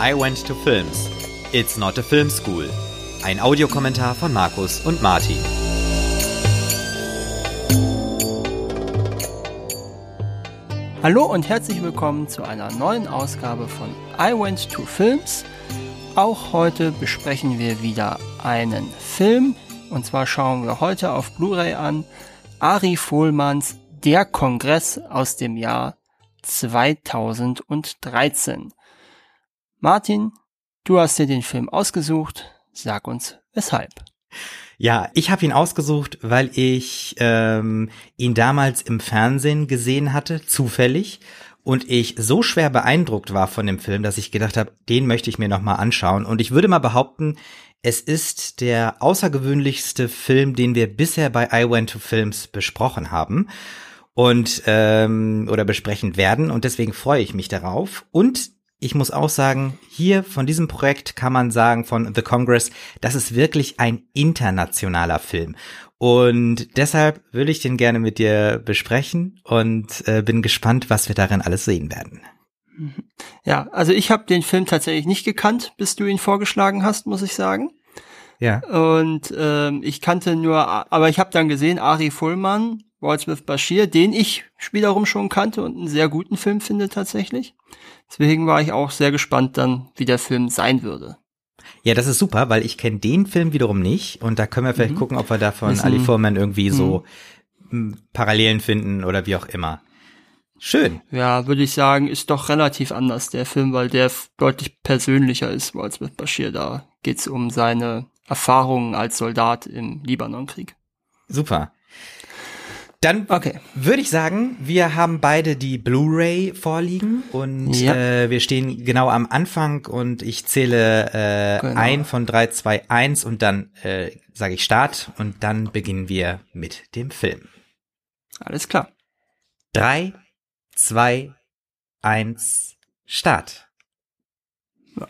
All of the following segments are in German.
I Went to Films. It's not a film school. Ein Audiokommentar von Markus und Martin. Hallo und herzlich willkommen zu einer neuen Ausgabe von I Went to Films. Auch heute besprechen wir wieder einen Film. Und zwar schauen wir heute auf Blu-ray an Ari Fohlmanns Der Kongress aus dem Jahr 2013. Martin, du hast dir den Film ausgesucht. Sag uns weshalb. Ja, ich habe ihn ausgesucht, weil ich ähm, ihn damals im Fernsehen gesehen hatte, zufällig, und ich so schwer beeindruckt war von dem Film, dass ich gedacht habe, den möchte ich mir noch mal anschauen. Und ich würde mal behaupten, es ist der außergewöhnlichste Film, den wir bisher bei I Went to Films besprochen haben und ähm, oder besprechen werden. Und deswegen freue ich mich darauf. Und ich muss auch sagen, hier von diesem Projekt kann man sagen, von The Congress, das ist wirklich ein internationaler Film. Und deshalb will ich den gerne mit dir besprechen und äh, bin gespannt, was wir darin alles sehen werden. Ja, also ich habe den Film tatsächlich nicht gekannt, bis du ihn vorgeschlagen hast, muss ich sagen. Ja. Und ähm, ich kannte nur, aber ich habe dann gesehen, Ari Fullmann, Waldsmith Bashir, den ich wiederum schon kannte und einen sehr guten Film finde tatsächlich. Deswegen war ich auch sehr gespannt dann, wie der Film sein würde. Ja, das ist super, weil ich kenne den Film wiederum nicht und da können wir vielleicht mhm. gucken, ob wir da von Ali Foreman irgendwie mhm. so Parallelen finden oder wie auch immer. Schön. Ja, würde ich sagen, ist doch relativ anders der Film, weil der deutlich persönlicher ist als mit Bashir. Da geht's um seine Erfahrungen als Soldat im Libanonkrieg. Super. Dann okay. würde ich sagen, wir haben beide die Blu-ray vorliegen und ja. äh, wir stehen genau am Anfang und ich zähle äh, genau. ein von drei, zwei, eins und dann äh, sage ich Start und dann beginnen wir mit dem Film. Alles klar. Drei, zwei, eins, Start. Ja.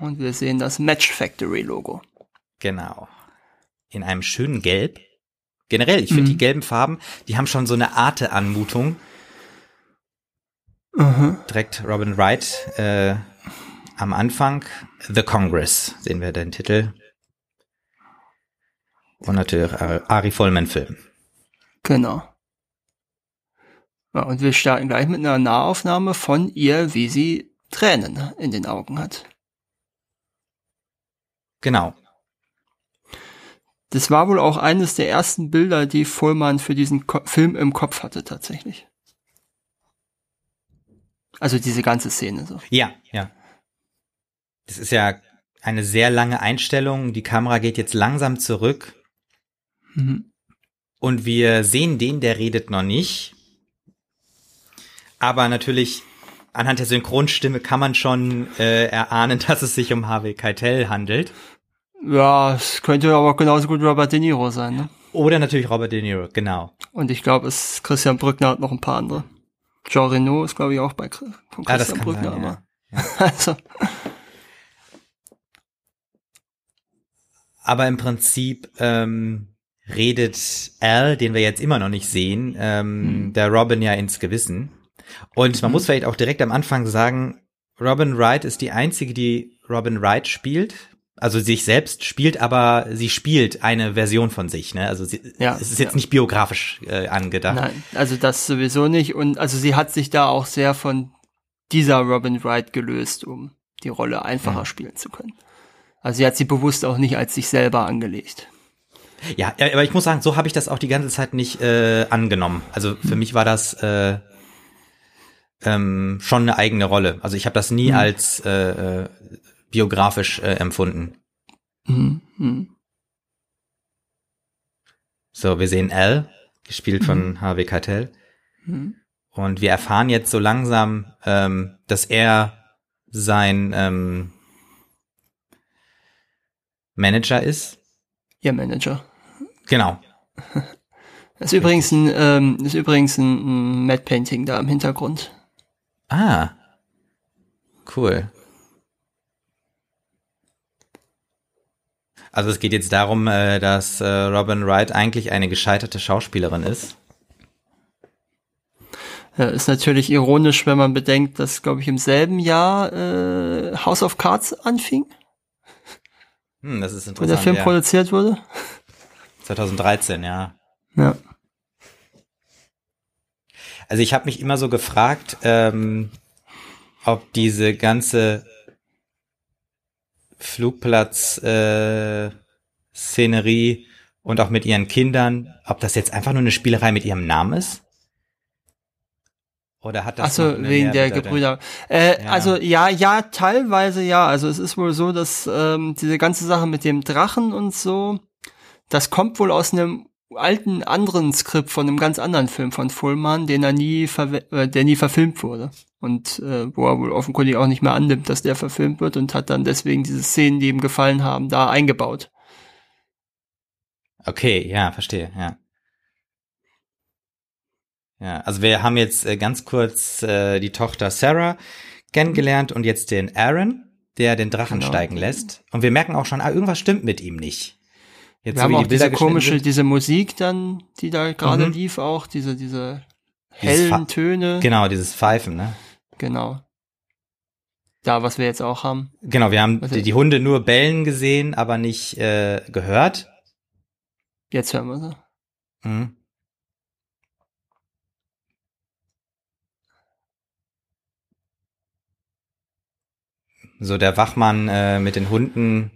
Und wir sehen das Match Factory Logo. Genau in einem schönen Gelb. Generell, ich finde mhm. die gelben Farben, die haben schon so eine Arte-Anmutung. Mhm. Direkt Robin Wright äh, am Anfang. The Congress sehen wir den Titel. Und natürlich Ari Vollmann-Film. Genau. Ja, und wir starten gleich mit einer Nahaufnahme von ihr, wie sie Tränen in den Augen hat. Genau. Das war wohl auch eines der ersten Bilder, die Vollmann für diesen Ko Film im Kopf hatte, tatsächlich. Also diese ganze Szene so. Ja, ja. Das ist ja eine sehr lange Einstellung. Die Kamera geht jetzt langsam zurück. Mhm. Und wir sehen den, der redet noch nicht. Aber natürlich anhand der Synchronstimme kann man schon äh, erahnen, dass es sich um Harvey Keitel handelt. Ja, es könnte aber genauso gut Robert De Niro sein, ne? Oder natürlich Robert De Niro, genau. Und ich glaube, es Christian Brückner hat noch ein paar andere. Jean Reno ist, glaube ich, auch bei von Christian kann Brückner, sein, aber. Ja. also. Aber im Prinzip ähm, redet Al, den wir jetzt immer noch nicht sehen, ähm, hm. der Robin ja ins Gewissen. Und man hm. muss vielleicht auch direkt am Anfang sagen, Robin Wright ist die einzige, die Robin Wright spielt also sich selbst spielt, aber sie spielt eine Version von sich, ne? Also sie, ja, es ist jetzt ja. nicht biografisch äh, angedacht. Nein, also das sowieso nicht. Und also sie hat sich da auch sehr von dieser Robin Wright gelöst, um die Rolle einfacher ja. spielen zu können. Also sie hat sie bewusst auch nicht als sich selber angelegt. Ja, aber ich muss sagen, so habe ich das auch die ganze Zeit nicht äh, angenommen. Also für hm. mich war das äh, ähm, schon eine eigene Rolle. Also ich habe das nie hm. als äh, äh biografisch äh, empfunden. Mhm. So, wir sehen Al, gespielt mhm. von Harvey Keitel. Mhm. Und wir erfahren jetzt so langsam, ähm, dass er sein ähm, Manager ist. Ihr Manager. Genau. Das ist übrigens ein, ähm, ist übrigens ein, ein Matte Painting da im Hintergrund. Ah. Cool. Also es geht jetzt darum, äh, dass äh, Robin Wright eigentlich eine gescheiterte Schauspielerin ist. Ja, ist natürlich ironisch, wenn man bedenkt, dass, glaube ich, im selben Jahr äh, House of Cards anfing. Hm, das ist interessant. Wo der Film ja. produziert wurde. 2013, ja. Ja. Also ich habe mich immer so gefragt, ähm, ob diese ganze Flugplatz äh, Szenerie und auch mit ihren Kindern, ob das jetzt einfach nur eine Spielerei mit ihrem Namen ist? Oder hat das Ach so, wegen der? Gebrüder. Äh, Ja. Also ja, ja, teilweise ja. Also es ist wohl so, dass ähm, diese ganze Sache mit dem Drachen und so, das kommt wohl aus einem alten anderen Skript von einem ganz anderen Film von Fullman, den er nie, äh, der nie verfilmt wurde. Und äh, wo er wohl offenkundig auch nicht mehr annimmt, dass der verfilmt wird und hat dann deswegen diese Szenen, die ihm gefallen haben, da eingebaut. Okay, ja, verstehe, ja. Ja, also wir haben jetzt äh, ganz kurz äh, die Tochter Sarah kennengelernt und jetzt den Aaron, der den Drachen Genau. steigen lässt. Und wir merken auch schon, ah, irgendwas stimmt mit ihm nicht. Jetzt Wir haben auch die diese komische, sind. diese Musik dann, die da gerade Mhm. lief, auch diese, diese hellen Töne. Genau, dieses Pfeifen, ne? Genau. Da, was wir jetzt auch haben. Genau, wir haben die, die Hunde nur bellen gesehen, aber nicht äh, gehört. Jetzt hören wir sie. Mhm. So, der Wachmann äh, mit den Hunden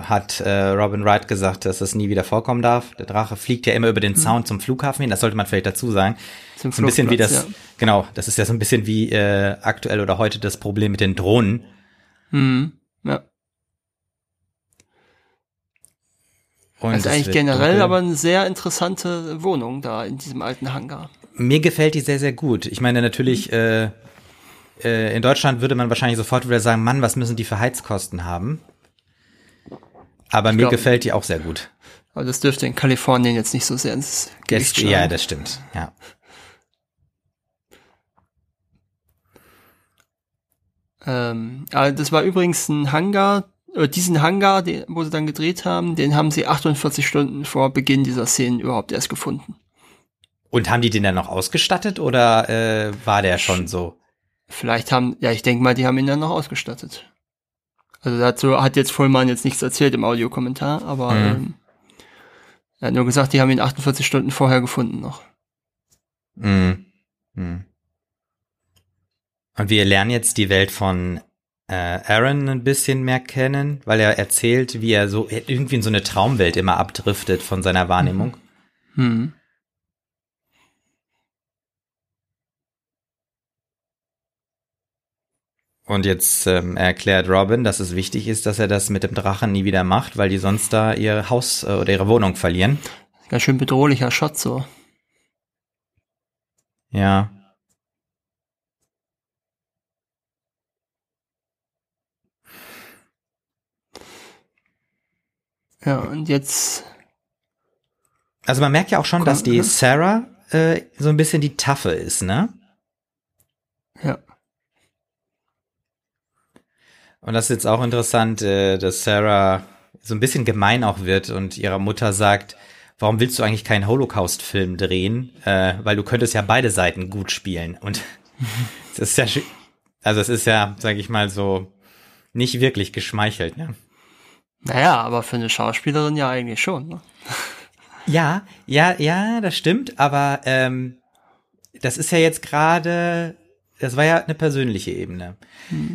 hat äh, Robin Wright gesagt, dass das nie wieder vorkommen darf. Der Drache fliegt ja immer über den Zaun zum Flughafen hin, das sollte man vielleicht dazu sagen. Zum So ein bisschen wie das, Flugplatz, genau, das ist ja so ein bisschen wie äh, aktuell oder heute das Problem mit den Drohnen. Ja. Mhm. ja. Und Das ist es eigentlich generell dunkel. aber eine sehr interessante Wohnung da in diesem alten Hangar. Mir gefällt die sehr, sehr gut. Ich meine, natürlich, äh, äh, in Deutschland würde man wahrscheinlich sofort wieder sagen, Mann, was müssen die für Heizkosten haben? Aber mir glaub- gefällt die auch sehr gut. Aber das dürfte in Kalifornien jetzt nicht so sehr ins Gewicht Das, ja, das stimmt. Ja. Ähm, das war übrigens ein Hangar, äh, diesen Hangar, den, wo sie dann gedreht haben, den haben sie 48 Stunden vor Beginn dieser Szenen überhaupt erst gefunden. Und haben die den dann noch ausgestattet oder äh, war der schon so? Vielleicht haben, ja, ich denke mal, die haben ihn dann noch ausgestattet. Also dazu hat jetzt Vollmann jetzt nichts erzählt im Audiokommentar, aber Mhm. ähm, er hat nur gesagt, die haben ihn 48 Stunden vorher gefunden noch. Mhm. Mhm. Und wir lernen jetzt die Welt von äh, Aaron ein bisschen mehr kennen, weil er erzählt, wie er so irgendwie in so eine Traumwelt immer abdriftet von seiner Wahrnehmung. Hm. Und jetzt ähm, erklärt Robin, dass es wichtig ist, dass er das mit dem Drachen nie wieder macht, weil die sonst da ihr Haus äh, oder ihre Wohnung verlieren. Ganz schön bedrohlicher Shot so. Ja. Ja, und jetzt, Also man merkt ja auch schon, dass die. Sarah äh, so ein bisschen die Taffe ist, ne? ja, Und das ist jetzt auch interessant, äh, dass Sarah so ein bisschen gemein auch wird und ihrer Mutter sagt, warum willst du eigentlich keinen Holocaust-Film drehen? Äh, weil du könntest ja beide Seiten gut spielen. Und es ist ja, also es ist ja, sag ich mal so, nicht wirklich geschmeichelt, ne? naja, aber für eine Schauspielerin ja eigentlich schon. Ne? Ja, ja, ja, das stimmt, aber ähm, das ist ja jetzt gerade, das war ja eine persönliche Ebene.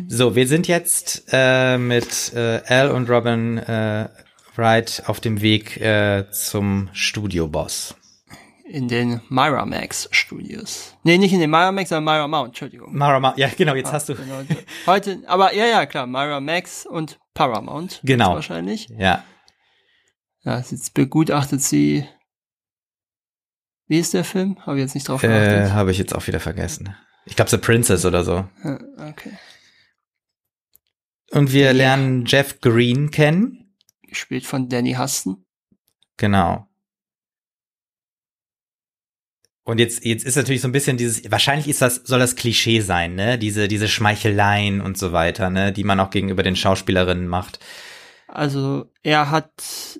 So, wir sind jetzt äh, mit äh, Al und Robin äh, Wright auf dem Weg äh, zum Studioboss. In den Miramax Studios. Nee, nicht in den Miramax, sondern Miramount, Entschuldigung. Paramount, ja genau, jetzt hast du, Genau. Heute, aber ja, ja, klar, Miramax und Paramount. Genau. Wahrscheinlich. ja, Ja, jetzt begutachtet sie. Wie ist der Film? Habe ich jetzt nicht drauf geachtet. äh, habe ich jetzt auch wieder vergessen. Ich glaube, The Princess oder so. Ja, okay. Und wir lernen Jeff Green kennen. Gespielt von Danny Huston. Genau. Und jetzt, jetzt ist natürlich so ein bisschen dieses, wahrscheinlich ist das, soll das Klischee sein, ne? Diese, diese Schmeicheleien und so weiter, ne? Die man auch gegenüber den Schauspielerinnen macht. Also er hat,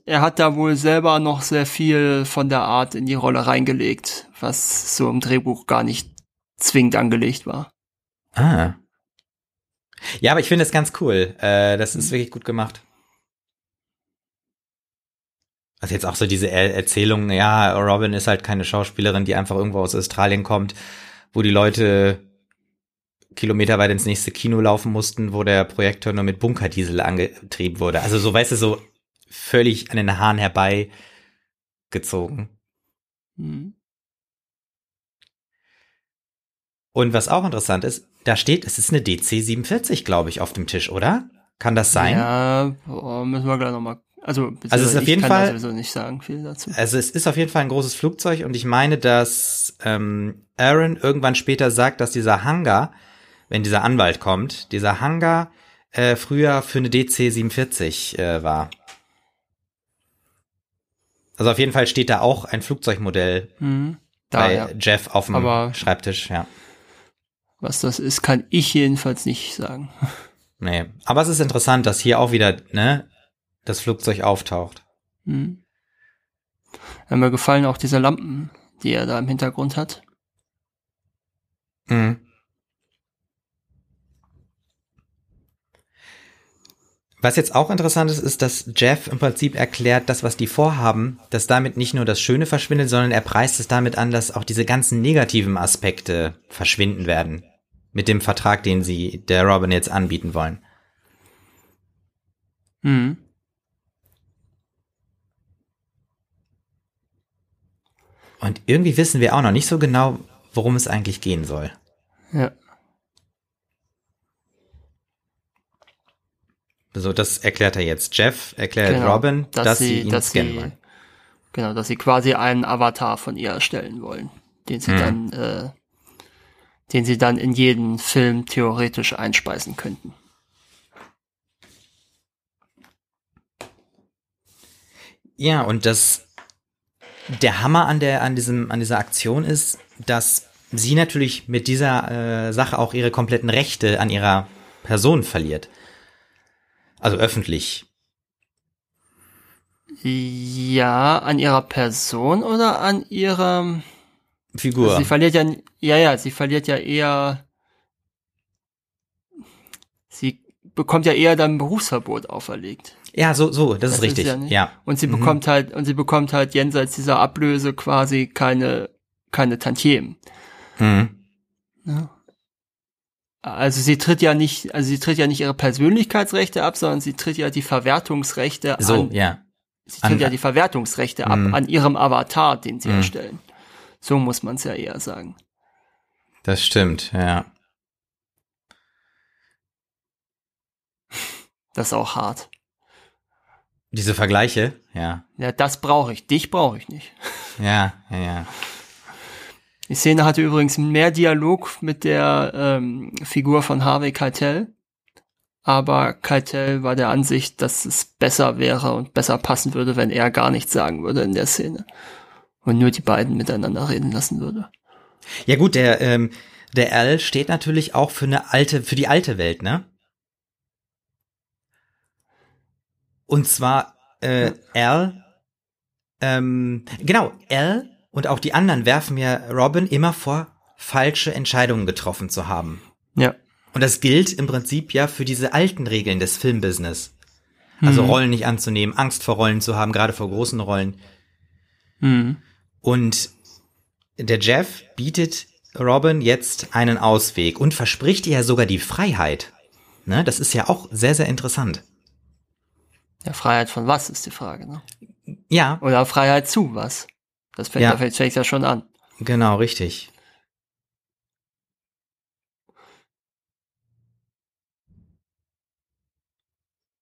er hat da wohl selber noch sehr viel von der Art in die Rolle reingelegt, was so im Drehbuch gar nicht zwingend angelegt war. Ah. Ja, aber ich finde es ganz cool. Äh, das ist wirklich gut gemacht. Also jetzt auch so diese er Erzählung, ja, Robin ist halt keine Schauspielerin, die einfach irgendwo aus Australien kommt, wo die Leute kilometerweit ins nächste Kino laufen mussten, wo der Projektor nur mit Bunkerdiesel angetrieben wurde. Also so, weißt du, so völlig an den Haaren herbei gezogen. Mhm. Und was auch interessant ist, da steht, es ist eine DC47, glaube ich, auf dem Tisch, oder? Kann das sein? Ja, boah, müssen wir gleich nochmal. Also, also es ist auf jeden Fall, sowieso nicht sagen viel dazu. Also es ist auf jeden Fall ein großes Flugzeug und ich meine, dass ähm, Aaron irgendwann später sagt, dass dieser Hangar, wenn dieser Anwalt kommt, dieser Hangar äh, früher für eine DC-47 äh, war. Also auf jeden Fall steht da auch ein Flugzeugmodell mhm. da, bei ja. Jeff auf dem Aber Schreibtisch, ja. Was das ist, kann ich jedenfalls nicht sagen. Nee, aber es ist interessant, dass hier auch wieder, ne, das Flugzeug auftaucht. Mhm. Ja, mir gefallen auch diese Lampen, die er da im Hintergrund hat. Mhm. Was jetzt auch interessant ist, ist, dass Jeff im Prinzip erklärt, das, was die vorhaben, dass damit nicht nur das Schöne verschwindet, sondern er preist es damit an, dass auch diese ganzen negativen Aspekte verschwinden werden. Mit dem Vertrag, den sie der Robin jetzt anbieten wollen. Mhm. Und irgendwie wissen wir auch noch nicht so genau, worum es eigentlich gehen soll. Ja. So, das erklärt er jetzt. Jeff erklärt genau, Robin, dass, dass sie, ihn dass scannen sie, wollen. Genau, dass sie quasi einen Avatar von ihr erstellen wollen, den sie hm. dann, äh, den sie dann in jeden Film theoretisch einspeisen könnten. Ja, und das, der Hammer an der, an diesem, an dieser Aktion ist, dass sie natürlich mit dieser äh, Sache auch ihre kompletten Rechte an ihrer Person verliert. Also öffentlich. Ja, an ihrer Person oder an ihrer Figur? Also sie verliert ja, ja, ja, sie verliert ja eher, sie bekommt ja eher dann ein Berufsverbot auferlegt. Ja, so, so, das, das ist richtig, ja, ja, Und sie mhm. bekommt halt, und sie bekommt halt jenseits dieser Ablöse quasi keine, keine Tantiemen. Mhm. Ja. Also sie tritt ja nicht, also sie tritt ja nicht ihre Persönlichkeitsrechte ab, sondern sie tritt ja die Verwertungsrechte so, an. ja. Sie tritt an, ja die Verwertungsrechte ab mm. an ihrem Avatar, den sie mm. erstellen. So muss man es ja eher sagen. Das stimmt, ja. Das ist auch hart. Diese Vergleiche, ja. Ja, das brauche ich. Dich brauche ich nicht. Ja, ja, ja. Die Szene hatte übrigens mehr Dialog mit der ähm, Figur von Harvey Keitel, aber Keitel war der Ansicht, dass es besser wäre und besser passen würde, wenn er gar nichts sagen würde in der Szene und nur die beiden miteinander reden lassen würde. Ja gut, der ähm, der L steht natürlich auch für eine alte, für die alte Welt, ne? Und zwar äh, L, ähm, genau L und auch die anderen werfen ja Robin immer vor, falsche Entscheidungen getroffen zu haben. Ja. Und das gilt im Prinzip ja für diese alten Regeln des Filmbusiness. Also mhm. Rollen nicht anzunehmen, Angst vor Rollen zu haben, gerade vor großen Rollen. Mhm. Und der Jeff bietet Robin jetzt einen Ausweg und verspricht ihr sogar die Freiheit. Ne, das ist ja auch sehr, sehr interessant. Ja, Freiheit von was ist die Frage, ne? Ja. Oder Freiheit zu was? Das fängt, ja. da fängt ja schon an. Genau, richtig.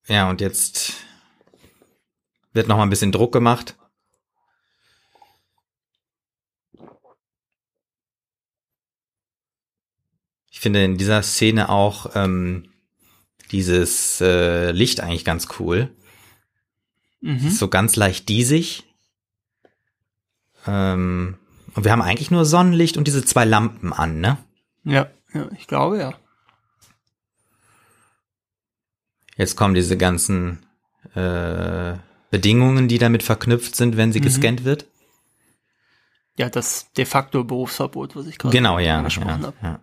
Ja, und jetzt wird noch mal ein bisschen Druck gemacht. Finde in dieser Szene auch ähm, dieses äh, Licht eigentlich ganz cool. Mhm. so ganz leicht diesig. Ähm, und wir haben eigentlich nur Sonnenlicht und diese zwei Lampen an, ne? Ja, ja, ich glaube ja. Jetzt kommen diese ganzen äh, Bedingungen, die damit verknüpft sind, wenn sie mhm. gescannt wird. Ja, das de facto Berufsverbot, was ich gerade Genau, ja. angesprochen ja, habe. ja.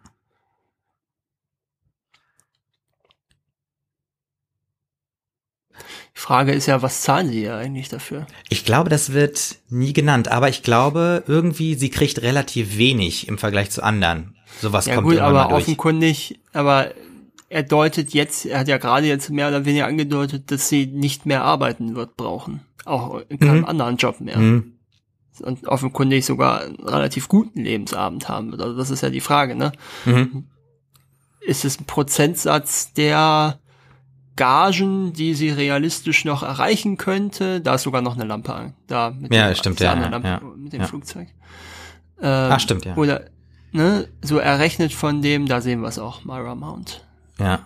Frage ist ja, was zahlen sie ja eigentlich dafür? Ich glaube, das wird nie genannt, aber ich glaube, irgendwie, sie kriegt relativ wenig im Vergleich zu anderen. Sowas Ja kommt gut, irgendwann aber durch. offenkundig, aber er deutet jetzt, er hat ja gerade jetzt mehr oder weniger angedeutet, dass sie nicht mehr arbeiten wird brauchen. Auch in keinem Mhm. anderen Job mehr. Hm, Und offenkundig sogar einen relativ guten Lebensabend haben wird. Also das ist ja die Frage, ne? mhm. Ist es ein Prozentsatz der Gagen, die sie realistisch noch erreichen könnte? Da ist sogar noch eine Lampe an. Da mit Ja, der- stimmt, ja, Lampe, ja, mit dem ja. Flugzeug. Ähm, Ach, stimmt, ja. Oder, ne, so errechnet von dem, da sehen wir es auch, Myra Mount. Ja.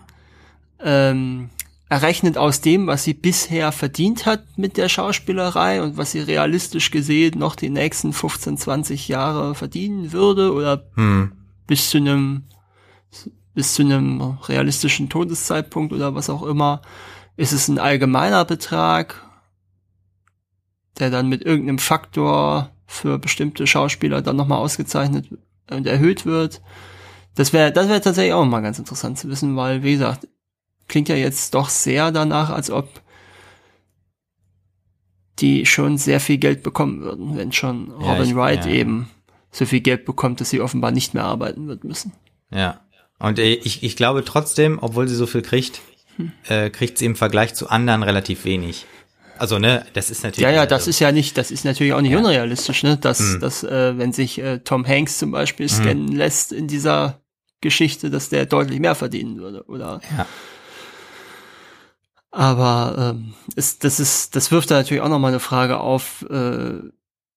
Ähm, errechnet aus dem, was sie bisher verdient hat mit der Schauspielerei und was sie realistisch gesehen noch die nächsten 15, 20 Jahre verdienen würde oder Hm. bis zu einem bis zu einem realistischen Todeszeitpunkt oder was auch immer, ist es ein allgemeiner Betrag, der dann mit irgendeinem Faktor für bestimmte Schauspieler dann nochmal ausgezeichnet und erhöht wird. Das wäre das wäre tatsächlich auch mal ganz interessant zu wissen, weil, wie gesagt, klingt ja jetzt doch sehr danach, als ob die schon sehr viel Geld bekommen würden, wenn schon Ja, Robin ich- Wright ja. eben so viel Geld bekommt, dass sie offenbar nicht mehr arbeiten wird müssen. Ja. Und äh, ich, ich glaube trotzdem, obwohl sie so viel kriegt, Hm. äh, kriegt sie im Vergleich zu anderen relativ wenig. Also, ne, das ist natürlich. Ja, ja, das also, ist ja nicht, das ist natürlich auch nicht unrealistisch, ne? Dass, Mhm. dass äh, wenn sich äh, Tom Hanks zum Beispiel scannen lässt in dieser Geschichte, dass der deutlich mehr verdienen würde, oder? Ja. Aber ähm, ist, das ist, das wirft da natürlich auch nochmal eine Frage auf, äh,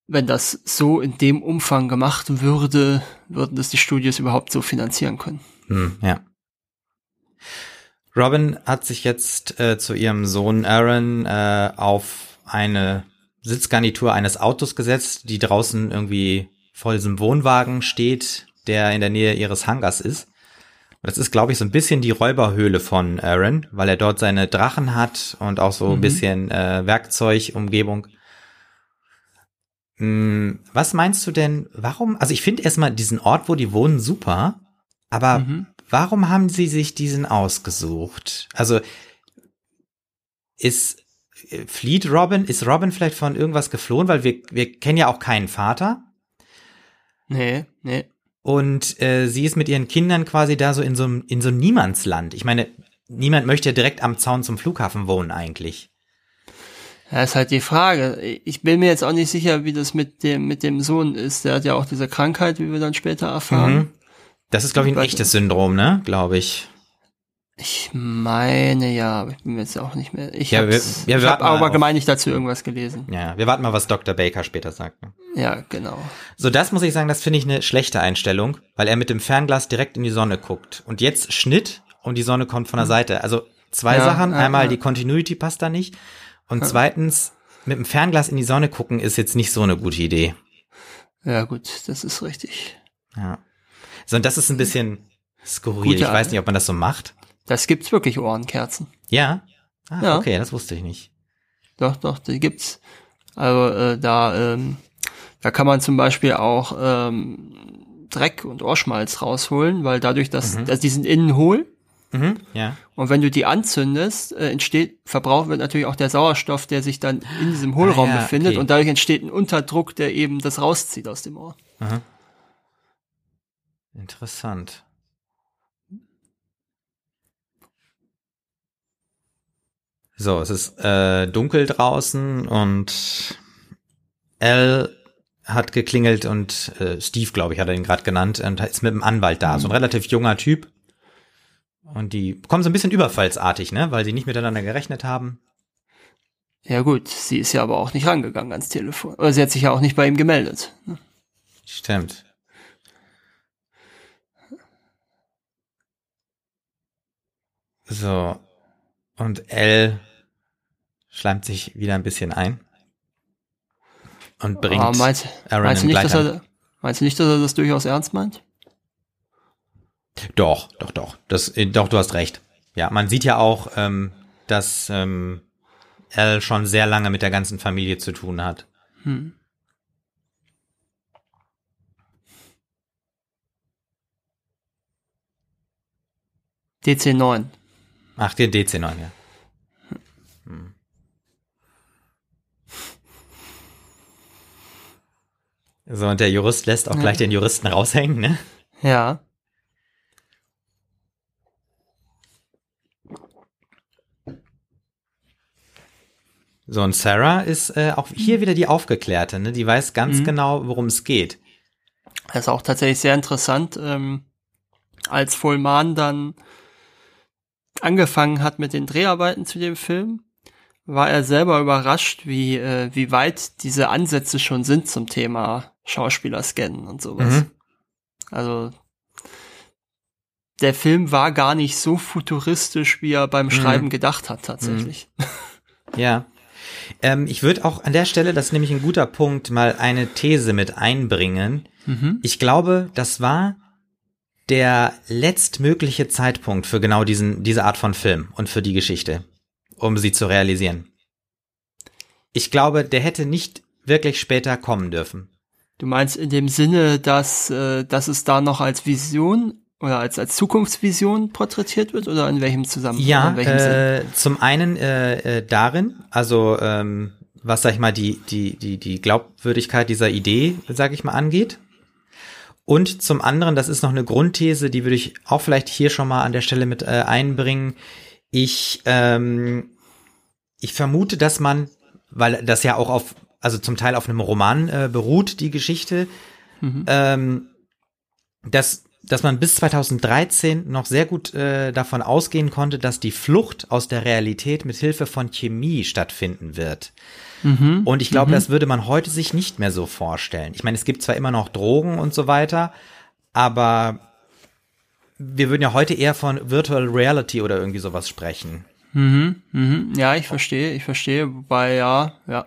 wenn das so in dem Umfang gemacht würde, würden das die Studios überhaupt so finanzieren können. Hm, ja. Robin hat sich jetzt äh, zu ihrem Sohn Aaron äh, auf eine Sitzgarnitur eines Autos gesetzt, die draußen irgendwie vor diesem Wohnwagen steht, der in der Nähe ihres Hangars ist. Und das ist, glaube ich, so ein bisschen die Räuberhöhle von Aaron, weil er dort seine Drachen hat und auch so ein Mhm. bisschen äh, Werkzeugumgebung. Hm, was meinst du denn, warum, also ich finde erstmal diesen Ort, wo die wohnen, super, aber Mhm. warum haben sie sich diesen ausgesucht? Also ist äh, flieht Robin, ist Robin vielleicht von irgendwas geflohen, weil wir, wir kennen ja auch keinen Vater Nee, nee. und äh, sie ist mit ihren Kindern quasi da so in so einem in so einem Niemandsland. Ich meine, niemand möchte ja direkt am Zaun zum Flughafen wohnen eigentlich. Ja, ist halt die Frage. Ich bin mir jetzt auch nicht sicher, wie das mit dem, mit dem Sohn ist. Der hat ja auch diese Krankheit, wie wir dann später erfahren. Mhm. Das ist glaube ich ein echtes Syndrom, ne? Glaube ich. Ich meine ja, aber ich bin mir jetzt auch nicht mehr. Ich Ja, habe warten hab aber gemeint nicht dazu irgendwas gelesen. Ja, wir warten mal, was Dr. Baker später sagt. Ne? Ja, genau. So, das muss ich sagen, das finde ich eine schlechte Einstellung, weil er mit dem Fernglas direkt in die Sonne guckt. Und jetzt Schnitt und die Sonne kommt von der Seite. Also zwei Hm. Ja, Sachen. ja, Einmal ja. die Continuity passt da nicht. Und zweitens, mit dem Fernglas in die Sonne gucken ist jetzt nicht so eine gute Idee. Ja, gut, das ist richtig. Ja. So, und das ist ein bisschen skurril. Gute ich weiß nicht, ob man das so macht. Das gibt's wirklich Ohrenkerzen. Ja? Ah, Ja. okay, das wusste ich nicht. Doch, doch, die gibt's. Also äh, da, ähm, da kann man zum Beispiel auch ähm, Dreck und Ohrschmalz rausholen, weil dadurch, dass, dass die sind innen hohl Mhm, ja. und wenn du die anzündest, äh, entsteht, verbraucht wird natürlich auch der Sauerstoff, der sich dann in diesem Hohlraum Ah, ja, befindet okay. und dadurch entsteht ein Unterdruck, der eben das rauszieht aus dem Ohr. Interessant. So, es ist äh, dunkel draußen und Al hat geklingelt und äh, Steve, glaube ich, hat er ihn gerade genannt und ist mit dem Anwalt da. So ein relativ junger Typ. Und die kommen so ein bisschen überfallsartig, ne? Weil sie nicht miteinander gerechnet haben. Ja gut, sie ist ja aber auch nicht rangegangen ans Telefon. Oder sie hat sich ja auch nicht bei ihm gemeldet. ne? Stimmt. So. Und L schleimt sich wieder ein bisschen ein. Und bringt oh, meinst, Aaron meinst du nicht, dass er, Meinst du nicht, dass er das durchaus ernst meint? Doch, doch, doch. Das, äh, doch, du hast recht. Ja, man sieht ja auch, ähm, dass ähm, Al schon sehr lange mit der ganzen Familie zu tun hat. Hm. DC9. Ach, den DC9, ja. Hm. So, und der Jurist lässt auch Ja. gleich den Juristen raushängen, ne? Ja. So, und Sarah ist äh, auch hier wieder die Aufgeklärte, ne? Die weiß ganz Mhm. genau, worum es geht. Das ist auch tatsächlich sehr interessant, ähm, als Vollmann dann angefangen hat mit den Dreharbeiten zu dem Film, war er selber überrascht, wie, äh, wie weit diese Ansätze schon sind zum Thema Schauspieler scannen und sowas. Mhm. Also der Film war gar nicht so futuristisch, wie er beim Schreiben gedacht hat tatsächlich. Ja. Ähm, ich würde auch an der Stelle, das ist nämlich ein guter Punkt, mal eine These mit einbringen. Mhm. Ich glaube, das war der letztmögliche Zeitpunkt für genau diesen, diese Art von Film und für die Geschichte, um sie zu realisieren. Ich glaube, der hätte nicht wirklich später kommen dürfen. Du meinst in dem Sinne, dass, äh, dass es da noch als Vision oder als, als Zukunftsvision porträtiert wird oder in welchem Zusammenhang? Ja, in welchem äh, zum einen äh, äh, darin, also ähm, was sag ich mal die die die die Glaubwürdigkeit dieser Idee, sag ich mal, angeht. Und zum anderen, das ist noch eine Grundthese, die würde ich auch vielleicht hier schon mal an der Stelle mit äh, einbringen. Ich ähm, ich vermute, dass man, weil das ja auch auf also zum Teil auf einem Roman äh, beruht, die Geschichte, ähm, dass dass man bis 2013 noch sehr gut äh, davon ausgehen konnte, dass die Flucht aus der Realität mit Hilfe von Chemie stattfinden wird. Und ich glaube, das würde man heute sich nicht mehr so vorstellen. Ich meine, es gibt zwar immer noch Drogen und so weiter, aber wir würden ja heute eher von Virtual Reality oder irgendwie sowas sprechen. Mhm, mhm. Ja, ich verstehe, ich verstehe, wobei ja, ja.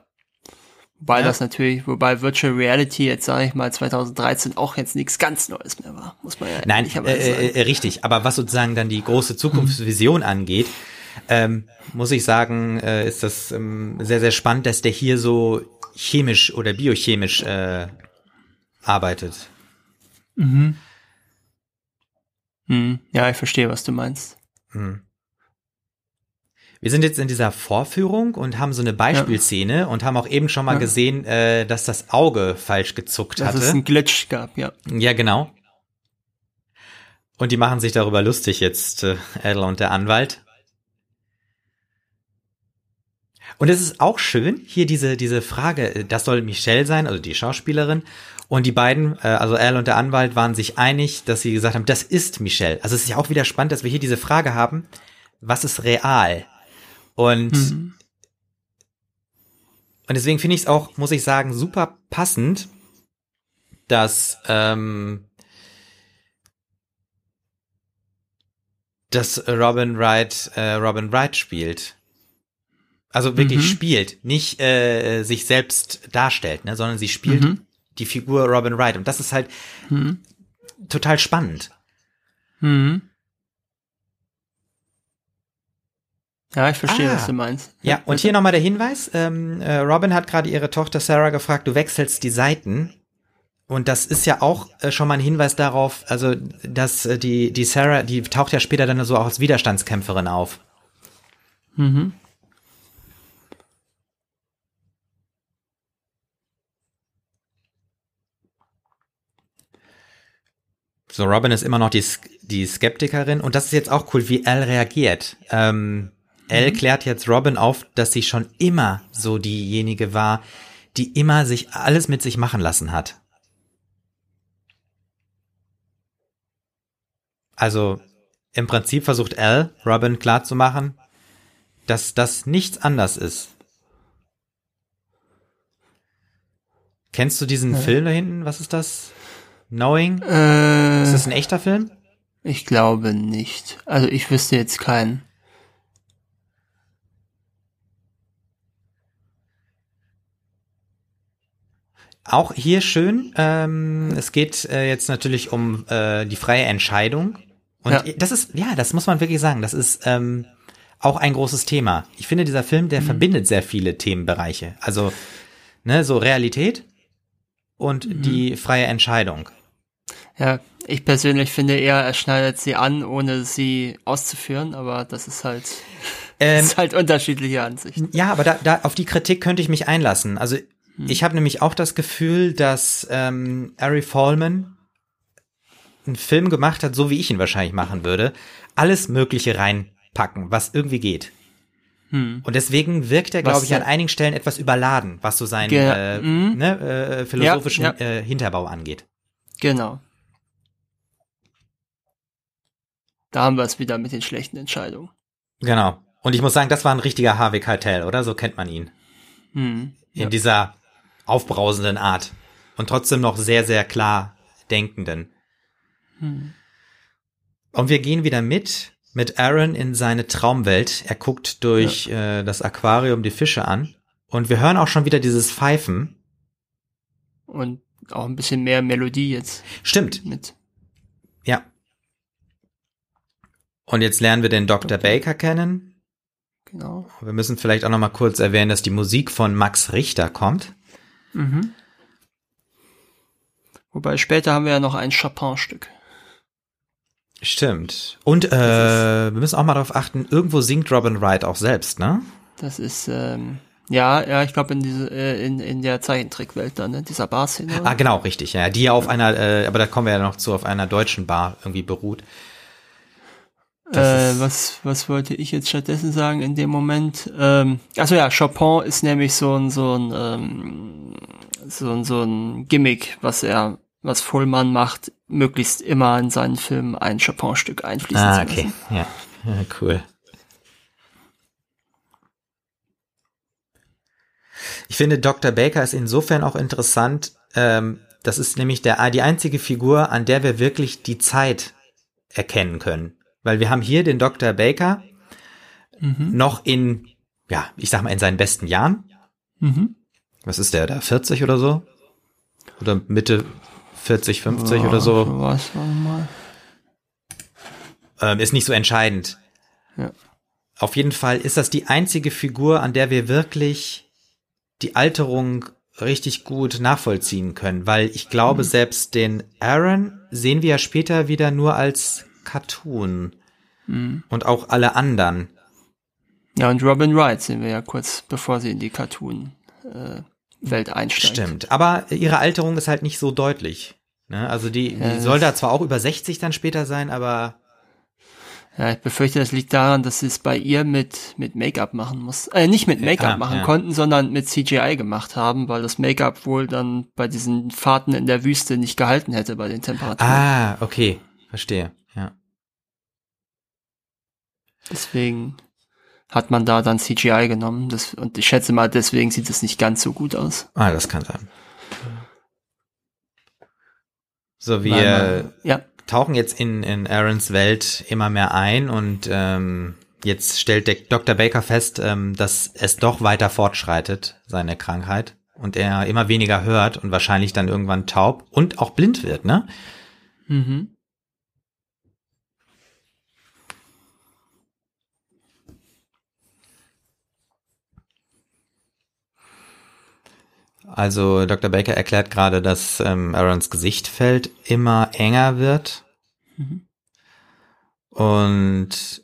Wobei Ja. das natürlich, wobei Virtual Reality jetzt sage ich mal 2013 auch jetzt nichts ganz Neues mehr war, muss man ja Nein, ehrlicherweise äh, sagen. äh, richtig. Aber was sozusagen dann die große Zukunftsvision angeht, ähm, muss ich sagen, äh, ist das ähm, sehr, sehr spannend, dass der hier so chemisch oder biochemisch äh, arbeitet. Hm, ja, ich verstehe, was du meinst. Wir sind jetzt in dieser Vorführung und haben so eine Beispielszene und haben auch eben schon mal Ja. gesehen, äh, dass das Auge falsch gezuckt Dass es hatte. einen Glitch gab, ja. Ja, genau. Und die machen sich darüber lustig jetzt, äh, Adler und der Anwalt. Und es ist auch schön, hier diese, diese Frage, äh, das soll Michelle sein, also die Schauspielerin. Und die beiden, äh, also Al und der Anwalt, waren sich einig, dass sie gesagt haben, das ist Michelle. Also es ist ja auch wieder spannend, dass wir hier diese Frage haben, was ist real? Und, Mhm. und deswegen finde ich es auch, muss ich sagen, super passend, dass, ähm, dass Robin Wright äh, Robin Wright spielt. Also wirklich Mhm. spielt, nicht äh, sich selbst darstellt, ne, sondern sie spielt Mhm. die Figur Robin Wright. Und das ist halt Mhm. total spannend. Mhm. Ja, ich verstehe, Ah. was du meinst. Ja, und hier nochmal der Hinweis. Ähm, äh, Robin hat gerade ihre Tochter Sarah gefragt, du wechselst die Seiten. Und das ist ja auch äh, schon mal ein Hinweis darauf, also dass äh, die, die Sarah, die taucht ja später dann so auch als Widerstandskämpferin auf. Mhm. So, Robin ist immer noch die, die Skeptikerin und das ist jetzt auch cool, wie Al reagiert. Ähm, Al klärt jetzt Robin auf, dass sie schon immer so diejenige war, die immer sich alles mit sich machen lassen hat. Also im Prinzip versucht Al, Robin klarzumachen, dass das nichts anders ist. Kennst du diesen Film da hinten? Was ist das? Knowing? Äh, Ist das ein echter Film? ich glaube nicht. Also ich wüsste jetzt keinen. Auch hier schön. Ähm, es geht äh, jetzt natürlich um äh, die freie Entscheidung. Und Ja. das ist, ja, das muss man wirklich sagen. Das ist ähm, auch ein großes Thema. Ich finde, dieser Film, der verbindet sehr viele Themenbereiche. Also, ne, so Realität und die freie Entscheidung. Ja, Ich persönlich finde eher, er schneidet sie an, ohne sie auszuführen, aber das ist halt, Ähm, ist halt unterschiedliche Ansichten. Ja, aber da, da auf die Kritik könnte ich mich einlassen. Also ich habe nämlich auch das Gefühl, dass ähm, Ari Fallman einen Film gemacht hat, so wie ich ihn wahrscheinlich machen würde, alles Mögliche reinpacken, was irgendwie geht. Und deswegen wirkt er, glaube ich, an einigen Stellen etwas überladen, was so seinen äh, mhm. ne, äh, philosophischen Ja, Äh, Hinterbau angeht. Genau. Da haben wir es wieder mit den schlechten Entscheidungen. Genau. Und ich muss sagen, das war ein richtiger Harvey Keitel, oder? So kennt man ihn. Hm. In dieser aufbrausenden Art. Und trotzdem noch sehr, sehr klar denkenden. Und wir gehen wieder mit, mit Aaron in seine Traumwelt. Er guckt durch äh, das Aquarium die Fische an. Und wir hören auch schon wieder dieses Pfeifen. Und auch ein bisschen mehr Melodie jetzt Stimmt, mit. ja. Und jetzt lernen wir den Dr. Baker kennen. Genau. Wir müssen vielleicht auch noch mal kurz erwähnen, dass die Musik von Max Richter kommt. Mhm. Wobei später haben wir ja noch ein Chopin-Stück. Stimmt. Und äh, wir müssen auch mal darauf achten, irgendwo singt Robin Wright auch selbst, ne? Das ist, ähm, ja, ja, ich glaube in diese, äh, in, in der Zeichentrickwelt dann, ne? dieser Bar-Szene. Ah, genau, richtig, ja. Die ja auf einer, äh, aber da kommen wir ja noch zu, auf einer deutschen Bar irgendwie beruht. Äh, was, was wollte ich jetzt stattdessen sagen in dem Moment? Ähm, also ja, Chopin ist nämlich so ein, so ein, ähm, so ein, so ein Gimmick, was er, was Fullmann macht, möglichst immer in seinen Filmen ein Chopin-Stück einfließen Ah, zu okay. lassen. Ja. ja, cool. Ich finde, Dr. Baker ist insofern auch interessant. Ähm, das ist nämlich der, die einzige Figur, an der wir wirklich die Zeit erkennen können. Weil wir haben hier den Dr. Baker noch in, ja, ich sag mal, in seinen besten Jahren. Mhm. Was ist der da? 40 oder so? Oder Mitte 40, 50 oder so? Was, mal. Ähm, ist nicht so entscheidend. Ja. Auf jeden Fall ist das die einzige Figur, an der wir wirklich die Alterung richtig gut nachvollziehen können, weil ich glaube, selbst den Aaron sehen wir ja später wieder nur als Cartoon. Und auch alle anderen. Ja, und Robin Wright sehen wir ja kurz, bevor sie in die Cartoon-Welt einsteigt. Stimmt. Aber ihre Alterung ist halt nicht so deutlich. Ne? Also die, Ja, die soll da zwar auch über 60 dann später sein, aber Ja, ich befürchte, das liegt daran, dass sie es bei ihr mit, mit Make-up machen muss. Äh, nicht mit Make-up Ja, machen ja. konnten, sondern mit CGI gemacht haben, weil das Make-up wohl dann bei diesen Fahrten in der Wüste nicht gehalten hätte bei den Temperaturen. ah, okay, verstehe. Deswegen hat man da dann CGI genommen. Das, und ich schätze mal, deswegen sieht es nicht ganz so gut aus. Ah, das kann sein. So, wir man- ja, tauchen jetzt in, in Aarons Welt immer mehr ein und ähm, jetzt stellt der Dr. Baker fest, ähm, dass es doch weiter fortschreitet, seine Krankheit, und er immer weniger hört und wahrscheinlich dann irgendwann taub und auch blind wird, ne? mhm. Also Dr. Baker erklärt gerade, dass ähm, Aarons Gesichtfeld immer enger wird. Und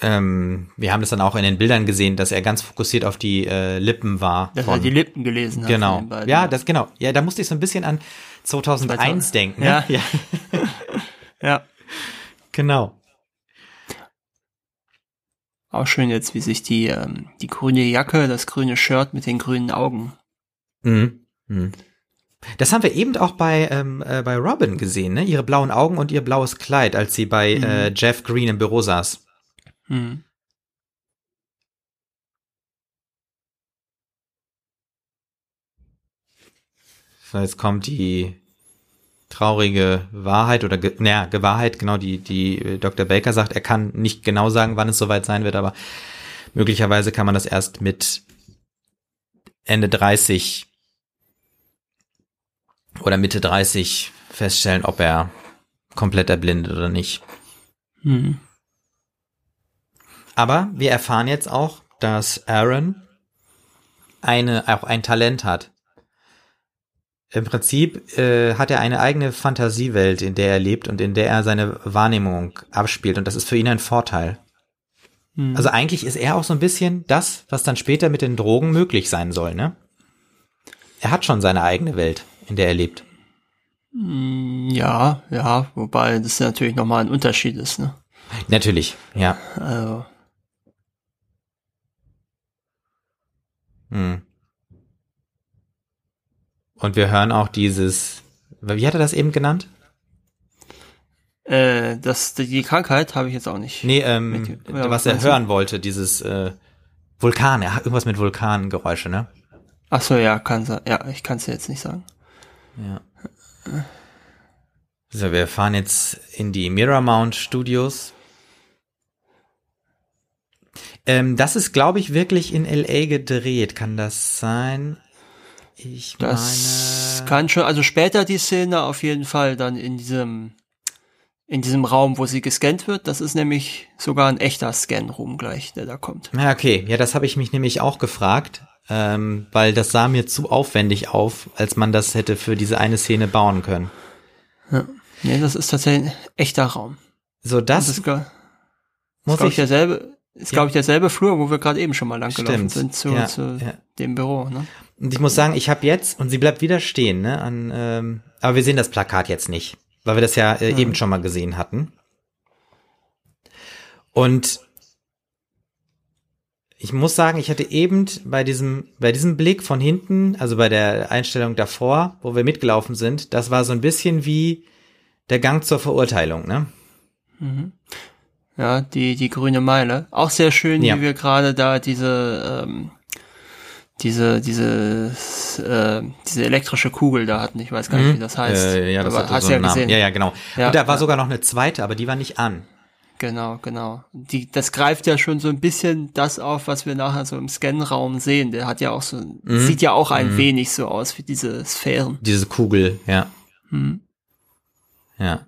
ähm, wir haben das dann auch in den Bildern gesehen, dass er ganz fokussiert auf die äh, Lippen war. dass von- er die Lippen gelesen hat. genau. Ja, das genau. Ja, da musste ich so ein bisschen an 2001 denken. Ne? Ja. ja, ja. genau. Auch schön jetzt, wie sich die, ähm, die grüne Jacke, das grüne Shirt mit den grünen Augen. Mhm. Mhm. Das haben wir eben auch bei, ähm, äh, bei Robin gesehen, ne? Ihre blauen Augen und ihr blaues Kleid, als sie bei äh, Jeff Green im Büro saß. Mhm. So, jetzt kommt die traurige Wahrheit oder ge naja, Gewahrheit, genau, die, die äh, Dr. Baker sagt, er kann nicht genau sagen, wann es soweit sein wird, aber möglicherweise kann man das erst mit Ende 30 oder Mitte 30 feststellen, ob er komplett erblindet oder nicht. Mhm. Aber wir erfahren jetzt auch, dass Aaron eine, auch ein Talent hat. Im Prinzip äh, hat er eine eigene Fantasiewelt, in der er lebt und in der er seine Wahrnehmung abspielt. Und das ist für ihn ein Vorteil. Mhm. Also eigentlich ist er auch so ein bisschen das, was dann später mit den Drogen möglich sein soll, ne? Er hat schon seine eigene Welt, in der er lebt. Hm, ja, ja, wobei das natürlich nochmal ein Unterschied ist, ne? Natürlich, ja. Also. Hm. Und wir hören auch dieses, wie hat er das eben genannt? Äh, das, die Krankheit habe ich jetzt auch nicht. Nee, ähm, mit, was er hören du? wollte, dieses äh, Vulkan, ja, irgendwas mit Vulkangeräusche, ne? Ach so, ja, kann sein. Ja, ich kann es jetzt nicht sagen. Ja. So, wir fahren jetzt in die Miramount Studios. Ähm, das ist, glaube ich, wirklich in LA gedreht. Kann das sein? Ich das meine. kann schon, also später die Szene auf jeden Fall dann in diesem, in diesem Raum, wo sie gescannt wird. Das ist nämlich sogar ein echter Scan-Room gleich, der da kommt. Ja, okay. Ja, das habe ich mich nämlich auch gefragt, ähm, weil das sah mir zu aufwendig auf, als man das hätte für diese eine Szene bauen können. Ja. Nee, das ist tatsächlich ein echter Raum. So, das, das ist, muss ich derselbe, ist, ja. glaube ich, derselbe Flur, wo wir gerade eben schon mal lang gelaufen sind zu, ja, zu ja. dem Büro. Ne? Und ich muss sagen, ich habe jetzt, und sie bleibt wieder stehen, ne? An, ähm, aber wir sehen das Plakat jetzt nicht, weil wir das ja äh, eben schon mal gesehen hatten. Und ich muss sagen, ich hatte eben bei diesem, bei diesem Blick von hinten, also bei der Einstellung davor, wo wir mitgelaufen sind, das war so ein bisschen wie der Gang zur Verurteilung, ne? Mhm. Ja, die, die grüne Meile. Auch sehr schön, ja. wie wir gerade da diese, ähm, diese, diese, äh, diese elektrische Kugel da hatten. Ich weiß gar nicht, mhm. wie das heißt. Äh, ja, das aber, hat so ja gesehen. Ja, ja, genau. Ja, und da war ja. sogar noch eine zweite, aber die war nicht an. Genau, genau. Die, das greift ja schon so ein bisschen das auf, was wir nachher so im Scanraum sehen. Der hat ja auch so, mhm. sieht ja auch ein mhm. wenig so aus wie diese Sphären. Diese Kugel, ja. Mhm. Ja.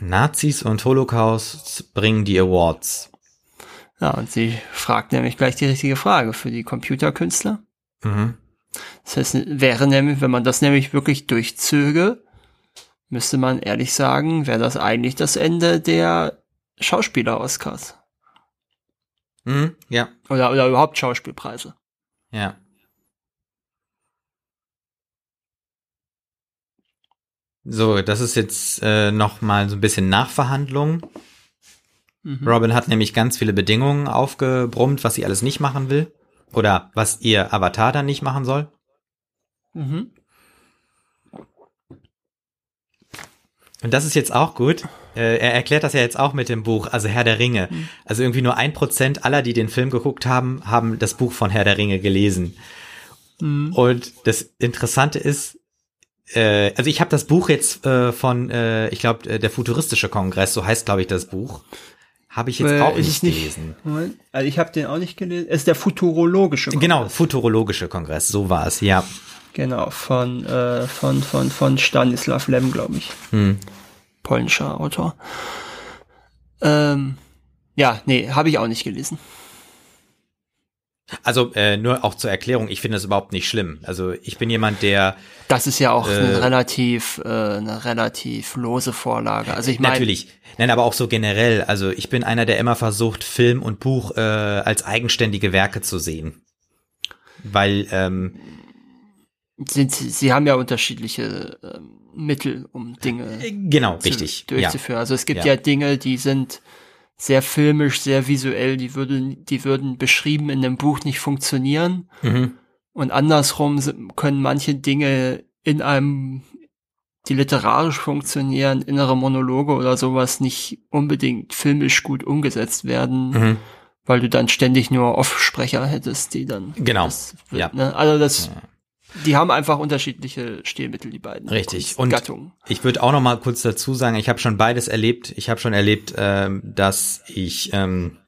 Nazis und Holocaust bringen die Awards. Ja, und sie fragt nämlich gleich die richtige Frage für die Computerkünstler. Mhm. Das heißt, wäre nämlich, wenn man das nämlich wirklich durchzöge, müsste man ehrlich sagen, wäre das eigentlich das Ende der Schauspieler-Oscars. Mhm, ja. Oder, oder überhaupt Schauspielpreise. Ja. So, das ist jetzt äh, noch mal so ein bisschen Nachverhandlung. Mhm. Robin hat nämlich ganz viele Bedingungen aufgebrummt, was sie alles nicht machen will. Oder was ihr Avatar dann nicht machen soll. Mhm. Und das ist jetzt auch gut. Äh, er erklärt das ja jetzt auch mit dem Buch, also Herr der Ringe. Mhm. Also irgendwie nur ein Prozent aller, die den Film geguckt haben, haben das Buch von Herr der Ringe gelesen. Mhm. Und das Interessante ist, äh, also ich habe das Buch jetzt äh, von, äh, ich glaube, äh, der futuristische Kongress, so heißt, glaube ich, das Buch. Habe ich jetzt äh, auch nicht, nicht gelesen. Also ich habe den auch nicht gelesen. Es ist der futurologische Kongress. Genau, futurologische Kongress, so war es, ja. Genau, von, äh, von, von, von Stanislav Lem, glaube ich. Hm. Polnischer Autor. Ähm, ja, nee, habe ich auch nicht gelesen. Also äh, nur auch zur Erklärung, ich finde das überhaupt nicht schlimm. Also ich bin jemand, der Das ist ja auch äh, eine relativ äh, eine relativ lose Vorlage. Also ich meine Natürlich. Nein, aber auch so generell, also ich bin einer, der immer versucht Film und Buch äh, als eigenständige Werke zu sehen. Weil ähm, sind, sie haben ja unterschiedliche ähm, Mittel, um Dinge äh, genau, zu, richtig. durchzuführen. Ja. Also es gibt ja. ja Dinge, die sind sehr filmisch, sehr visuell, die würden, die würden beschrieben in einem Buch nicht funktionieren. Mhm. Und andersrum können manche Dinge in einem, die literarisch funktionieren, innere Monologe oder sowas nicht unbedingt filmisch gut umgesetzt werden, mhm. weil du dann ständig nur Off-Sprecher hättest, die dann. Genau. Das, ja. Ne? Also das, ja die haben einfach unterschiedliche Stilmittel, die beiden. Richtig. Und Gattungen. ich würde auch noch mal kurz dazu sagen, ich habe schon beides erlebt. Ich habe schon erlebt, ähm, dass ich ähm,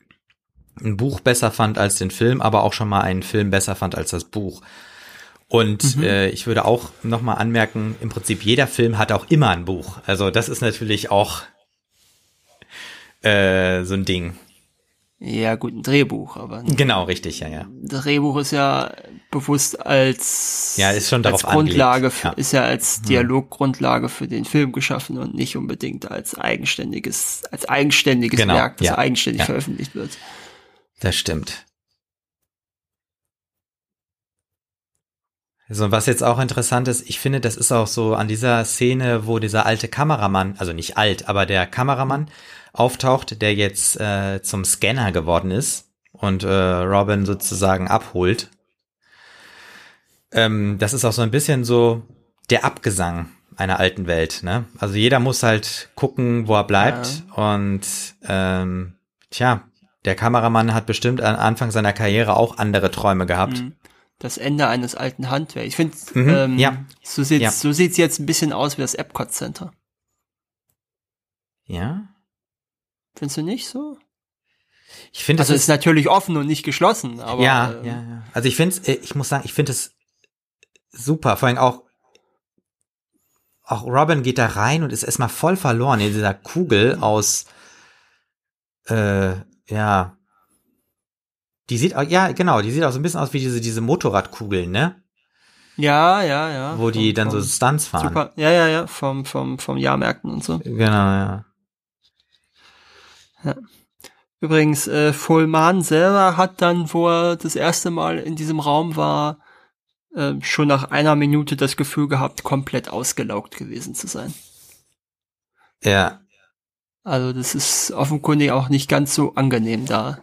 ein Buch besser fand als den Film, aber auch schon mal einen Film besser fand als das Buch. Und mhm. äh, ich würde auch noch mal anmerken, im Prinzip jeder Film hat auch immer ein Buch. Also das ist natürlich auch äh, so ein Ding. Ja, gut, ein Drehbuch, aber Genau, richtig, ja, ja. Drehbuch ist ja bewusst als, Ja, ist schon als Grundlage, für, ja. ist ja als Dialoggrundlage für den Film geschaffen und nicht unbedingt als eigenständiges, als eigenständiges Genau, Werk, das ja, eigenständig ja. veröffentlicht wird. Das stimmt. So, was jetzt auch interessant ist, ich finde, das ist auch so an dieser Szene, wo dieser alte Kameramann, also nicht alt, aber der Kameramann auftaucht, der jetzt äh, zum Scanner geworden ist und äh, Robin sozusagen abholt. Ähm, das ist auch so ein bisschen so der Abgesang einer alten Welt, ne? Also jeder muss halt gucken, wo er bleibt und ähm, tja, der Kameramann hat bestimmt am Anfang seiner Karriere auch andere Träume gehabt. Mhm. Das Ende eines alten Handwerks. Ich finde, Mhm, ähm, ja. so sieht's, Ja. so sieht's jetzt ein bisschen aus wie das Epcot Center. Ja. Findest du nicht so? Ich finde, Also es ist natürlich offen und nicht geschlossen, aber ja, ähm, ja, ja. Also ich finde es, ich muss sagen, ich finde es super. Vor allem auch, auch Robin geht da rein und ist erstmal voll verloren in dieser Kugel aus, äh, ja. Die sieht, auch- ja, genau, die sieht auch so ein bisschen aus wie diese, diese Motorradkugeln, ne? ja, ja, ja. Wo die Vom- dann so Stunts fahren. Super, ja, ja, ja, vom, vom, vom Jahrmärkten und so. Genau, ja. Übrigens, äh, Fullman selber hat dann, wo er das erste Mal in diesem Raum war, äh, schon nach einer Minute das Gefühl gehabt, komplett ausgelaugt gewesen zu sein. Ja, Also das ist offenkundig auch nicht ganz so angenehm da.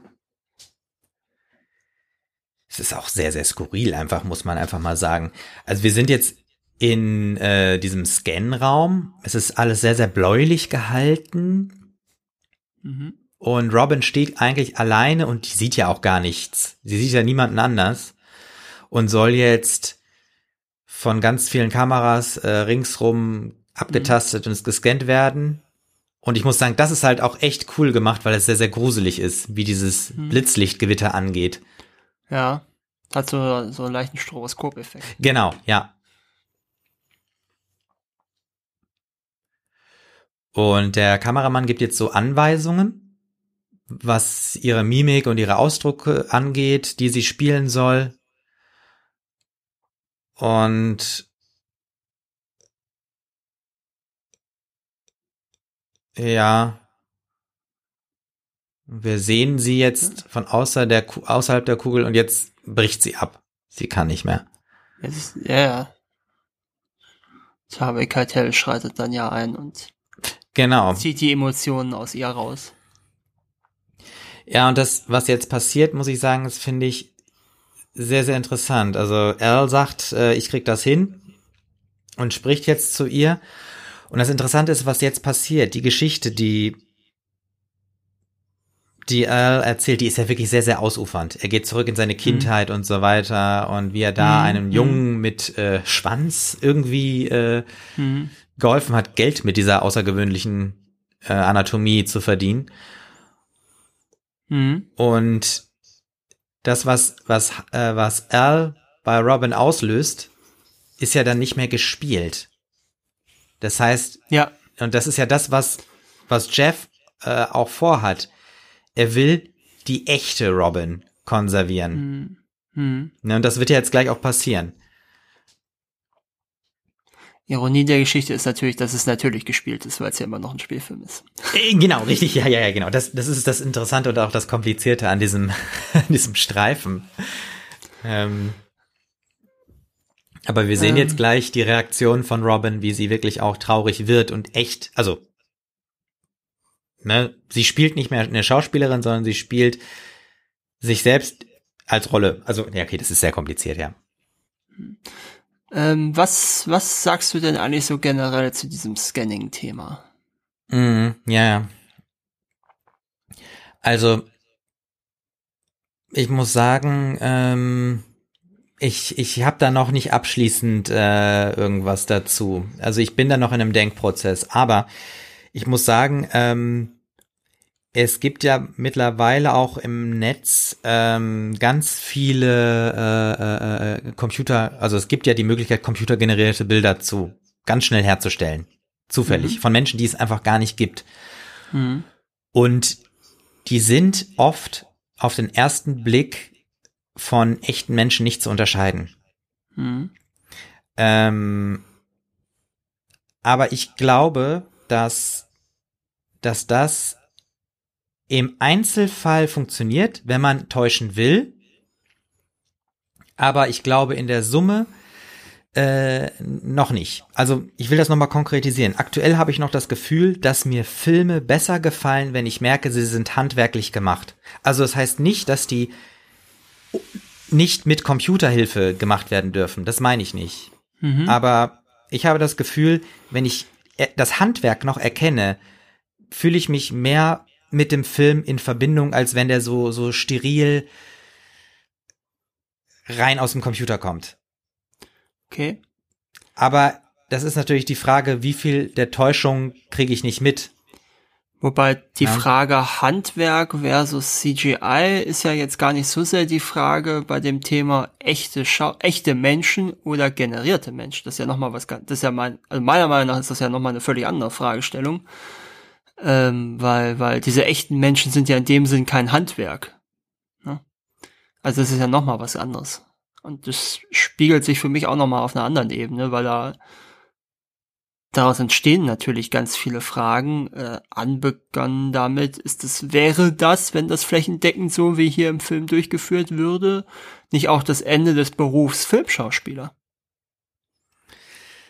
es ist auch sehr, sehr skurril, einfach, muss man einfach mal sagen. Also wir sind jetzt in äh, diesem Scan-Raum. Es ist alles sehr, sehr bläulich gehalten. Mhm. Und Robin steht eigentlich alleine und die sieht ja auch gar nichts. Sie sieht ja niemanden anders und soll jetzt von ganz vielen Kameras äh, ringsrum abgetastet und gescannt werden. Und ich muss sagen, das ist halt auch echt cool gemacht, weil es sehr, sehr gruselig ist, wie dieses Mhm. Blitzlichtgewitter angeht. Ja, hat so, so einen leichten Stroboskop-Effekt. Genau, ja. Und der Kameramann gibt jetzt so Anweisungen, was ihre Mimik und ihre Ausdrücke angeht, die sie spielen soll. Und ja, wir sehen sie jetzt von außer der, außerhalb der Kugel und jetzt bricht sie ab. Sie kann nicht mehr. Ja, ja. Harvey Keitel schreitet dann ja ein und Genau. zieht die Emotionen aus ihr raus. Ja, und das, was jetzt passiert, muss ich sagen, das finde ich sehr, sehr interessant. Also Al sagt, äh, ich krieg das hin und spricht jetzt zu ihr. Und das Interessante ist, was jetzt passiert. Die Geschichte, die die Al erzählt, die ist ja wirklich sehr, sehr ausufernd. Er geht zurück in seine Kindheit und so weiter und wie er da Mhm, einem mhm. Jungen mit äh, Schwanz irgendwie äh, Mhm. Geholfen hat, Geld mit dieser außergewöhnlichen äh, Anatomie zu verdienen. Mhm. Und das, was, was, äh, was Al bei Robin auslöst, ist ja dann nicht mehr gespielt. Das heißt, Ja, und das ist ja das, was, was Jeff äh, auch vorhat. Er will die echte Robin konservieren. Mhm. Mhm. Ne, und das wird ja jetzt gleich auch passieren. Ironie der Geschichte ist natürlich, dass es natürlich gespielt ist, weil es ja immer noch ein Spielfilm ist. Äh, Genau, richtig, ja, ja, ja, genau. Das, das ist das Interessante und auch das Komplizierte an diesem, an diesem Streifen. Ähm, aber wir sehen Ähm. jetzt gleich die Reaktion von Robin, wie sie wirklich auch traurig wird und echt, also, ne, sie spielt nicht mehr eine Schauspielerin, sondern sie spielt sich selbst als Rolle. Also, ja, okay, das ist sehr kompliziert, ja. Ähm, was, was sagst du denn eigentlich so generell zu diesem Scanning-Thema? Ja, ja. Also, ich muss sagen, ähm, ich, ich habe da noch nicht abschließend äh, irgendwas dazu. Also ich bin da noch in einem Denkprozess. Aber ich muss sagen, ähm, es gibt ja mittlerweile auch im Netz ähm, ganz viele äh, äh, äh, Computer, also es gibt ja die Möglichkeit, computergenerierte Bilder zu ganz schnell herzustellen. Zufällig. Mhm. Von Menschen, die es einfach gar nicht gibt. Mhm. Und die sind oft auf den ersten Blick von echten Menschen nicht zu unterscheiden. Hm. Ähm, aber ich glaube, dass, dass das im Einzelfall funktioniert, wenn man täuschen will. Aber ich glaube, in der Summe äh, noch nicht. Also ich will das nochmal konkretisieren. Aktuell habe ich noch das Gefühl, dass mir Filme besser gefallen, wenn ich merke, sie sind handwerklich gemacht. Also das heißt nicht, dass die nicht mit Computerhilfe gemacht werden dürfen. Das meine ich nicht. Mhm. Aber ich habe das Gefühl, wenn ich äh, das Handwerk noch erkenne, fühle ich mich mehr mit dem Film in Verbindung, als wenn der so, so steril rein aus dem Computer kommt. Okay. Aber das ist natürlich die Frage, wie viel der Täuschung kriege ich nicht mit? Wobei die Ja. Frage Handwerk versus CGI ist ja jetzt gar nicht so sehr die Frage bei dem Thema echte Schau echte Menschen oder generierte Menschen. Das ist ja nochmal was ganz, das ist ja mein, also meiner Meinung nach ist das ja nochmal eine völlig andere Fragestellung. Ähm, weil, weil diese echten Menschen sind ja in dem Sinn kein Handwerk. Ne? Also das ist ja nochmal was anderes. Und das spiegelt sich für mich auch nochmal auf einer anderen Ebene, weil da daraus entstehen natürlich ganz viele Fragen. Äh, anbegonnen damit ist es, wäre das, wenn das flächendeckend so wie hier im Film durchgeführt würde, nicht auch das Ende des Berufs Filmschauspieler?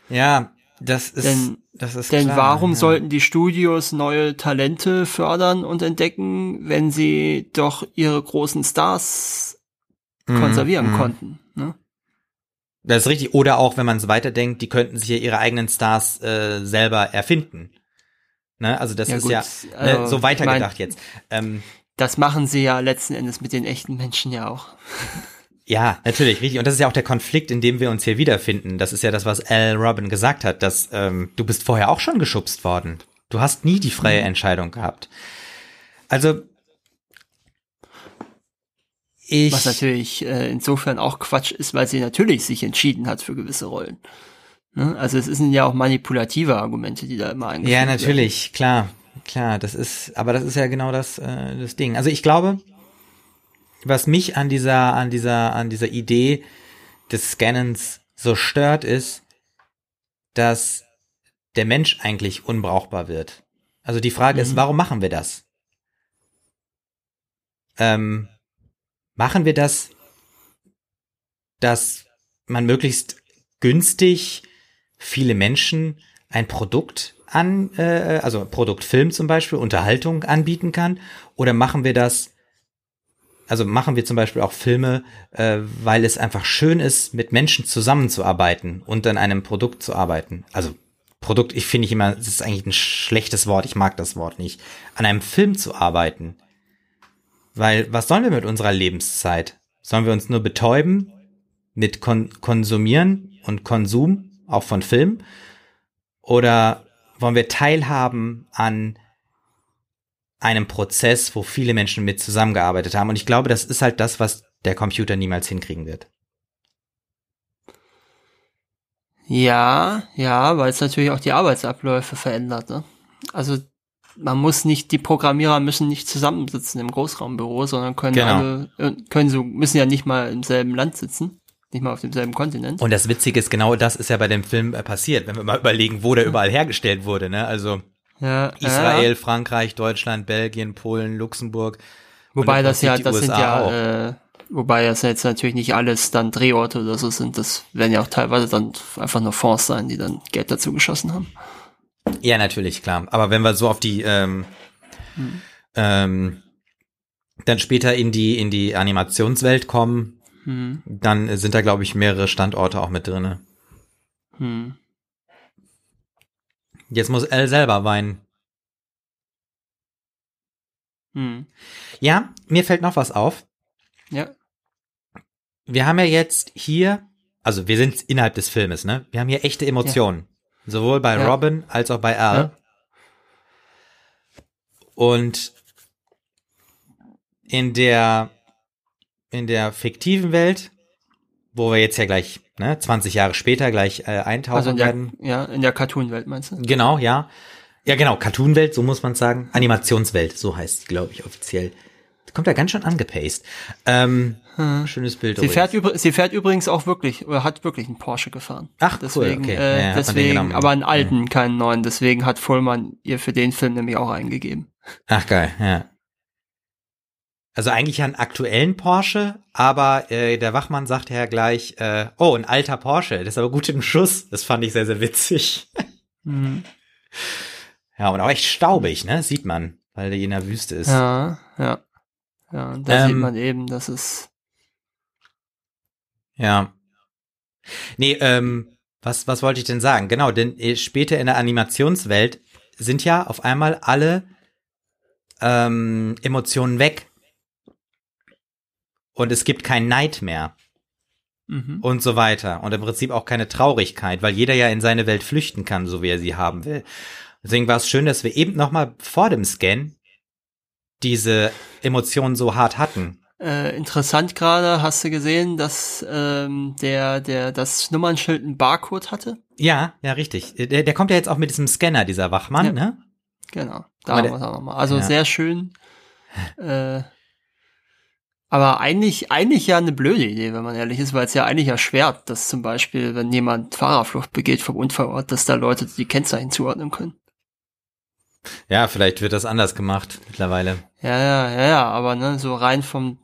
Ja, das ist, Denn- das ist Denn klar, warum ja. sollten die Studios neue Talente fördern und entdecken, wenn sie doch ihre großen Stars Mhm, konservieren mhm. konnten? Ne? Das ist richtig. Oder auch, wenn man es weiterdenkt, die könnten sich ja ihre eigenen Stars äh, selber erfinden. Ne? Also das Ja, ist gut, ja also, ne, so ich weitergedacht mein- jetzt. Ähm, Das machen sie ja letzten Endes mit den echten Menschen ja auch. Ja, natürlich, richtig. Und das ist ja auch der Konflikt, in dem wir uns hier wiederfinden. Das ist ja das, was Al Robin gesagt hat, dass ähm, du bist vorher auch schon geschubst worden. Du hast nie die freie Mhm. Entscheidung gehabt. Also ich Was natürlich äh, insofern auch Quatsch ist, weil sie natürlich sich entschieden hat für gewisse Rollen. Ne? Also es sind ja auch manipulative Argumente, die da immer eingeführt ja werden. natürlich, klar, klar. Das ist, aber das ist ja genau das äh, das Ding. Also ich glaube, was mich an dieser an dieser an dieser Idee des Scannens so stört, ist, dass der Mensch eigentlich unbrauchbar wird. Also die Frage ist, Mhm. warum machen wir das? Ähm, machen wir das, dass man möglichst günstig viele Menschen ein Produkt an, äh, also Produktfilm zum Beispiel, Unterhaltung anbieten kann? Oder machen wir das, also machen wir zum Beispiel auch Filme, äh, weil es einfach schön ist, mit Menschen zusammenzuarbeiten und an einem Produkt zu arbeiten? Also Produkt, ich finde ich immer, das ist eigentlich ein schlechtes Wort, ich mag das Wort nicht. An einem Film zu arbeiten. Weil, was sollen wir mit unserer Lebenszeit? Sollen wir uns nur betäuben mit Kon Konsumieren und Konsum, auch von Film? Oder wollen wir teilhaben an einem Prozess, wo viele Menschen mit zusammengearbeitet haben? Und ich glaube, das ist halt das, was der Computer niemals hinkriegen wird. Ja, ja, weil es natürlich auch die Arbeitsabläufe verändert. Ne? Also man muss nicht, die Programmierer müssen nicht zusammensitzen im Großraumbüro, sondern können Genau. alle, äh, können so, müssen ja nicht mal im selben Land sitzen, nicht mal auf demselben Kontinent. Und das Witzige ist, genau das ist ja bei dem Film äh, passiert, wenn wir mal überlegen, wo der überall hergestellt wurde. Ne? Also ja, Israel, Ja. Frankreich, Deutschland, Belgien, Polen, Luxemburg. Wobei das ja, das sind USA ja, auch. äh, wobei das jetzt natürlich nicht alles dann Drehorte oder so sind. Das werden ja auch teilweise dann einfach nur Fonds sein, die dann Geld dazu geschossen haben. Ja, natürlich, klar. Aber wenn wir so auf die ähm, ähm, dann später in die in die Animationswelt kommen, Hm, dann sind da glaube ich mehrere Standorte auch mit drinne. hm. Jetzt muss Elle selber weinen. Hm. Ja, mir fällt noch was auf. Ja. Wir haben ja jetzt hier, also wir sind innerhalb des Filmes, ne? Wir haben hier echte Emotionen. Sowohl bei Ja. Robin als auch bei Al. Ja. Und in der, in der fiktiven Welt, wo wir jetzt ja gleich, ne, 20 Jahre später gleich äh, eintauchen Also in der, werden. ja, in der Cartoon-Welt meinst du? Genau, ja. Ja, genau, Cartoonwelt, so muss man sagen. Animationswelt, so heißt es, glaube ich, offiziell. Kommt da ganz schön angepaced. Ähm, hm. Schönes Bild. Sie fährt, sie fährt übrigens auch wirklich, oder hat wirklich einen Porsche gefahren. Ach, deswegen, cool, okay. Äh, ja, deswegen, aber einen alten, ja. keinen neuen. Deswegen hat Vollmann ihr für den Film nämlich auch eingegeben. Ach, geil, ja. Also eigentlich einen aktuellen Porsche, aber äh, der Wachmann sagt ja gleich, äh, oh, ein alter Porsche, das ist aber gut im Schuss. Das fand ich sehr, sehr witzig. Mhm. Ja, und auch echt staubig, ne? Sieht man, weil der in der Wüste ist. Ja, ja. Ja, und da ähm, sieht man eben, dass es. Ja. Nee, ähm, was, was wollte ich denn sagen? Genau, denn äh, später in der Animationswelt sind ja auf einmal alle ähm, Emotionen weg. Und es gibt kein Neid mehr. Mhm. Und so weiter. Und im Prinzip auch keine Traurigkeit, weil jeder ja in seine Welt flüchten kann, so wie er sie haben will. Deswegen war es schön, dass wir eben nochmal vor dem Scan diese Emotionen so hart hatten. Äh, interessant gerade, hast du gesehen, dass ähm, der, der das Nummernschild einen Barcode hatte? Ja, ja, richtig. Der, der kommt ja jetzt auch mit diesem Scanner, dieser Wachmann, ja. ne? Genau, da haben wir es auch nochmal. Also ja. sehr schön. Äh, aber eigentlich, eigentlich ja eine blöde Idee, wenn man ehrlich ist, weil es ja eigentlich erschwert, dass zum Beispiel, wenn jemand Fahrerflucht begeht vom Unfallort, dass da Leute die Kennzeichen zuordnen können. Ja, vielleicht wird das anders gemacht mittlerweile. Ja, ja, ja, ja, aber ne, so rein vom,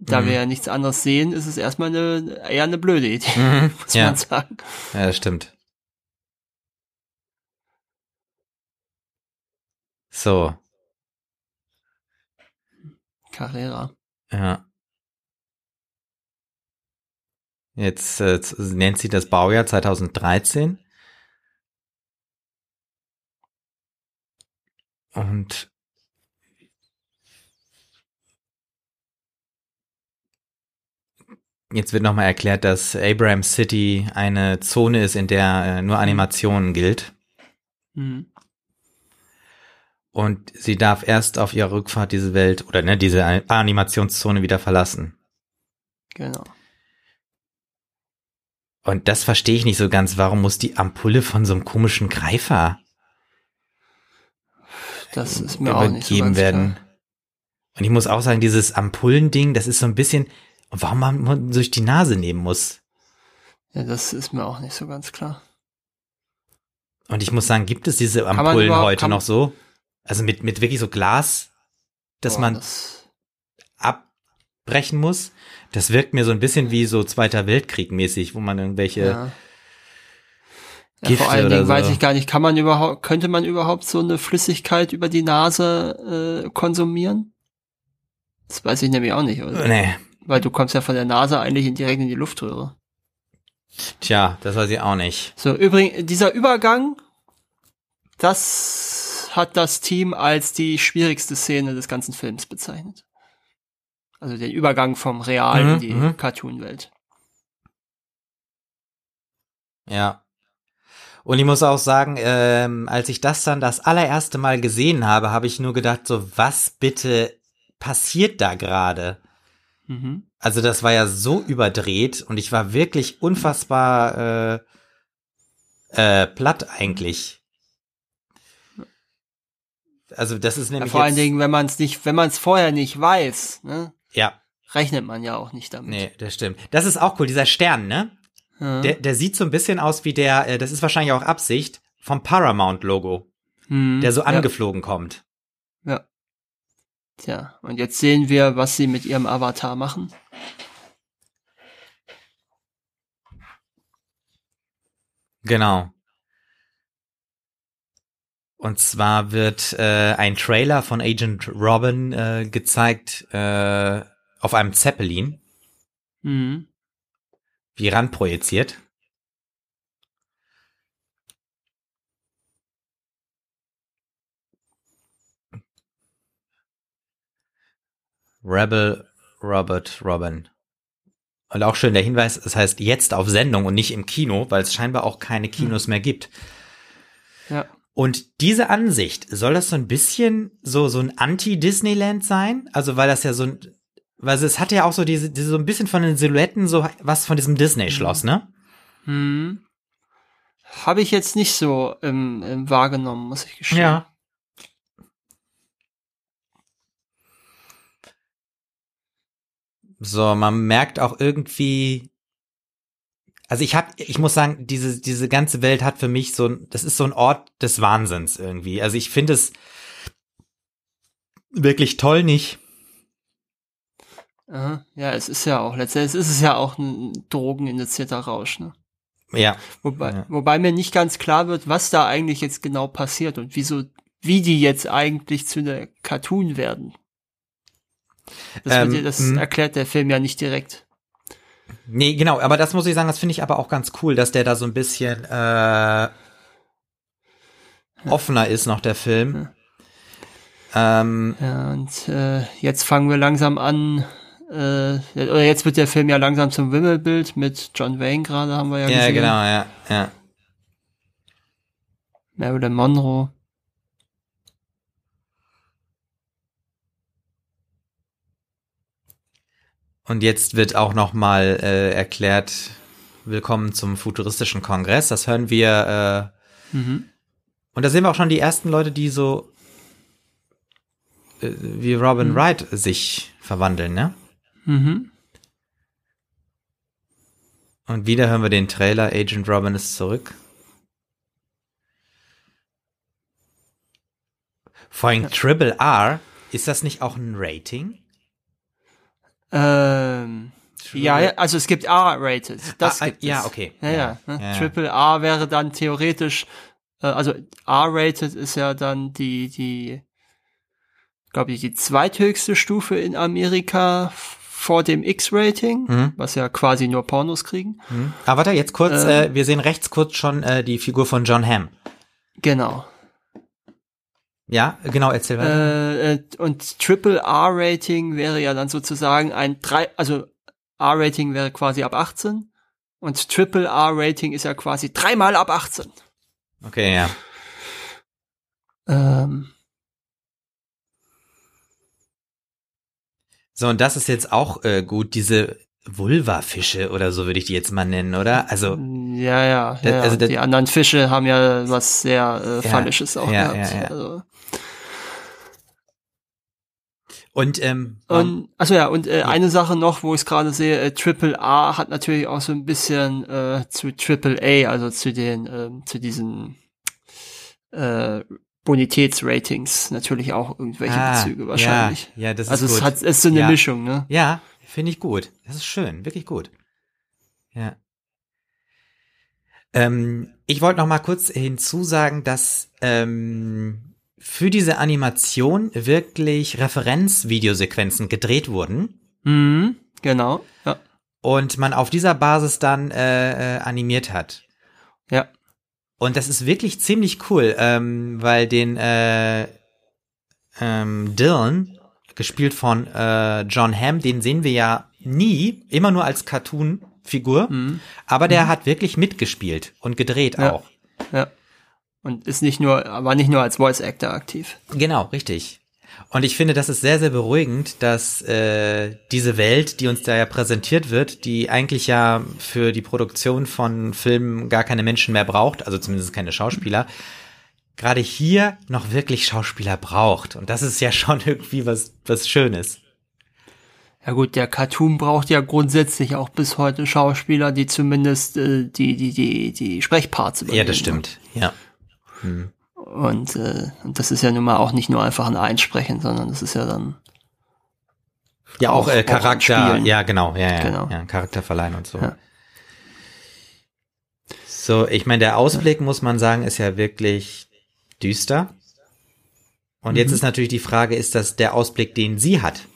da mhm. wir ja nichts anderes sehen, ist es erstmal eine, eher eine blöde Idee, mhm. muss ja. man sagen. Ja, das stimmt. So. Carrera. Ja. Jetzt äh, nennt sie das Baujahr 2013. Und jetzt wird nochmal erklärt, dass Abraham City eine Zone ist, in der äh, nur Animationen gilt. Mhm. Und sie darf erst auf ihrer Rückfahrt diese Welt oder ne, diese Animationszone wieder verlassen. Genau. Und das verstehe ich nicht so ganz. Warum muss die Ampulle von so einem komischen Greifer das ist mir auch nicht so ganz werden. Klar. Und ich muss auch sagen, dieses Ampullending, das ist so ein bisschen, warum man durch die Nase nehmen muss. Ja, das ist mir auch nicht so ganz klar. Und ich muss sagen, gibt es diese Ampullen heute noch so? Also mit, mit wirklich so Glas, dass Boah, man das abbrechen muss? Das wirkt mir so ein bisschen wie so Zweiter Weltkrieg mäßig, wo man irgendwelche ja. Ja, vor allen Dingen so. weiß ich gar nicht, kann man überhaupt, könnte man überhaupt so eine Flüssigkeit über die Nase äh, konsumieren? Das weiß ich nämlich auch nicht, oder? Nee. Weil du kommst ja von der Nase eigentlich direkt in die Luftröhre. Tja, das weiß ich auch nicht. So, übrigens, dieser Übergang, das hat das Team als die schwierigste Szene des ganzen Films bezeichnet. Also den Übergang vom Real mhm, in die mhm. Cartoon-Welt. Ja, und ich muss auch sagen, ähm, als ich das dann das allererste Mal gesehen habe, habe ich nur gedacht, so was bitte passiert da gerade? Mhm. Also das war ja so überdreht und ich war wirklich unfassbar äh, äh, platt eigentlich. Also das ist nämlich ja, vor allen Dingen, wenn man es nicht, wenn man es vorher nicht weiß, ne? Ja. Rechnet man ja auch nicht damit. Nee, das stimmt. Das ist auch cool, dieser Stern, ne? Der, der sieht so ein bisschen aus wie der, äh, das ist wahrscheinlich auch Absicht, vom Paramount-Logo, hm, der so angeflogen ja. kommt. Ja. Tja, und jetzt sehen wir, was sie mit ihrem Avatar machen. Genau. Und zwar wird äh, ein Trailer von Agent Robin äh, gezeigt äh, auf einem Zeppelin. Mhm wie ranprojiziert. Rebel Robert Robin. Und auch schön der Hinweis, es heißt jetzt auf Sendung und nicht im Kino, weil es scheinbar auch keine Kinos hm. mehr gibt. Ja. Und diese Ansicht, soll das so ein bisschen so, so ein Anti-Disneyland sein? Also, weil das ja so ein, weil es hat ja auch so diese, diese so ein bisschen von den Silhouetten so was von diesem Disney-Schloss, ne? Hm. Habe ich jetzt nicht so ähm, ähm, wahrgenommen, muss ich gestehen. Ja. So, man merkt auch irgendwie, also ich habe, ich muss sagen, diese diese ganze Welt hat für mich so, ein, das ist so ein Ort des Wahnsinns irgendwie. Also ich finde es wirklich toll nicht. Ja, es ist ja auch, letztendlich ist es ja auch ein drogeninduzierter Rausch, ne? Ja. Wobei, Ja. wobei mir nicht ganz klar wird, was da eigentlich jetzt genau passiert und wieso, wie die jetzt eigentlich zu einer Cartoon werden. Das, Ähm, wird, das mhm. erklärt der Film ja nicht direkt. Nee, genau, aber das muss ich sagen, das finde ich aber auch ganz cool, dass der da so ein bisschen äh, offener ist noch der Film. Ähm, Ja, und äh, jetzt fangen wir langsam an, äh, oder jetzt wird der Film ja langsam zum Wimmelbild mit John Wayne gerade, haben wir ja, ja, gesehen. genau, ja, ja. Marilyn Monroe. Und jetzt wird auch noch mal äh, erklärt, willkommen zum futuristischen Kongress. Das hören wir, äh, Mhm. und da sehen wir auch schon die ersten Leute, die so äh, wie Robin Wright sich verwandeln, ne? Mhm. Und wieder hören wir den Trailer, Agent Robin ist zurück. Vor allem Triple R, ist das nicht auch ein Rating? Ähm, ja, ja, also es gibt R-rated. Das Ah, ah, gibt ja, es. okay. Ja, Ja, ja. ne? Triple R wäre dann theoretisch, äh, also R-rated ist ja dann die, die, glaube ich, die zweithöchste Stufe in Amerika vor dem X-Rating, Mhm. was ja quasi nur Pornos kriegen. Hm. Aber warte, jetzt kurz, Ähm. äh, wir sehen rechts kurz schon äh, die Figur von John Hamm. Genau. Ja, genau, erzähl weiter. Äh, äh, und Triple R-Rating wäre ja dann sozusagen ein drei, also R-Rating wäre quasi ab 18 und Triple R-Rating ist ja quasi dreimal ab 18. Okay, ja. Ähm, So, und das ist jetzt auch äh, gut, diese Vulva-Fische oder so würde ich die jetzt mal nennen, oder? Also, ja, ja, Da- ja. also da- die anderen Fische haben ja was sehr äh, Ja, Phallisches auch ja, gehabt. ja, ja. Also, und, ähm, und, also ja, und äh, eine Sache noch, wo ich es gerade sehe, äh, Triple A hat natürlich auch so ein bisschen äh, zu Triple A, also zu den, ähm, zu diesen äh, Bonitätsratings natürlich auch irgendwelche ah, Bezüge wahrscheinlich. Ja, ja das also ist es gut. hat es ist so eine Ja. Mischung, ne? Ja, finde ich gut. Das ist schön, wirklich gut. Ja. Ähm, ich wollte noch mal kurz hinzusagen, dass ähm, für diese Animation wirklich Referenzvideosequenzen gedreht wurden Mhm, genau. Ja. und man auf dieser Basis dann äh, äh, animiert hat. Ja. Und das ist wirklich ziemlich cool, ähm, weil den äh, ähm, Dylan, gespielt von äh, John Hamm, den sehen wir ja nie, immer nur als Cartoon-Figur, Mhm. aber der hat wirklich mitgespielt und gedreht Ja. auch. Ja. Und ist nicht nur, war nicht nur als Voice Actor aktiv. Genau, richtig. Und ich finde, das ist sehr, sehr beruhigend, dass äh, diese Welt, die uns da ja präsentiert wird, die eigentlich ja für die Produktion von Filmen gar keine Menschen mehr braucht, also zumindest keine Schauspieler, gerade hier noch wirklich Schauspieler braucht. Und das ist ja schon irgendwie was, was Schönes. Ja gut, der Cartoon braucht ja grundsätzlich auch bis heute Schauspieler, die zumindest äh, die, die, die, die Sprechparts übernehmen. Ja, das stimmt. Ja. Und, äh, und das ist ja nun mal auch nicht nur einfach ein Einsprechen, sondern das ist ja dann Ja, auch, Auch- äh, auch Charakter, spielen. ja, genau, ja, ja, Genau. ja, Charakter verleihen und so. Ja. So, ich meine, der Ausblick, muss man sagen, ist ja wirklich düster. Und jetzt Mhm. ist natürlich die Frage, ist das der Ausblick, den sie hat?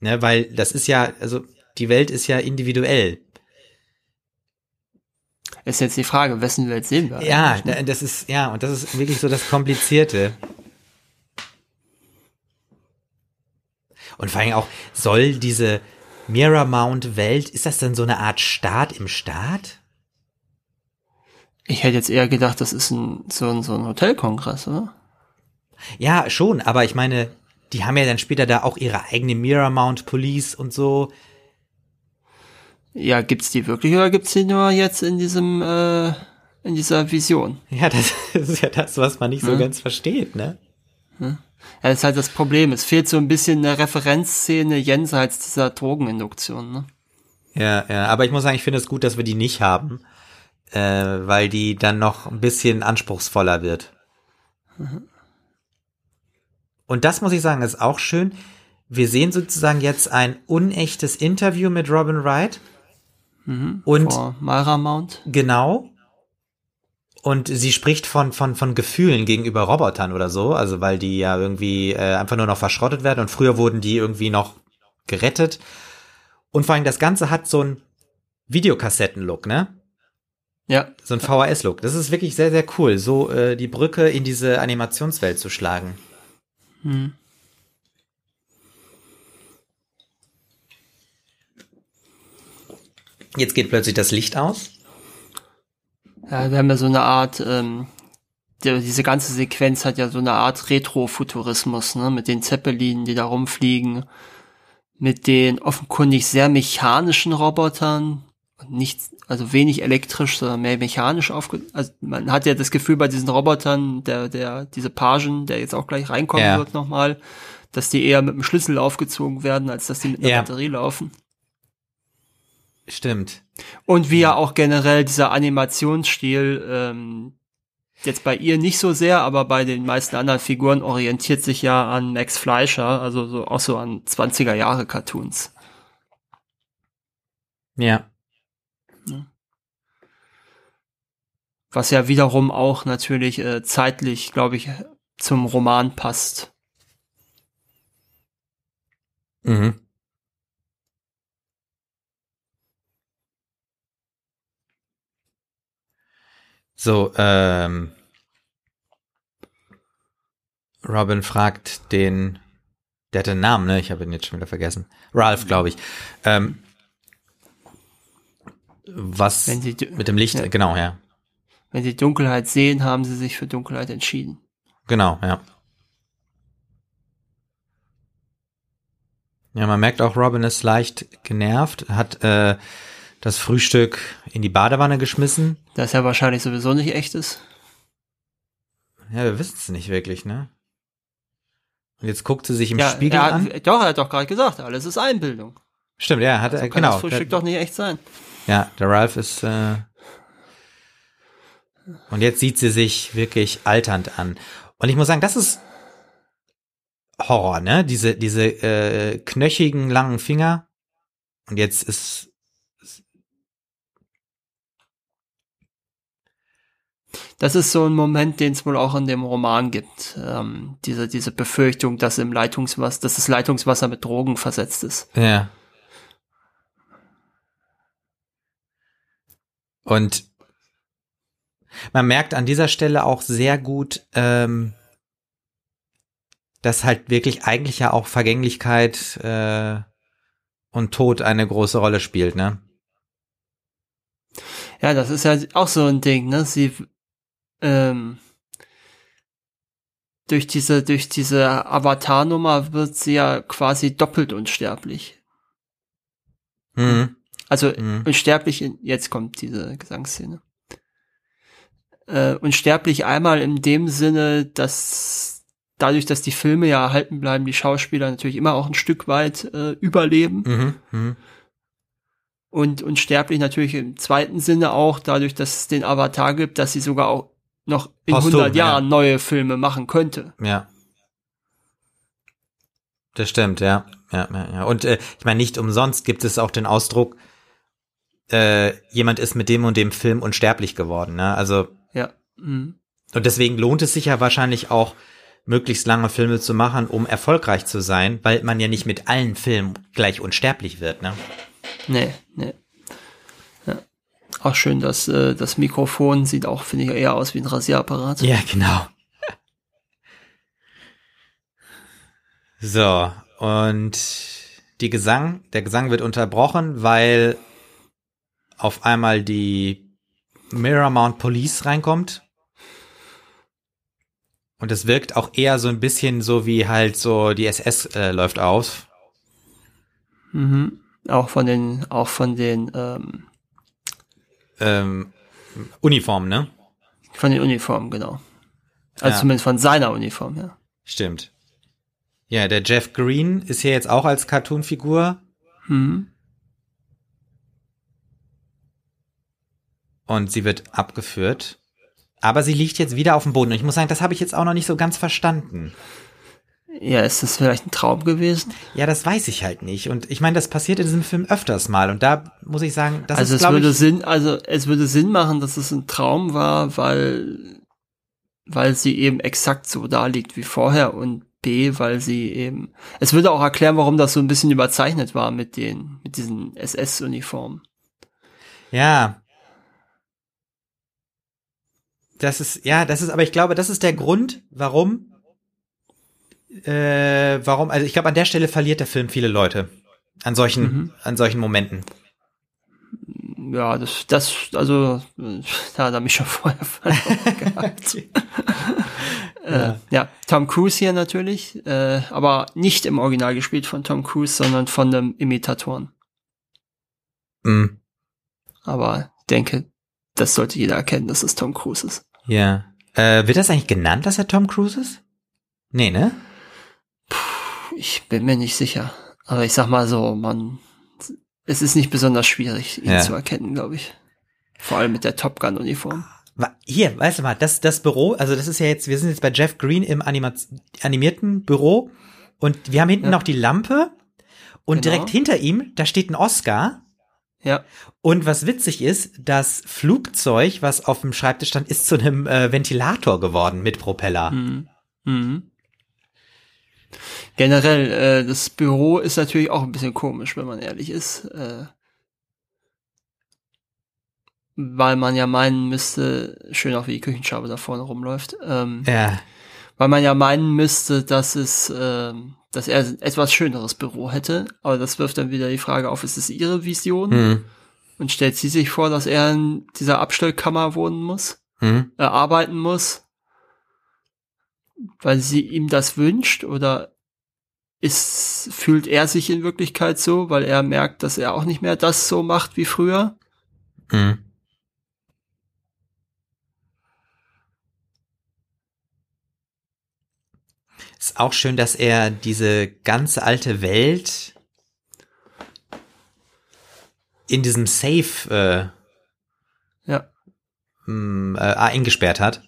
Ne, weil das ist ja, also die Welt ist ja individuell. Ist jetzt die Frage, wessen Welt sehen wir? Ja, eigentlich, ne? da- das ist, ja, und das ist wirklich so das Komplizierte. Und vor allem auch, soll diese Miramount-Welt, ist das denn so eine Art Staat im Staat? Ich hätte jetzt eher gedacht, das ist ein, so ein, so ein Hotelkongress, oder? Ja, schon, aber ich meine, die haben ja dann später da auch ihre eigene Miramount Police und so. Ja, gibt's die wirklich oder gibt's die nur jetzt in diesem, äh, in dieser Vision. Ja, das ist ja das, was man nicht so Ja. ganz versteht, ne? Ja, das ist halt das Problem. Es fehlt so ein bisschen eine Referenzszene jenseits dieser Drogeninduktion. Ne? Ja, ja, aber ich muss sagen, ich finde es gut, dass wir die nicht haben, äh, weil die dann noch ein bisschen anspruchsvoller wird. Und das muss ich sagen, ist auch schön. Wir sehen sozusagen jetzt ein unechtes Interview mit Robin Wright. Und Vor Myra Mount. Genau. Und sie spricht von, von, von Gefühlen gegenüber Robotern oder so, also weil die ja irgendwie äh, einfach nur noch verschrottet werden und früher wurden die irgendwie noch gerettet. Und vor allem das Ganze hat so einen Videokassetten-Look, ne? Ja, So ein VHS-Look. Das ist wirklich sehr, sehr cool, so äh, die Brücke in diese Animationswelt zu schlagen. hm. Jetzt geht plötzlich das Licht aus. ja, wir haben ja so eine Art, ähm, der, diese ganze Sequenz hat ja so eine Art Retrofuturismus, ne? Mit den Zeppelinen, die da rumfliegen, mit den offenkundig sehr mechanischen Robotern und nicht, also wenig elektrisch, sondern mehr mechanisch aufge, also man hat ja das Gefühl bei diesen Robotern, der, der, diese Pagen, der jetzt auch gleich reinkommen Ja. wird nochmal, dass die eher mit dem Schlüssel aufgezogen werden, als dass die mit einer Ja. Batterie laufen. Stimmt. Und wie ja auch generell dieser Animationsstil ähm, jetzt bei ihr nicht so sehr, aber bei den meisten anderen Figuren orientiert sich ja an Max Fleischer, also so auch so an 20er Jahre Cartoons. Ja. Was ja wiederum auch natürlich äh, zeitlich, glaube ich, zum Roman passt. Mhm. So, ähm, Robin fragt den, der hat einen Namen, ne? Ich habe ihn jetzt schon wieder vergessen. Ralph, glaube ich. Ähm, was Wenn sie, mit dem Licht, Ja. genau, ja. wenn sie Dunkelheit sehen, haben sie sich für Dunkelheit entschieden. Genau, ja. Ja, man merkt auch, Robin ist leicht genervt, hat äh, das Frühstück in die Badewanne geschmissen. Das ja wahrscheinlich sowieso nicht echt ist. Ja, wir wissen es nicht wirklich, ne? Und jetzt guckt sie sich im ja, Spiegel er hat, an. Doch, er hat doch gerade gesagt, alles ist Einbildung. Stimmt, ja, hat So er, kann genau. das Frühstück der, doch nicht echt sein. Ja, der Ralph ist. Äh, und jetzt sieht sie sich wirklich alternd an. Und ich muss sagen, das ist Horror, ne? Diese, diese äh, knöchigen, langen Finger. Und jetzt ist. Das ist so ein Moment, den es wohl auch in dem Roman gibt. Ähm, diese, diese Befürchtung, dass im Leitungswasser, dass das Leitungswasser mit Drogen versetzt ist. Ja. Und man merkt an dieser Stelle auch sehr gut, ähm, dass halt wirklich eigentlich ja auch Vergänglichkeit äh, und Tod eine große Rolle spielt, ne? Ja, das ist ja auch so ein Ding, ne? Sie ähm, durch diese, durch diese Avatar-Nummer wird sie ja quasi doppelt unsterblich. Mhm. Also Mhm. unsterblich, in, jetzt kommt diese Gesangsszene. Äh, unsterblich einmal in dem Sinne, dass dadurch, dass die Filme ja erhalten bleiben, die Schauspieler natürlich immer auch ein Stück weit äh, überleben. Mhm. Mhm. Und unsterblich natürlich im zweiten Sinne auch dadurch, dass es den Avatar gibt, dass sie sogar auch noch in Posthum, 100 ja. Jahren neue Filme machen könnte. Ja. Das stimmt, ja. Ja, ja, ja. Und äh, ich meine, nicht umsonst gibt es auch den Ausdruck, äh, jemand ist mit dem und dem Film unsterblich geworden, ne? Also Ja. Mhm. Und deswegen lohnt es sich ja wahrscheinlich auch, möglichst lange Filme zu machen, um erfolgreich zu sein, weil man ja nicht mit allen Filmen gleich unsterblich wird, ne? Nee, nee. Ja. Auch schön, dass äh, das Mikrofon sieht auch, finde ich, eher aus wie ein Rasierapparat. Ja, genau. So, und die Gesang, der Gesang wird unterbrochen, weil auf einmal die Mirror Mount Police reinkommt. Und es wirkt auch eher so ein bisschen so wie halt so die SS äh, läuft auf. Mhm. Auch von den, auch von den, ähm, Ähm, Uniform, ne? Von den Uniformen, genau. Also Ja. zumindest von seiner Uniform, ja. Stimmt. Ja, der Jeff Green ist hier jetzt auch als Cartoonfigur Mhm. und sie wird abgeführt. Aber sie liegt jetzt wieder auf dem Boden. Und ich muss sagen, das habe ich jetzt auch noch nicht so ganz verstanden. Ja, ist das vielleicht ein Traum gewesen? Ja, das weiß ich halt nicht. Und ich meine, das passiert in diesem Film öfters mal. Und da muss ich sagen, das also ist, es würde ich, Sinn, also es würde Sinn machen, dass es ein Traum war, weil weil sie eben exakt so da liegt wie vorher und B, weil sie eben es würde auch erklären, warum das so ein bisschen überzeichnet war mit den mit diesen SS-Uniformen. ja. Das ist, ja, das ist, aber ich glaube, das ist der Grund, warum, äh, warum, also ich glaube, an der Stelle verliert der Film viele Leute. An solchen, Mhm. an solchen Momenten. Ja, das das also da hat er mich schon vorher gehabt. Äh, ja, Tom Cruise hier natürlich, äh, aber nicht im Original gespielt von Tom Cruise, sondern von einem Imitatoren. Mm, Aber ich denke, das sollte jeder erkennen, dass es Tom Cruise ist. ja. Äh, wird das eigentlich genannt, dass er Tom Cruise ist? Nee, ne? Ich bin mir nicht sicher. Aber ich sag mal so, man, es ist nicht besonders schwierig, ihn Ja. zu erkennen, glaube ich. Vor allem mit der Top Gun Uniform. Hier, weißt du mal, das, das Büro, also das ist ja jetzt, wir sind jetzt bei Jeff Green im Anima animierten Büro und wir haben hinten Ja. noch die Lampe und Genau. direkt hinter ihm, da steht ein Oscar Ja, und was witzig ist, das Flugzeug, was auf dem Schreibtisch stand, ist zu einem äh, Ventilator geworden mit Propeller. Mhm. Mhm. Generell, äh, das Büro ist natürlich auch ein bisschen komisch, wenn man ehrlich ist. Äh, weil man ja meinen müsste, schön auch wie die Küchenschabe da vorne rumläuft, ähm, Ja, weil man ja meinen müsste, dass es, ähm, dass er ein etwas schöneres Büro hätte. Aber das wirft dann wieder die Frage auf, ist es ihre Vision? hm. Und stellt sie sich vor, dass er in dieser Abstellkammer wohnen muss? Hm. äh, arbeiten muss, weil sie ihm das wünscht oder ist, fühlt er sich in Wirklichkeit so, weil er merkt, dass er auch nicht mehr das so macht wie früher? Hm. Ist auch schön, dass er diese ganze alte Welt in diesem Safe Ja, äh, m, äh, eingesperrt hat.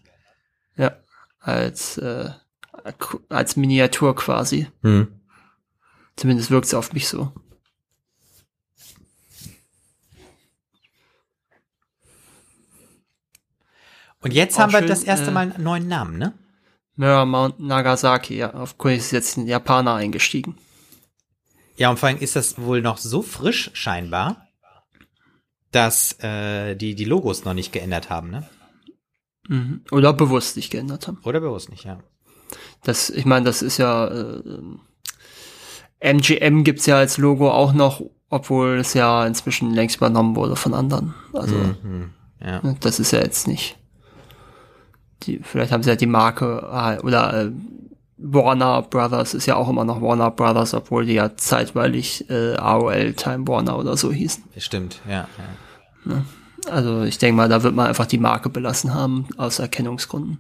ja, als, äh, als Miniatur quasi. Hm. Zumindest wirkt es auf mich so. Und jetzt Auch haben wir schön, das erste äh, Mal einen neuen Namen, ne? Mirror Mount Nagasaki, ja, auf Kurs ist jetzt ein Japaner eingestiegen. Ja, und vor allem ist das wohl noch so frisch scheinbar, dass äh, die die Logos noch nicht geändert haben, ne? Mhm. Oder bewusst nicht geändert haben. Oder bewusst nicht, ja. Das, ich meine, das ist ja äh, MGM gibt's ja als Logo auch noch, obwohl es ja inzwischen längst übernommen wurde von anderen. Also Mhm. Ja. ne, das ist ja jetzt nicht. Die, vielleicht haben sie ja die Marke äh, oder äh, Warner Brothers ist ja auch immer noch Warner Brothers, obwohl die ja zeitweilig äh, AOL Time Warner oder so hießen. Stimmt, ja. ja. Also ich denke mal, da wird man einfach die Marke belassen haben aus Erkennungsgründen.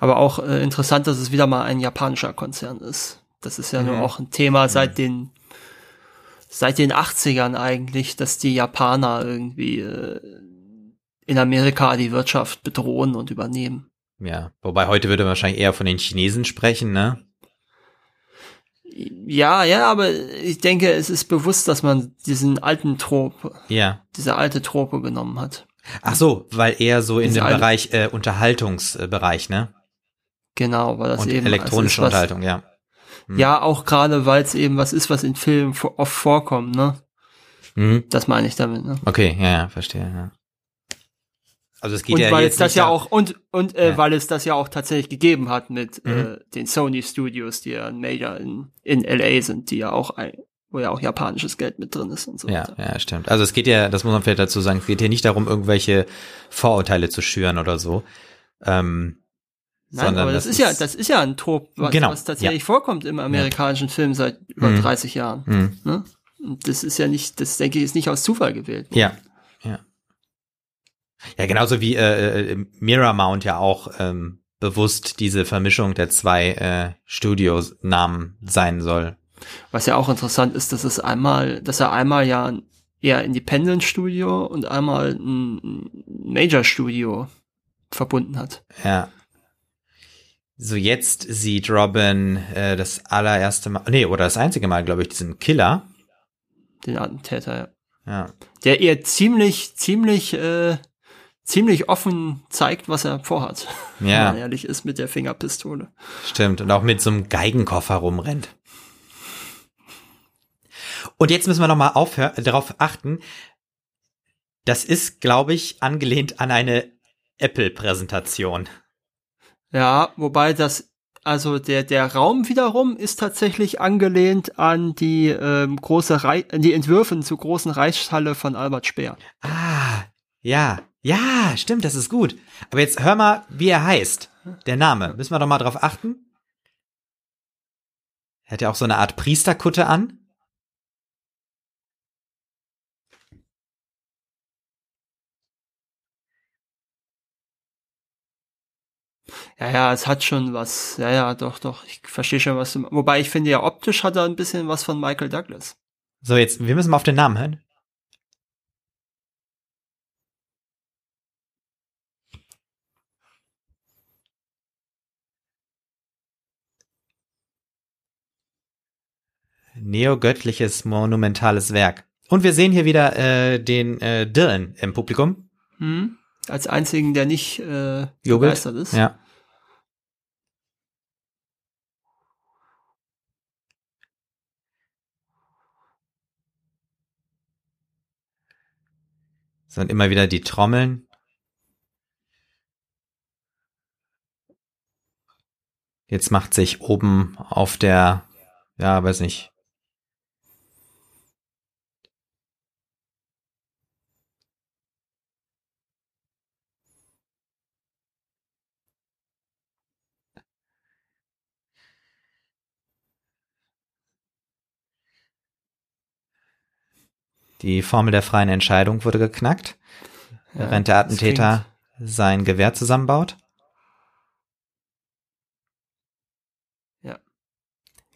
Aber auch äh, interessant, dass es wieder mal ein japanischer Konzern ist. Das ist ja nur Mhm. auch ein Thema seit den seit den 80ern eigentlich, dass die Japaner irgendwie äh, in Amerika die Wirtschaft bedrohen und übernehmen. Ja, wobei heute würde man wahrscheinlich eher von den Chinesen sprechen, ne? Ja, ja, aber ich denke, es ist bewusst, dass man diesen alten Trope, Ja. diese alte Trope genommen hat. Ach so, weil eher so in Diese dem Bereich äh, Unterhaltungsbereich, ne? Genau, weil das Und eben elektronische es ist was- Unterhaltung, ja. Hm. Ja, auch gerade, weil es eben was ist, was in Filmen oft vorkommt, ne? Mhm. Das meine ich damit, ne? Okay, ja, ja, verstehe, ja. Also es geht und ja weil jetzt es das ja auch und und äh, Ja. weil es das ja auch tatsächlich gegeben hat mit Mhm. äh, den Sony Studios, die ja ein Major in, in LA sind, die ja auch ein, wo ja auch japanisches Geld mit drin ist und so Ja, weiter. ja, stimmt. Also es geht ja, das muss man vielleicht dazu sagen, es geht hier nicht darum, irgendwelche Vorurteile zu schüren oder so. Ähm, Nein, sondern aber das, ist ja das ist ja ein Trop, was, Genau, was tatsächlich vorkommt im amerikanischen Film seit über Mhm. 30 Jahren. mh, Ne? Und das ist ja nicht, das denke ich, ist nicht aus Zufall gewählt. Ja, ja. Ja, genauso wie äh, äh, Miramount ja auch ähm, bewusst diese Vermischung der zwei äh, Studios-Namen sein soll. Was ja auch interessant ist, dass es einmal, dass er einmal ja ein eher Independent Studio und einmal ein Major Studio verbunden hat. Ja. So jetzt sieht Robin äh, das allererste Mal, nee, oder das einzige Mal, glaube ich, diesen Killer. Den Attentäter, ja. Ja. Der ihr ziemlich, ziemlich, äh, ziemlich offen zeigt, was er vorhat. Ja. Wenn man ehrlich ist mit der Fingerpistole. Stimmt. Und auch mit so einem Geigenkoffer rumrennt. Und jetzt müssen wir nochmal darauf achten. Das ist, glaube ich, angelehnt an eine Apple-Präsentation. Ja, wobei das, also der, der Raum wiederum ist tatsächlich angelehnt an die ähm, große Rei die Entwürfe zur großen Reichshalle von Albert Speer. Ah, ja, ja, stimmt, das ist gut. Aber jetzt hör mal, wie er heißt. Der Name. Müssen wir doch mal drauf achten. Er hat ja auch so eine Art Priesterkutte an. Ja, ja, es hat schon was. Ja, ja, doch, doch. Ich verstehe schon, was du. Wobei ich finde ja optisch hat er ein bisschen was von Michael Douglas. So, jetzt, wir müssen mal auf den Namen hören. Neogöttliches monumentales Werk. Und wir sehen hier wieder äh, den äh, Dylan im Publikum. Hm? Als einzigen, der nicht äh, begeistert ist. Ja. So, und immer wieder die Trommeln. Jetzt macht sich oben auf der, ja, weiß nicht. Die Formel der freien Entscheidung wurde geknackt, ja, während der Attentäter sein Gewehr zusammenbaut. Ja.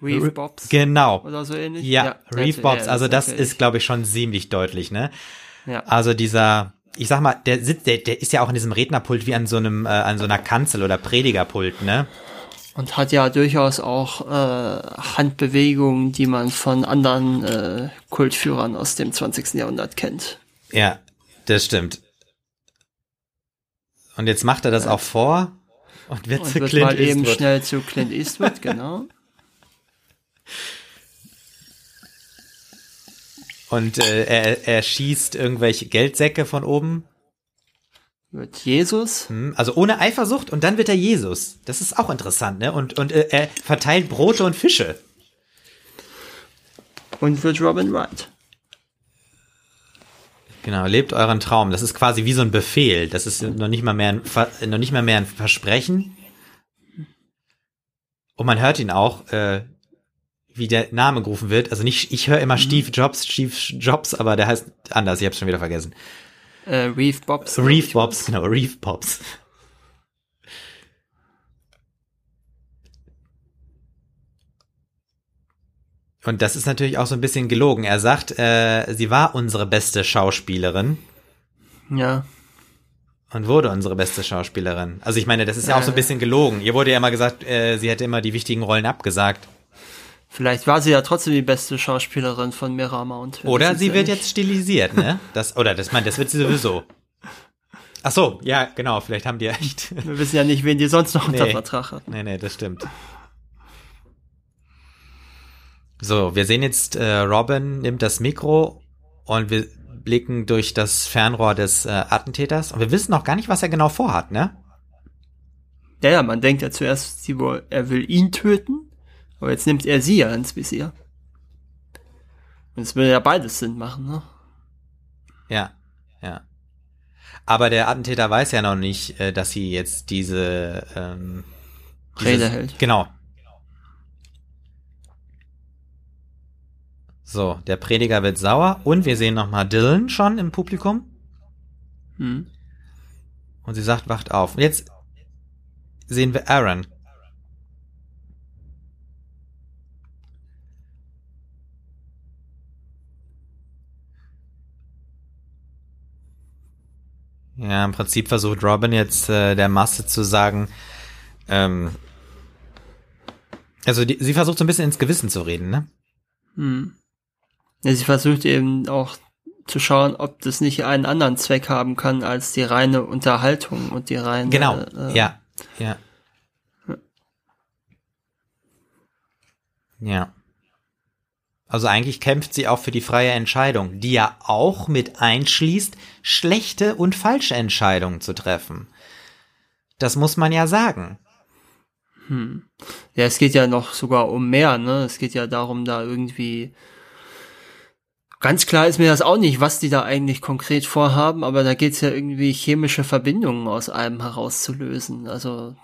Reeve Bobs. Genau. Oder so ähnlich. Ja, ja Reeve Bobs. Also das ist, glaube ich, schon ziemlich deutlich, ne? Ja. Also dieser, ich sag mal, der sitzt, der, der ist ja auch in diesem Rednerpult wie an so einem, äh, an so einer Kanzel oder Predigerpult, ne? Und hat ja durchaus auch äh, Handbewegungen, die man von anderen äh, Kultführern aus dem 20. Jahrhundert kennt. Ja, das stimmt. Und jetzt macht er das ja. auch vor und wird und zu wird Clint mal Eastwood. eben schnell zu Clint Eastwood, genau. Und äh, er, er schießt irgendwelche Geldsäcke von oben wird Jesus. Hm, also ohne Eifersucht und dann wird er Jesus. Das ist auch interessant, ne? Und, und äh, er verteilt Brote und Fische. Und wird Robin Wright. Genau, lebt euren Traum. Das ist quasi wie so ein Befehl. Das ist noch nicht mal mehr ein, noch nicht mal mehr ein Versprechen. Und man hört ihn auch, äh, wie der Name gerufen wird. Also nicht, ich höre immer mhm. Steve Jobs, Steve Jobs, aber der heißt anders. Ich hab's schon wieder vergessen. Äh, Reef Bobs. Reef Bobs, genau, Reef Bobs. Und das ist natürlich auch so ein bisschen gelogen. Er sagt, äh, sie war unsere beste Schauspielerin. Ja. Und wurde unsere beste Schauspielerin. Also ich meine, das ist ja auch so ein bisschen gelogen. Ihr wurde ja immer gesagt, äh, sie hätte immer die wichtigen Rollen abgesagt. Vielleicht war sie ja trotzdem die beste Schauspielerin von Miramount. Oder sie wird jetzt stilisiert, ne? Das, oder das, mein, das wird sie sowieso. Ach so, ja, genau, vielleicht haben die echt. Wir wissen ja nicht, wen die sonst noch unter Nee. Vertrag hat. Nee, nee, das stimmt. So, wir sehen jetzt, äh, Robin nimmt das Mikro und wir blicken durch das Fernrohr des äh, Attentäters und wir wissen noch gar nicht, was er genau vorhat, ne? Ja, ja, man denkt ja zuerst, sie er will ihn töten, aber jetzt nimmt er sie ja ins Visier. Und es würde ja beides Sinn machen, ne? Ja, ja. Aber der Attentäter weiß ja noch nicht, äh, dass sie jetzt diese ähm, Rede dieses- hält. Genau. So, der Prediger wird sauer und wir sehen nochmal Dylan schon im Publikum. Hm. Und sie sagt, wacht auf. Und jetzt sehen wir Aaron. Ja, im Prinzip versucht Robin jetzt äh, der Masse zu sagen, ähm, also die, sie versucht so ein bisschen ins Gewissen zu reden, ne? Hm. Ja, sie versucht eben auch zu schauen, ob das nicht einen anderen Zweck haben kann als die reine Unterhaltung und die reine. Genau, Äh, ja, ja. Ja. Also eigentlich kämpft sie auch für die freie Entscheidung, die ja auch mit einschließt, schlechte und falsche Entscheidungen zu treffen. Das muss man ja sagen. Hm. Ja, es geht ja noch sogar um mehr, ne? Es geht ja darum, da irgendwie. Ganz klar ist mir das auch nicht, was die da eigentlich konkret vorhaben, aber da geht's ja irgendwie chemische Verbindungen aus einem herauszulösen. Also,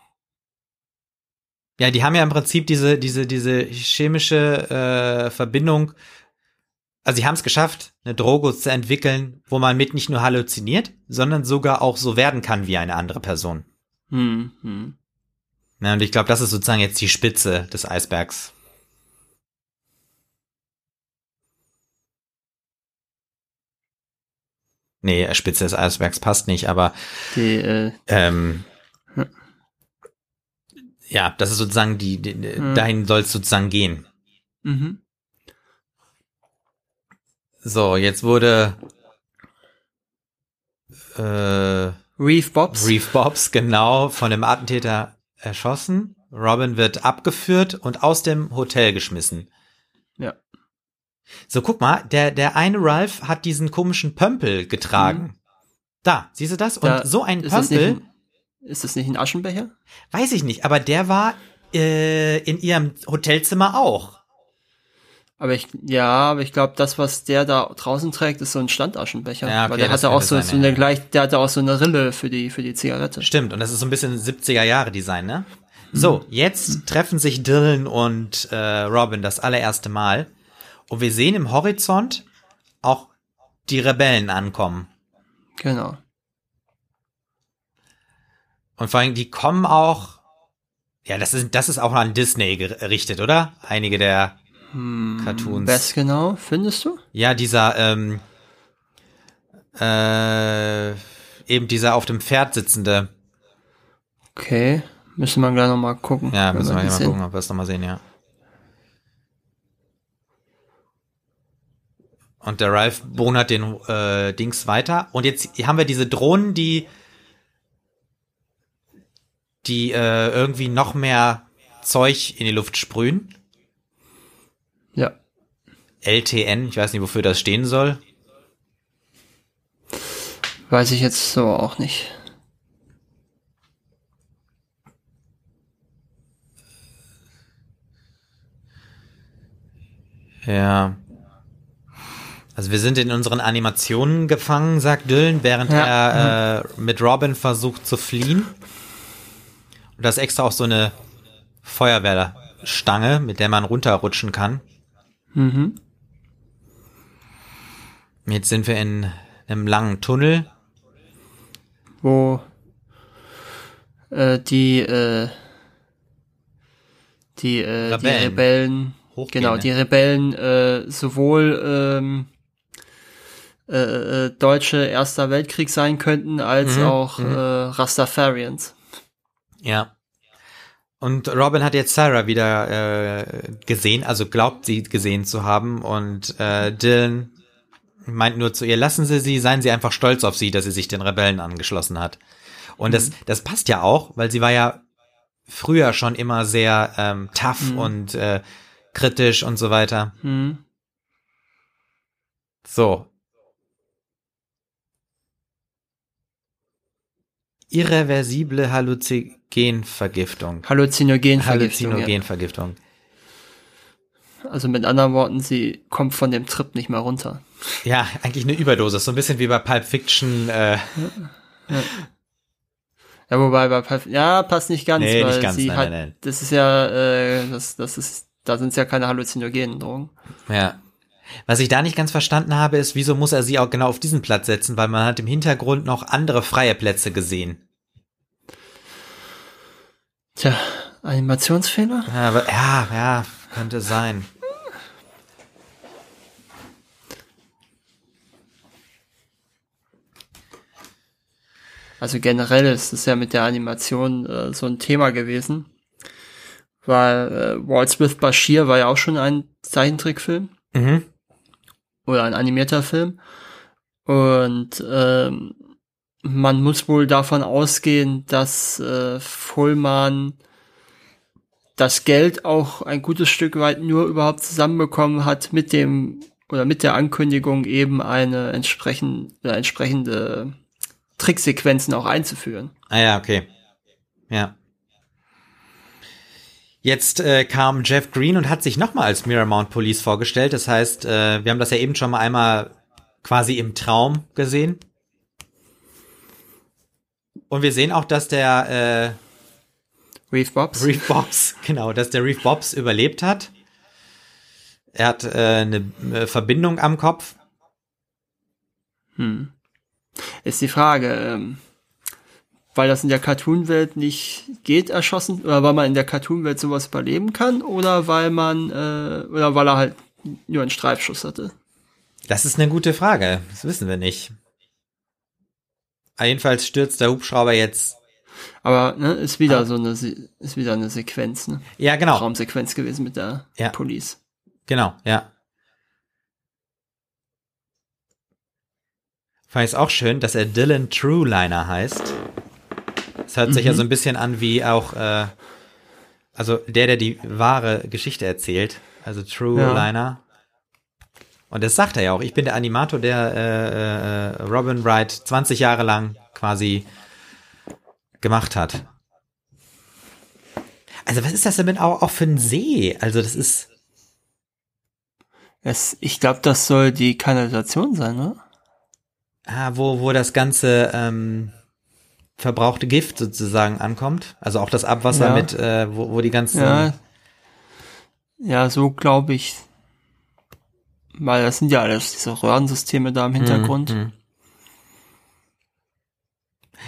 Ja, die haben ja im Prinzip diese, diese, diese chemische äh, Verbindung. Also sie haben es geschafft, eine Droge zu entwickeln, wo man mit nicht nur halluziniert, sondern sogar auch so werden kann wie eine andere Person. hm, hm. Ja, und ich glaube, das ist sozusagen jetzt die Spitze des Eisbergs. Nee, Spitze des Eisbergs passt nicht, aber Die, äh, ähm. Ja, das ist sozusagen die, die Hm. dahin soll es sozusagen gehen. mhm. So, jetzt wurde äh, Reeve Bobs. Reeve Bobs genau von dem Attentäter erschossen. Robin wird abgeführt und aus dem Hotel geschmissen. Ja. So, guck mal, der, der eine Ralph hat diesen komischen Pömpel getragen. Da, siehst du das? Und Da- so ein Pömpel, ist das nicht ein Aschenbecher? weiß ich nicht, aber der war äh, in ihrem Hotelzimmer auch. Aber ich, ja, aber ich glaube, das, was der da draußen trägt, ist so ein Standaschenbecher. Ja, okay, Weil der hatte auch so, sein, so eine ja. gleich, der hatte auch so eine Rille für die, für die Zigarette. Stimmt, und das ist so ein bisschen 70er Jahre Design, ne? So, jetzt treffen sich Dylan und äh, Robin das allererste Mal. Und wir sehen im Horizont auch die Rebellen ankommen. Genau. Und vor allem, die kommen auch. Ja, das ist, das ist auch an Disney gerichtet, oder? Einige der Cartoons. Was genau, findest du? Ja, dieser, ähm, äh, eben dieser auf dem Pferd sitzende. Okay. Müssen wir gleich nochmal gucken. Ja, müssen wir hier mal sehen. gucken, ob wir es nochmal sehen, ja. Und der Ralph bonert den äh, Dings weiter. Und jetzt haben wir diese Drohnen, die die äh, irgendwie noch mehr Zeug in die Luft sprühen. Ja. LTN, ich weiß nicht, wofür das stehen soll. Weiß ich jetzt so auch nicht. Ja. Also wir sind in unseren Animationen gefangen, sagt Dylan, während Ja. er äh, mit Robin versucht zu fliehen. Und da ist extra auch so eine Feuerwehrstange, mit der man runterrutschen kann. Mhm. Jetzt sind wir in einem langen Tunnel. Wo äh, die, äh, die, äh, die Rebellen. Rebellen, Hochgehen, genau, ne? die Rebellen äh, sowohl ähm, äh, äh, deutsche Erster Weltkrieg sein könnten, als Mhm, auch äh, Rastafarians. Ja. Und Robin hat jetzt Sarah wieder äh, gesehen, also glaubt sie gesehen zu haben. Und äh, Dylan meint nur zu ihr, lassen Sie sie, seien Sie einfach stolz auf sie, dass sie sich den Rebellen angeschlossen hat. Und das, das passt ja auch, weil sie war ja früher schon immer sehr ähm, tough und äh, kritisch und so weiter. Hm. So. Irreversible Halluzinogenvergiftung. Halluzinogenvergiftung. Ja. Halluzinogenvergiftung. Also mit anderen Worten, sie kommt von dem Trip nicht mehr runter. Ja, eigentlich eine Überdosis, so ein bisschen wie bei Pulp Fiction. Äh, Ja, wobei bei Pulp- ja, passt nicht ganz, Nee, weil nicht ganz, sie nein, hat, nein, nein. das ist ja, äh, das, das ist, da sind es ja keine halluzinogenen Drogen. ja. Was ich da nicht ganz verstanden habe, ist, wieso muss er sie auch genau auf diesen Platz setzen, weil man hat im Hintergrund noch andere freie Plätze gesehen. Tja, Animationsfehler? Ja, aber, ja, ja, könnte sein. Also generell ist es ja mit der Animation äh, so ein Thema gewesen, weil äh, Walt Smith Bashir war ja auch schon ein Zeichentrickfilm Mhm. oder ein animierter Film und ähm, man muss wohl davon ausgehen, dass äh, Fullman das Geld auch ein gutes Stück weit nur überhaupt zusammenbekommen hat mit dem oder mit der Ankündigung eben eine entsprechend, äh, entsprechende Tricksequenzen auch einzuführen. Ah ja, okay. Ja. Jetzt äh, kam Jeff Green und hat sich nochmal als Miramount Police vorgestellt. Das heißt, äh, wir haben das ja eben schon mal einmal quasi im Traum gesehen. Und wir sehen auch, dass der Reef Bobs. äh, Reef Bobs, genau, dass der Reef Bobs überlebt hat. Er hat äh, eine äh, Verbindung am Kopf. Hm. Ist die Frage, ähm, weil das in der Cartoon-Welt nicht geht, erschossen, oder weil man in der Cartoon-Welt sowas überleben kann, oder weil man, äh, oder weil er halt nur einen Streifschuss hatte. Das ist eine gute Frage. Das wissen wir nicht. Aber jedenfalls stürzt der Hubschrauber jetzt. Aber ne, ist wieder Ah. so eine, ist wieder eine Sequenz, ne? Ja, genau. Traumsequenz gewesen mit der Ja. Police. Genau, ja. Fand ich es auch schön, dass er Dylan Trueliner heißt. Das hört sich ja so ein bisschen an wie auch, äh, also der, der die wahre Geschichte erzählt. Also Trueliner. Und das sagt er ja auch. Ich bin der Animator, der äh, äh, Robin Wright 20 Jahre lang quasi gemacht hat. Also was ist das denn auch, auch für ein See? Also das ist, Es, ich glaube, das soll die Kanalisation sein, ne? Ah, wo, wo das ganze ähm, verbrauchte Gift sozusagen ankommt. Also auch das Abwasser Ja. mit, äh, wo, wo die ganzen. Ja. Ja, so glaube ich. Weil das sind ja alles diese Röhrensysteme da im Hintergrund. Mhm.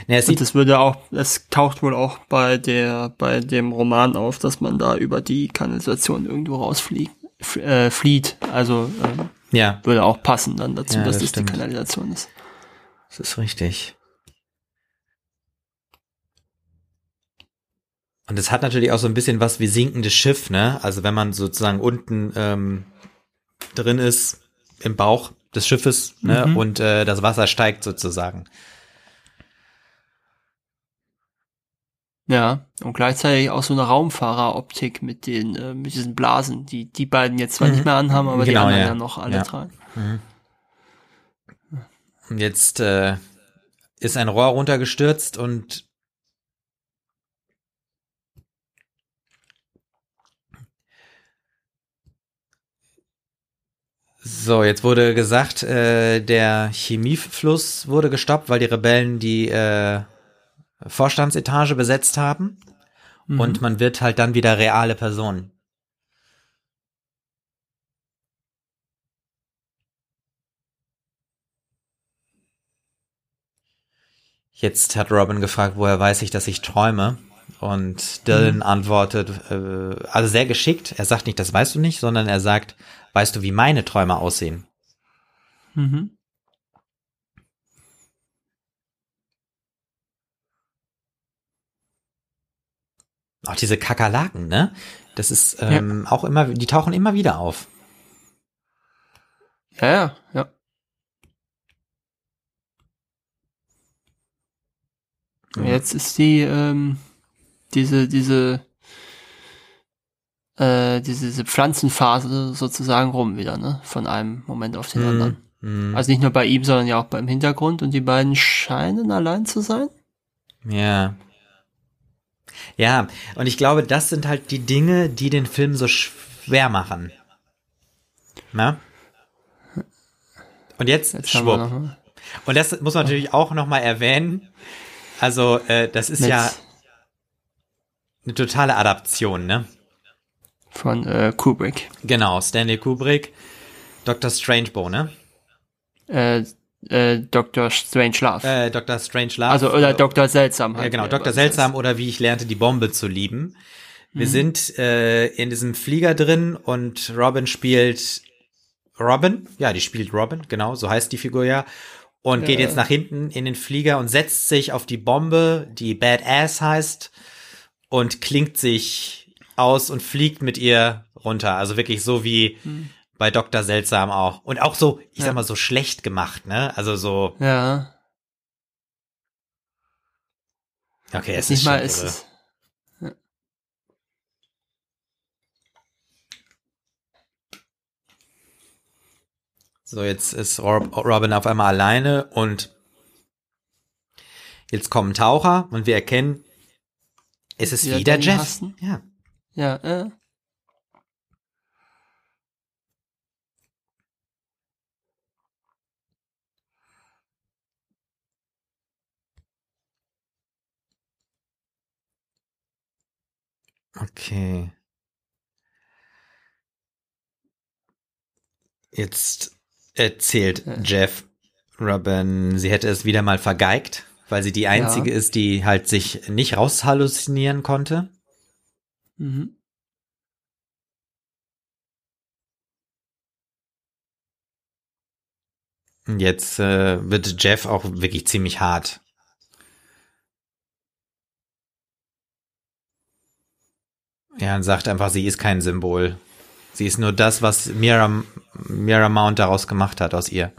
Ne, es Und das würde auch, es taucht wohl auch bei der, bei dem Roman auf, dass man da über die Kanalisation irgendwo rausfliegt, äh, flieht. Also ähm, ja, würde auch passen dann dazu, Ja, dass das das, die Kanalisation ist. das ist richtig. Und es hat natürlich auch so ein bisschen was wie sinkendes Schiff, ne? Also wenn man sozusagen unten ähm, drin ist im Bauch des Schiffes, ne? Mhm. Und äh, das Wasser steigt sozusagen. Ja, und gleichzeitig auch so eine Raumfahreroptik mit den, äh, mit diesen Blasen, die die beiden jetzt zwar Mhm. nicht mehr anhaben, aber die Genau, anderen ja. ja, noch alle Ja. tragen. Und jetzt äh, ist ein Rohr runtergestürzt und so, jetzt wurde gesagt, äh, der Chemiefluss wurde gestoppt, weil die Rebellen die äh, Vorstandsetage besetzt haben. Mhm. Und man wird halt dann wieder reale Personen. Jetzt hat Robin gefragt, woher weiß ich, dass ich träume? Und Dylan antwortet, äh, also sehr geschickt. Er sagt nicht, das weißt du nicht, sondern er sagt, weißt du, wie meine Träume aussehen? Mhm. Auch diese Kakerlaken, ne? Das ist ähm, auch immer, die tauchen immer wieder auf. Ja, ja, ja. Mhm. Jetzt ist die, ähm, diese, diese, äh, diese, diese Pflanzenphase sozusagen rum wieder, ne? Von einem Moment auf den anderen. Mhm. Also nicht nur bei ihm, sondern ja auch beim Hintergrund und die beiden scheinen allein zu sein. Ja. Ja, und ich glaube, das sind halt die Dinge, die den Film so schwer machen. Na? Und jetzt, Jetzt schwupp. mal Und das muss man natürlich auch nochmal erwähnen. Also, äh, das ist mit ja eine totale Adaption, ne? von äh, Kubrick. Genau, Stanley Kubrick. Dr. Strangebow, ne? Äh, äh, Dr. Strangelove. Äh, Dr. Strangelove. also, oder Dr. Seltsam halt. Ja, genau, Dr. Seltsam oder wie ich lernte, die Bombe zu lieben. Wir sind äh, in diesem Flieger drin und Robin spielt Robin. Ja, die spielt Robin, genau, so heißt die Figur ja. Und geht jetzt nach hinten in den Flieger und setzt sich auf die Bombe, die Badass heißt, und klingt sich aus und fliegt mit ihr runter. Also wirklich so wie bei Dr. Seltsam auch. Und auch so, ich Ja. sag mal, so schlecht gemacht, ne? Also so. Ja. okay, es Nicht ist mal, schon ist es. So, jetzt ist Rob, Robin auf einmal alleine und jetzt kommen Taucher und wir erkennen, es ist Wieder wieder Jeff. Huston? Ja. Ja, äh. Okay. Jetzt erzählt. Jeff Robin, sie hätte es wieder mal vergeigt, weil sie die einzige ist, die halt sich nicht raushalluzinieren konnte. Mhm. Und jetzt äh, wird Jeff auch wirklich ziemlich hart. Ja, und sagt einfach, sie ist kein Symbol. Sie ist nur das, was Mira, Mira Mount daraus gemacht hat, aus ihr.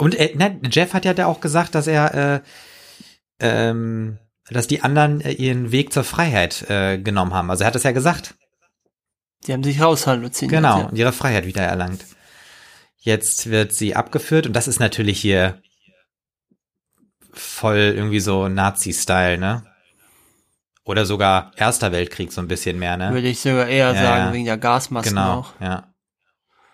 Und äh, ne, Jeff hat ja da auch gesagt, dass er, äh, ähm, dass die anderen äh, ihren Weg zur Freiheit äh, genommen haben. Also er hat es ja gesagt. Die haben sich raushalluziniert. Genau, Ja. und ihre Freiheit wieder erlangt. Jetzt wird sie abgeführt und das ist natürlich hier voll irgendwie so Nazi-Style, ne? Oder sogar Erster Weltkrieg so ein bisschen mehr, ne? Würde ich sogar eher Ja, sagen, ja. wegen der Gasmasken Genau, auch. ja.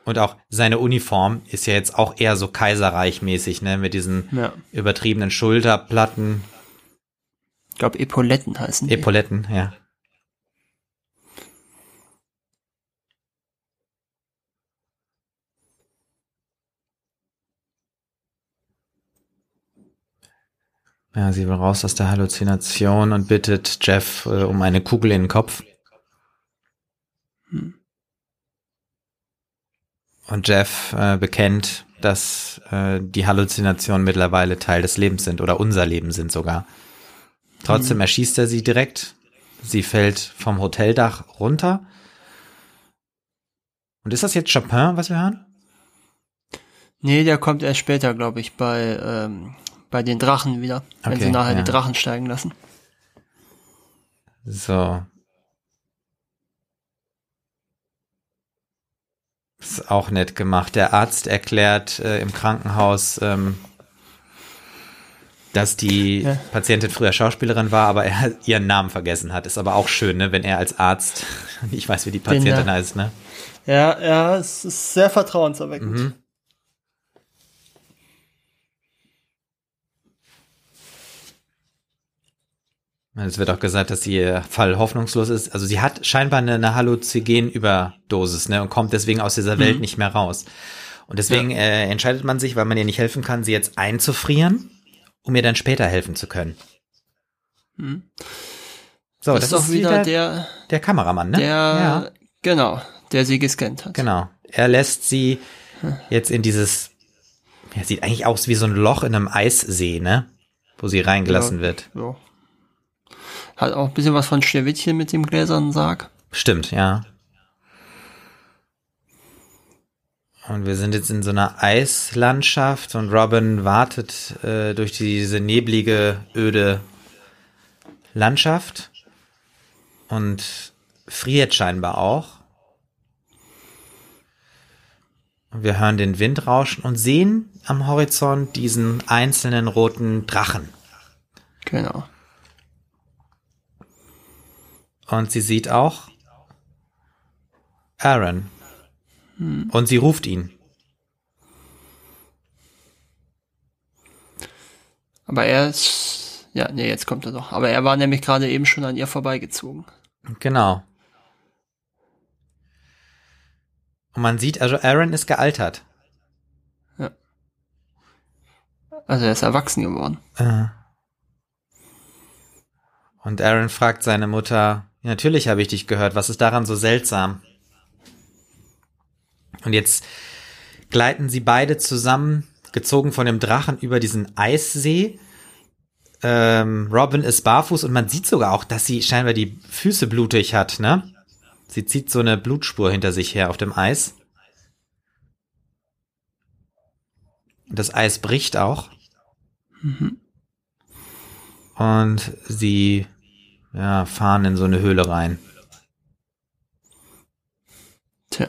Und auch seine Uniform ist ja jetzt auch eher so Kaiserreich-mäßig, ne? Mit diesen Ja. übertriebenen Schulterplatten, Ich glaube, Epauletten heißen die. Epauletten, ja. Ja, sie will raus aus der Halluzination und bittet Jeff äh, um eine Kugel in den Kopf. Und Jeff äh, bekennt, dass äh, die Halluzinationen mittlerweile Teil des Lebens sind oder unser Leben sind sogar. Trotzdem erschießt er sie direkt. Sie fällt vom Hoteldach runter. Und ist das jetzt Chopin, was wir hören? Nee, der kommt erst später, glaube ich, bei, ähm, bei den Drachen wieder. Wenn Okay, sie nachher ja. die Drachen steigen lassen. So. Ist auch nett gemacht. Der Arzt erklärt äh, im Krankenhaus, ähm, dass die Ja. Patientin früher Schauspielerin war, aber er ihren Namen vergessen hat. Ist aber auch schön, ne, wenn er als Arzt nicht weiß, wie die Patientin heißt, ne? Ja, ja, es ist sehr vertrauenserweckend. Mhm. Es wird auch gesagt, dass ihr Fall hoffnungslos ist. Also sie hat scheinbar eine, eine Halluzinogen-Überdosis, ne, und kommt deswegen aus dieser Welt Mhm. nicht mehr raus. Und deswegen äh, entscheidet man sich, weil man ihr nicht helfen kann, sie jetzt einzufrieren, um ihr dann später helfen zu können. Mhm. So, das, ist auch wieder, der, der Kameramann, ne? der, ja, genau, der sie gescannt hat. genau. Er lässt sie jetzt in dieses, ja, sieht eigentlich aus wie so ein Loch in einem Eissee, ne? Wo sie reingelassen Ja. wird. So. Hat auch ein bisschen was von Schneewittchen mit dem gläsernen Sarg. Stimmt, ja. Und wir sind jetzt in so einer Eislandschaft und Robin wartet äh, durch diese neblige, öde Landschaft und friert scheinbar auch. Und wir hören den Wind rauschen und sehen am Horizont diesen einzelnen roten Drachen. Genau. Und sie sieht auch Aaron. Und sie ruft ihn. Aber er ist, ja, nee, jetzt kommt er doch. Aber er war nämlich gerade eben schon an ihr vorbeigezogen. Genau. Und man sieht, also Aaron ist gealtert. Also er ist erwachsen geworden. Äh. Und Aaron fragt seine Mutter, "Ja, natürlich habe ich dich gehört, was ist daran so seltsam? Und jetzt gleiten sie beide zusammen, gezogen von dem Drachen, über diesen Eissee. Ähm, Robin ist barfuß und man sieht sogar auch, dass sie scheinbar die Füße blutig hat, ne? Sie zieht so eine Blutspur hinter sich her auf dem Eis. Das Eis bricht auch. Und sie ja, fahren in so eine Höhle rein. Tja.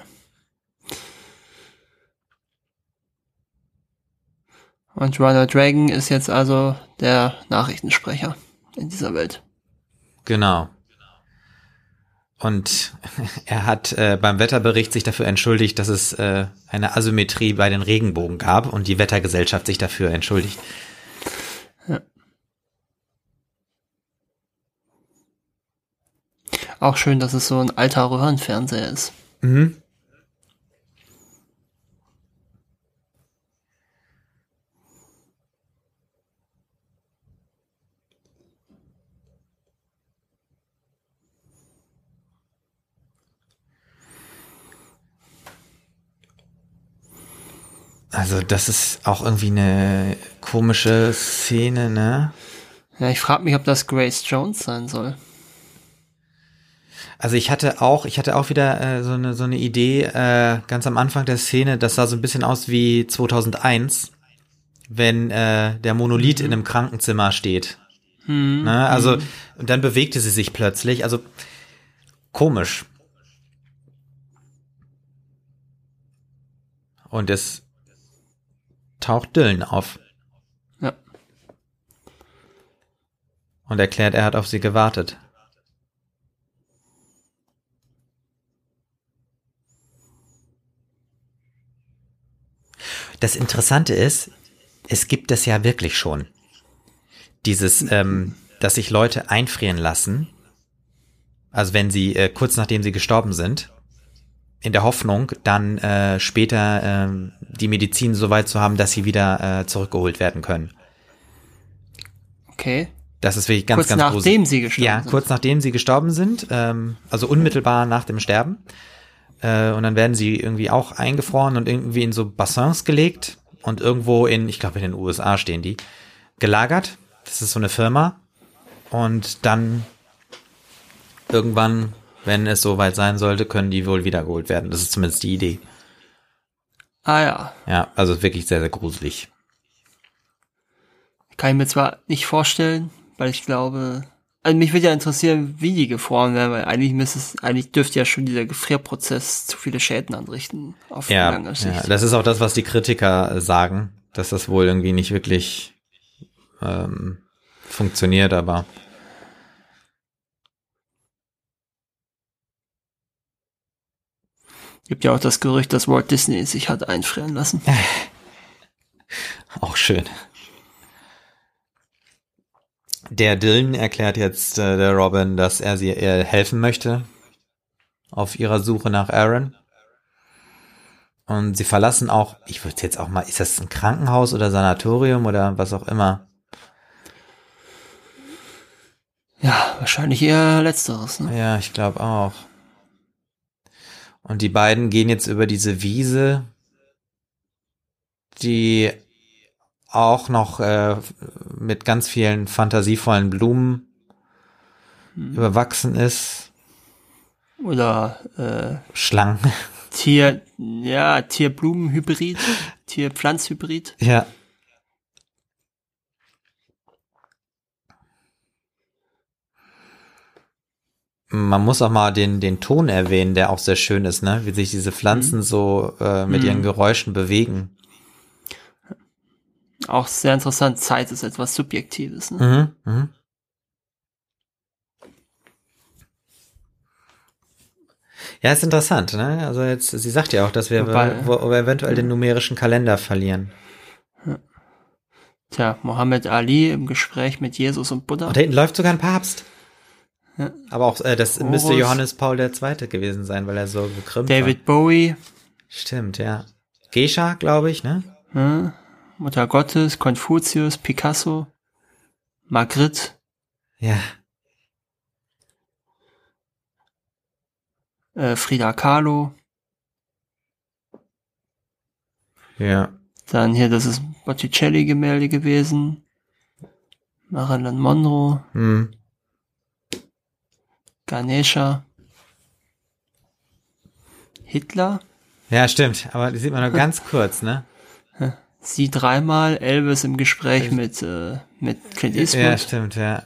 Und Ronald Reagan ist jetzt also der Nachrichtensprecher in dieser Welt. Genau. Und er hat äh, beim Wetterbericht sich dafür entschuldigt, dass es äh, eine Asymmetrie bei den Regenbogen gab und die Wettergesellschaft sich dafür entschuldigt. Auch schön, dass es so ein alter Röhrenfernseher ist. Mhm. Also das ist auch irgendwie eine komische Szene, ne? Ja, ich frage mich, ob das Grace Jones sein soll. Also ich hatte auch, ich hatte auch wieder äh, so eine so eine Idee äh, ganz am Anfang der Szene. Das sah so ein bisschen aus wie 2001, wenn äh, der Monolith in einem Krankenzimmer steht. Ne? Also und dann bewegte sie sich plötzlich. Also komisch. Und es taucht Dylan auf Ja. und erklärt, er hat auf sie gewartet. Das Interessante ist, es gibt es ja wirklich schon. Dieses, ähm, dass sich Leute einfrieren lassen, also wenn sie äh, kurz nachdem sie gestorben sind, in der Hoffnung, dann äh, später ähm, die Medizin so weit zu haben, dass sie wieder äh, zurückgeholt werden können. Okay. Das ist wirklich ganz, Kurz ganz nachdem gruselig. sie gestorben Ja, sind. kurz nachdem sie gestorben sind, ähm, also unmittelbar nach dem Sterben. Äh, und dann werden sie irgendwie auch eingefroren und irgendwie in so Bassins gelegt und irgendwo in, ich glaube in den USA stehen die, gelagert. Das ist so eine Firma. Und dann irgendwann, wenn es soweit sein sollte, können die wohl wiedergeholt werden. Das ist zumindest die Idee. Ah ja. Ja, also wirklich sehr, sehr gruselig. Kann ich mir zwar nicht vorstellen, weil ich glaube, also mich würde ja interessieren, wie die gefroren werden, weil eigentlich müsste es, eigentlich dürfte ja schon dieser Gefrierprozess zu viele Schäden anrichten auf Ja, lange Sicht. ja, das ist auch das, was die Kritiker äh, sagen, dass das wohl irgendwie nicht wirklich ähm, funktioniert, aber Gibt ja auch das Gerücht, dass Walt Disney sich hat einfrieren lassen. auch schön. Der Dylan erklärt jetzt äh, der Robin, dass er sie ihr helfen möchte auf ihrer Suche nach Aaron. Und sie verlassen auch, ich würde jetzt auch mal, ist das ein Krankenhaus oder Sanatorium oder was auch immer? Ja, wahrscheinlich eher letzteres, ne? Ja, ich glaube auch. Und die beiden gehen jetzt über diese Wiese, die auch noch äh, mit ganz vielen fantasievollen Blumen überwachsen ist. Oder äh, Schlangen. Tier, ja, Tier-Blumen-Hybrid, Tier-Pflanz-Hybrid. ja. Man muss auch mal den, den Ton erwähnen, der auch sehr schön ist, ne? Wie sich diese Pflanzen so äh, mit ihren Geräuschen bewegen. Auch sehr interessant, Zeit ist etwas Subjektives. Ne? Mhm, mhm. Ja, ist interessant, ne? Also jetzt, sie sagt ja auch, dass wir, Wobei- wo, wo wir eventuell den numerischen Kalender verlieren. Tja, Mohammed Ali im Gespräch mit Jesus und Buddha. Und da hinten läuft sogar ein Papst. Ja. Aber auch, äh, das Horus. müsste Johannes Paul II. gewesen sein, weil er so gekrümmt David Bowie, Stimmt, ja. Geisha, glaube ich, ne? Hm? Mutter Gottes, Konfuzius, Picasso, Magritte, Ja. äh, Frida Kahlo. Ja. Dann hier, das ist Botticelli-Gemälde gewesen. Marilyn Monroe, Hm. Ganesha, Hitler, Ja, stimmt. Aber die sieht man nur ganz kurz, ne? Sie dreimal, Elvis im Gespräch mit, äh, mit Clint Eastwood. Ja, stimmt, ja.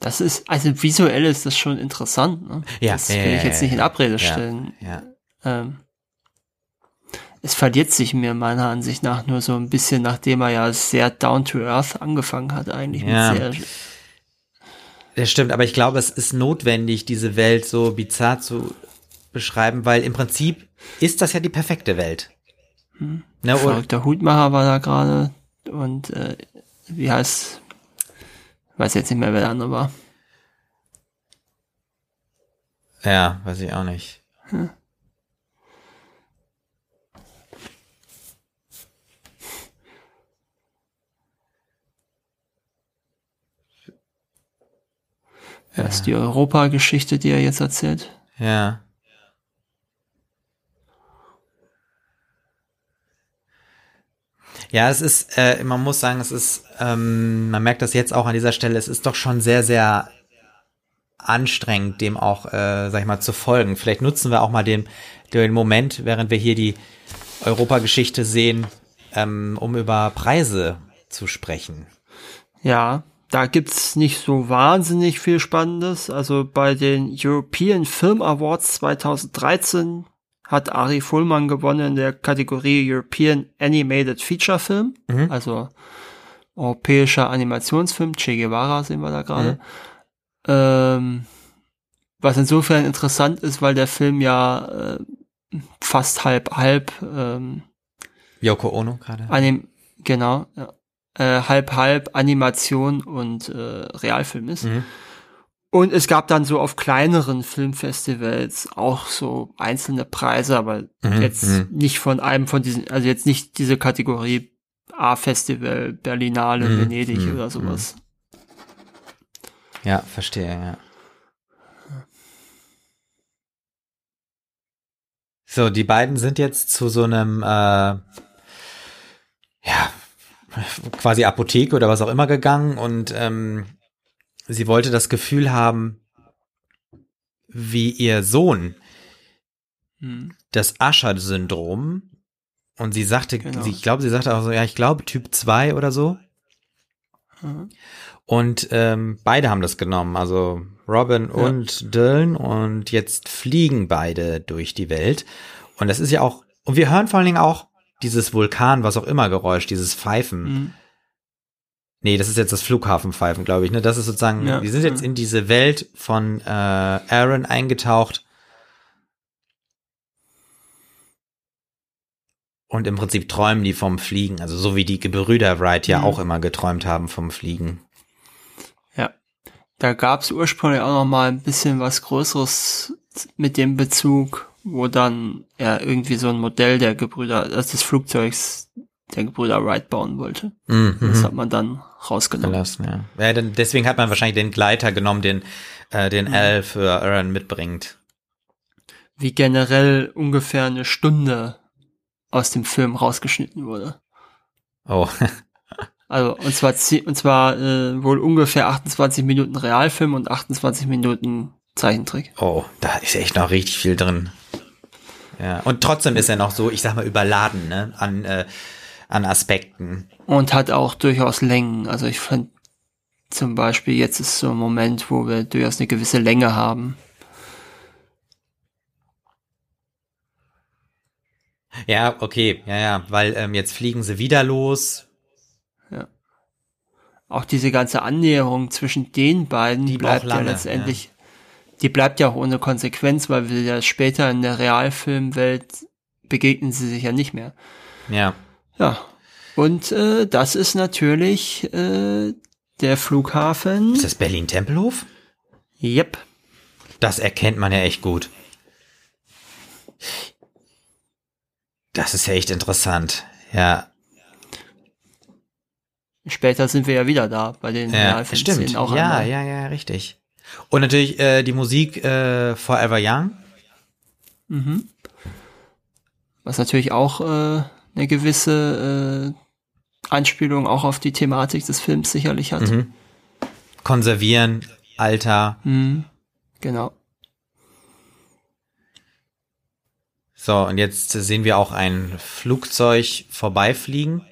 Das ist, also visuell ist das schon interessant. Ne? Ja, das ja, will ja, ich jetzt ja, nicht in ja. Abrede Ja. stellen. Ja. Ähm, es verliert sich mir meiner Ansicht nach nur so ein bisschen, nachdem er ja sehr down to earth angefangen hat, eigentlich Ja. mit sehr, Das stimmt, aber ich glaube, es ist notwendig, diese Welt so bizarr zu beschreiben, weil im Prinzip ist das ja die perfekte Welt. Ne, oder, verrückter Hutmacher war da gerade und äh, wie heißt, weiß jetzt nicht mehr, wer der andere war. ja, weiß ich auch nicht. Das ist die Europa-Geschichte, die er jetzt erzählt. Ja. Ja, es ist, äh, man muss sagen, es ist, ähm, man merkt das jetzt auch an dieser Stelle, es ist doch schon sehr, sehr anstrengend, dem auch, äh, sag ich mal, zu folgen. Vielleicht nutzen wir auch mal den, den Moment, während wir hier die Europageschichte sehen, ähm, um über Preise zu sprechen. Ja, da gibt's nicht so wahnsinnig viel Spannendes. Also bei den European Film Awards 2013 hat Ari Fullmann gewonnen in der Kategorie European Animated Feature Film, also europäischer Animationsfilm. Che Guevara sehen wir da gerade. Ähm, was insofern interessant ist, weil der Film ja äh, fast halb halb ähm, Yoko Ono gerade. Anim genau, ja. äh, halb halb Animation und äh, Realfilm ist. Mhm. Und es gab dann so auf kleineren Filmfestivals auch so einzelne Preise, aber Mhm, jetzt mhm. nicht von einem von diesen, also jetzt nicht diese Kategorie A-Festival, Berlinale, Mhm, Venedig mhm, oder sowas. Ja, verstehe, ja. So, die beiden sind jetzt zu so einem, äh, ja, quasi Apotheke oder was auch immer gegangen und ähm, sie wollte das Gefühl haben, wie ihr Sohn Hm. das Usher-Syndrom und sie sagte, Genau. sie, ich glaube, sie sagte auch so, ja, ich glaube Typ 2 oder so. Mhm. Und ähm, beide haben das genommen, also Robin und Dylan und jetzt fliegen beide durch die Welt. Und das ist ja auch, und wir hören vor allen Dingen auch dieses Vulkan, was auch immer Geräusch, dieses Pfeifen. Hm. Nee, das ist jetzt das Flughafenpfeifen, glaube ich. Ne? Das ist sozusagen, Ja. die sind jetzt in diese Welt von äh, Aaron eingetaucht. Und im Prinzip träumen die vom Fliegen, also so wie die Gebrüder Wright ja Mhm. auch immer geträumt haben vom Fliegen. Ja. Da gab's ursprünglich auch noch mal ein bisschen was Größeres mit dem Bezug, wo dann er irgendwie so ein Modell der Gebrüder, also des Flugzeugs der Gebrüder Wright bauen wollte. Mhm. Das hat man dann rausgenommen. gelassen, ja. ja dann, deswegen hat man wahrscheinlich den Gleiter genommen, den, äh, den Al für Aaron mitbringt. Wie generell ungefähr eine Stunde aus dem Film rausgeschnitten wurde. Oh, Also und zwar und zwar äh, wohl ungefähr 28 Minuten Realfilm und 28 Minuten Zeichentrick. oh, da ist echt noch richtig viel drin. Ja, und trotzdem ist er noch so, ich sag mal, überladen, ne, an, äh, an Aspekten. Und hat auch durchaus Längen. Also ich fand zum Beispiel jetzt ist so ein Moment, wo wir durchaus eine gewisse Länge haben. Ja, okay, ja, ja, weil ähm, jetzt fliegen sie wieder los. Auch diese ganze Annäherung zwischen den beiden Die bleibt lange, ja letztendlich, die bleibt ja auch ohne Konsequenz, weil wir ja später in der Realfilmwelt begegnen sie sich ja nicht mehr. Ja, Ja. Und äh, das ist natürlich äh, der Flughafen. ist das Berlin-Tempelhof? Yep. Das erkennt man ja echt gut. Das ist ja echt interessant. Ja. Später sind wir ja wieder da bei den Ja, stimmt. auch ja, einmal. ja, ja, richtig. Und natürlich äh, die Musik äh, Forever Young. Mhm. Was natürlich auch äh, eine gewisse äh, Anspielung auch auf die Thematik des Films sicherlich hat. Mhm. Konservieren, Alter. Mhm. Genau. So, und jetzt sehen wir auch ein Flugzeug vorbeifliegen.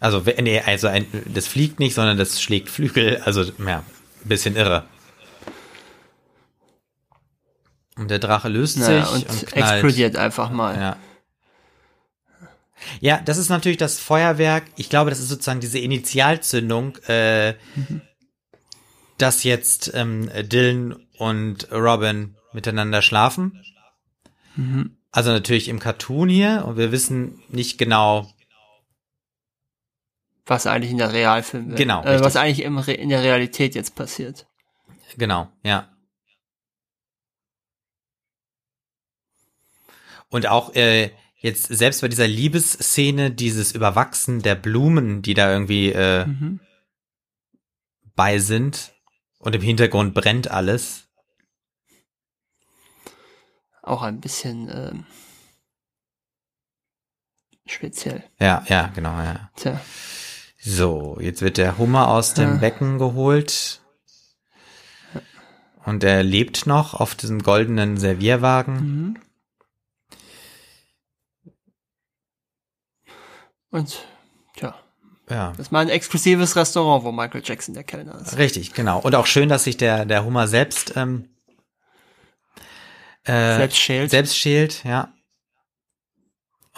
Also, nee, also ein, das fliegt nicht, sondern das schlägt Flügel. Also, ja, ein bisschen irre. Und der Drache löst Naja, sich und, und, explodiert einfach mal. Ja. Ja, das ist natürlich das Feuerwerk. Ich glaube, das ist sozusagen diese Initialzündung, äh, dass jetzt ähm, Dylan und Robin miteinander schlafen. Mhm. Also natürlich im Cartoon hier und wir wissen nicht genau, Was eigentlich in der Realfilm Genau, äh, was eigentlich im Re in der Realität jetzt passiert. genau, ja. Und auch äh, jetzt selbst bei dieser Liebesszene, dieses Überwachsen der Blumen, die da irgendwie äh, Mhm. bei sind und im Hintergrund brennt alles. Auch ein bisschen ähm, speziell. Ja, ja, genau, ja. Tja. So, jetzt wird der Hummer aus dem Ja. Becken geholt. Und er lebt noch auf diesem goldenen Servierwagen. Mhm. Und tja, Ja. das ist mal ein exklusives Restaurant, wo Michael Jackson der Kellner ist. Richtig, genau. Und auch schön, dass sich der, der Hummer selbst, ähm, äh, Selbst schält. selbst schält, ja.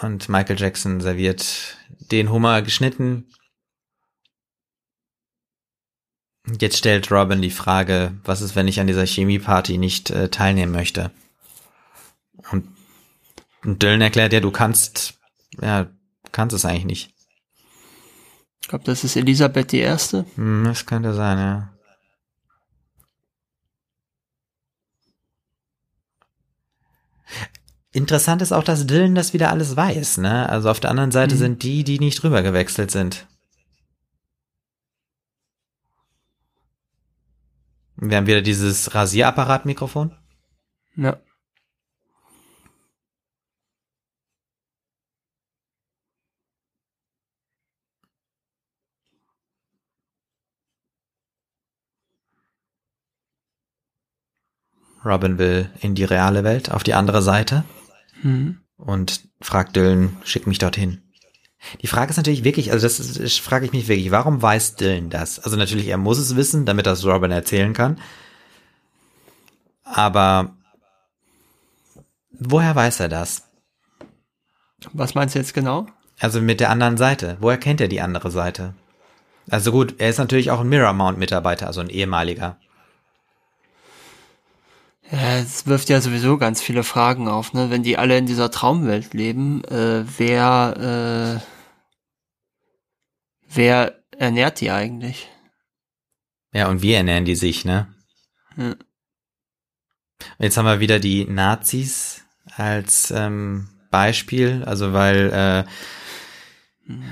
Und Michael Jackson serviert den Hummer geschnitten. Jetzt stellt Robin die Frage, was ist, wenn ich an dieser Chemieparty nicht äh, teilnehmen möchte? Und, und Dylan erklärt ja, du kannst, ja, kannst es eigentlich nicht. Ich glaube, das ist Elisabeth die Erste. Hm, das könnte sein, ja. Interessant ist auch, dass Dylan das wieder alles weiß, ne? Also auf der anderen Seite Mhm. sind die, die nicht rüber gewechselt sind. Wir haben wieder dieses Rasierapparat-Mikrofon. Ja. Robin will in die reale Welt, auf die andere Seite Mhm. und fragt Dylan, schick mich dorthin. Die Frage ist natürlich wirklich, also das ist, das frage ich mich wirklich, warum weiß Dylan das? Also natürlich, er muss es wissen, damit er es Robin erzählen kann. Aber woher weiß er das? Was meinst du jetzt genau? Also mit der anderen Seite. Woher kennt er die andere Seite? Also gut, er ist natürlich auch ein Mirror-Mount-Mitarbeiter, also ein ehemaliger. Ja, es wirft ja sowieso ganz viele Fragen auf, ne? Wenn die alle in dieser Traumwelt leben, äh, wer, äh, wer ernährt die eigentlich? Ja, und wie ernähren die sich, ne? Ja. Jetzt haben wir wieder die Nazis als ähm, Beispiel, also weil äh,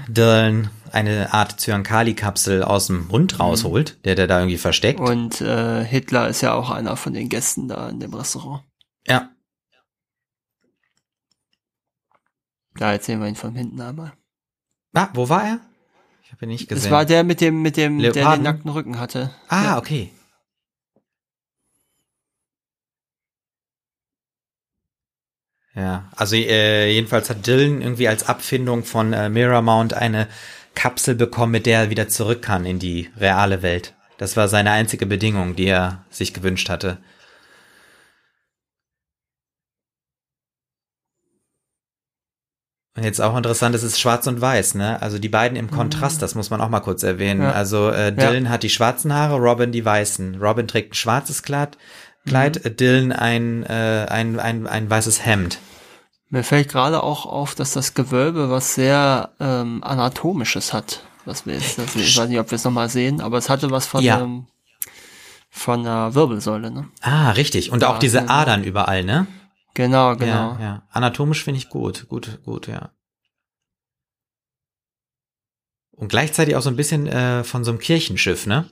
Dylan eine Art Zyankali-Kapsel aus dem Mund rausholt, der der da irgendwie versteckt. Und äh, Hitler ist ja auch einer von den Gästen da in dem Restaurant. ja, Da erzählen wir ihn von hinten einmal. ah, wo war er? Ich habe ihn nicht gesehen. Das war der mit dem, mit dem, der Leoparden? den nackten Rücken hatte. ah, ja. okay. Ja, also äh, jedenfalls hat Dylan irgendwie als Abfindung von äh, Miramount eine Kapsel bekommen, mit der er wieder zurück kann in die reale Welt. Das war seine einzige Bedingung, die er sich gewünscht hatte. Und jetzt auch interessant, es ist schwarz und weiß, ne? Also die beiden im Kontrast, das muss man auch mal kurz erwähnen. Ja. Also äh, Dylan hat die schwarzen Haare, Robin die weißen. Robin trägt ein schwarzes Kleid, Kleid äh, Dylan ein, äh, ein, ein, ein weißes Hemd. Mir fällt gerade auch auf, dass das Gewölbe was sehr ähm, anatomisches hat. Was wir jetzt, also ich weiß nicht, ob wir es nochmal sehen, aber es hatte was von Ja. einem von der Wirbelsäule, ne? Ah, richtig. Und Ja, auch diese genau. Adern überall, ne? Genau, genau. Ja, ja. Anatomisch finde ich gut. Gut, gut, ja. Und gleichzeitig auch so ein bisschen äh, von so einem Kirchenschiff, ne?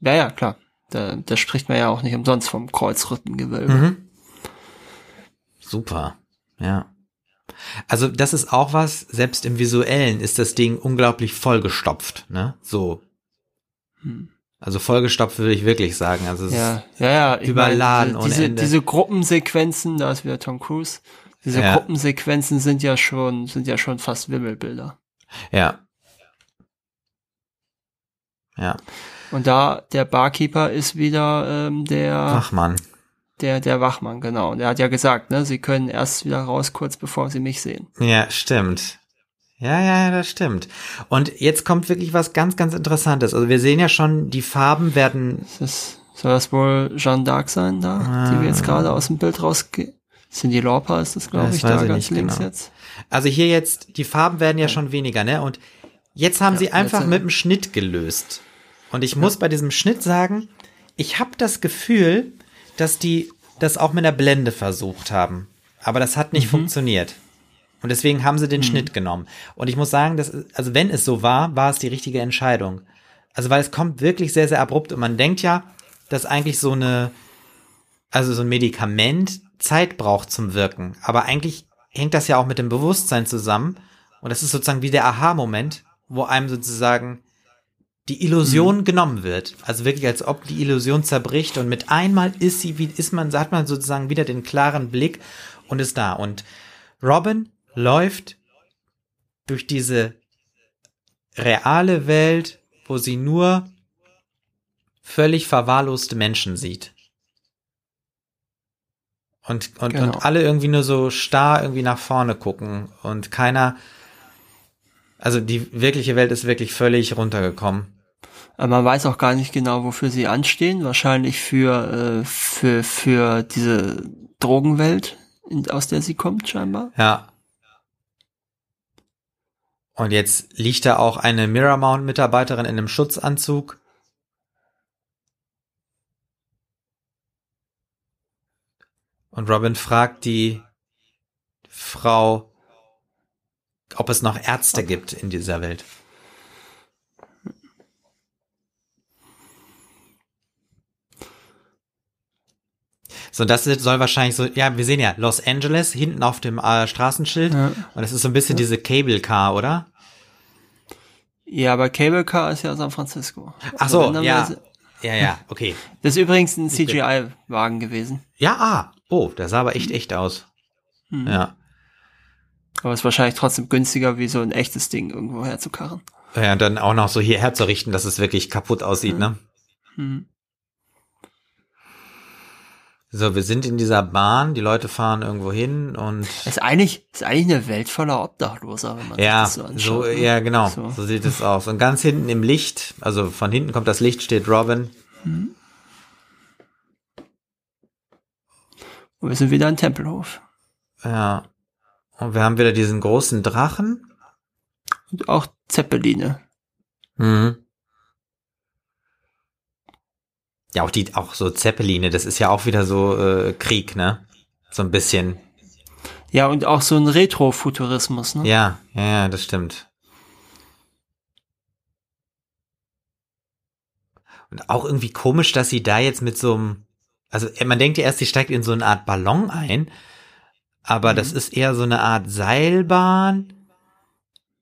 Ja, ja, klar. Da, da spricht man ja auch nicht umsonst vom Kreuzrippengewölbe. Mhm. Super. Ja. Also das ist auch was, selbst im Visuellen ist das Ding unglaublich vollgestopft, ne? So. Hm. Also vollgestopft würde ich wirklich sagen. Also es Ja, ja, ja. Ich Überladen meine, diese, Ende. diese Gruppensequenzen, da ist wieder Tom Cruise. Diese Ja. Gruppensequenzen sind ja schon, sind ja schon fast Wimmelbilder. ja. Ja. Und da, der Barkeeper ist wieder ähm, der, Ach man. der, der Wachmann, genau. Und er hat ja gesagt, ne, sie können erst wieder raus, kurz bevor sie mich sehen. Ja, stimmt. Ja, ja, ja, das stimmt. Und jetzt kommt wirklich was ganz, ganz Interessantes. Also wir sehen ja schon, die Farben werden, das, soll das wohl Jeanne d'Arc sein da, die wir jetzt gerade aus dem Bild rausgehen? Cindy Lauper ist das, glaube ich, da ich ganz links genau. jetzt. also hier jetzt, die Farben werden ja schon weniger, ne? Und jetzt haben Ja, sie einfach mit dem Schnitt gelöst. Und ich muss bei diesem Schnitt sagen, ich habe das Gefühl, dass die das auch mit einer Blende versucht haben. Aber das hat nicht Mhm. funktioniert. Und deswegen haben sie den Schnitt genommen. Und ich muss sagen, dass, also wenn es so war, war es die richtige Entscheidung. Also weil es kommt wirklich sehr, sehr abrupt und man denkt ja, dass eigentlich so eine, also so ein Medikament Zeit braucht zum Wirken. Aber eigentlich hängt das ja auch mit dem Bewusstsein zusammen. Und das ist sozusagen wie der Aha-Moment, wo einem sozusagen die Illusion genommen wird. Also wirklich, als ob die Illusion zerbricht und mit einmal ist sie, wie ist man, hat man sozusagen wieder den klaren Blick und ist da. Und Robin läuft durch diese reale Welt, wo sie nur völlig verwahrloste Menschen sieht. Und, und, Genau. und alle irgendwie nur so starr irgendwie nach vorne gucken und keiner, also die wirkliche Welt ist wirklich völlig runtergekommen. Aber man weiß auch gar nicht genau, wofür sie anstehen. Wahrscheinlich für, äh, für, für diese Drogenwelt, aus der sie kommt, scheinbar. Ja. Und jetzt liegt da auch eine Miramount-Mitarbeiterin in einem Schutzanzug. Und Robin fragt die Frau, ob es noch Ärzte gibt in dieser Welt. So, das soll wahrscheinlich so, ja, wir sehen ja Los Angeles hinten auf dem äh, Straßenschild. Ja. Und das ist so ein bisschen diese Cable Car, oder? Ja, aber Cable Car ist ja San Francisco. Ach Also so, ja. wäre- Ja, ja, okay. Das ist übrigens ein CGI-Wagen gewesen. Ja, ah. Oh, das sah aber echt echt aus. Hm. Ja. Aber ist wahrscheinlich trotzdem günstiger, wie so ein echtes Ding irgendwo herzukarren. Ja, und dann auch noch so hierher zu richten, dass es wirklich kaputt aussieht, ne? Hm. So, wir sind in dieser Bahn, die Leute fahren irgendwo hin und Ist eigentlich, ist eigentlich eine Welt voller Obdachloser, wenn man ja, sich das so so, anschaut. ne? ja, genau, so. So. sieht es aus. Und ganz hinten im Licht, also von hinten kommt das Licht, steht Robin. Und wir sind wieder im Tempelhof. Ja. Und wir haben wieder diesen großen Drachen. Und auch Zeppeline. Mhm. Ja, auch die, auch so Zeppeline, das ist ja auch wieder so äh, Krieg, ne? So ein bisschen. Ja, und auch so ein Retro-Futurismus, ne? Ja, ja, ja, das stimmt. Und auch irgendwie komisch, dass sie da jetzt mit so einem, also man denkt ja erst, sie steigt in so eine Art Ballon ein, aber das ist eher so eine Art Seilbahn,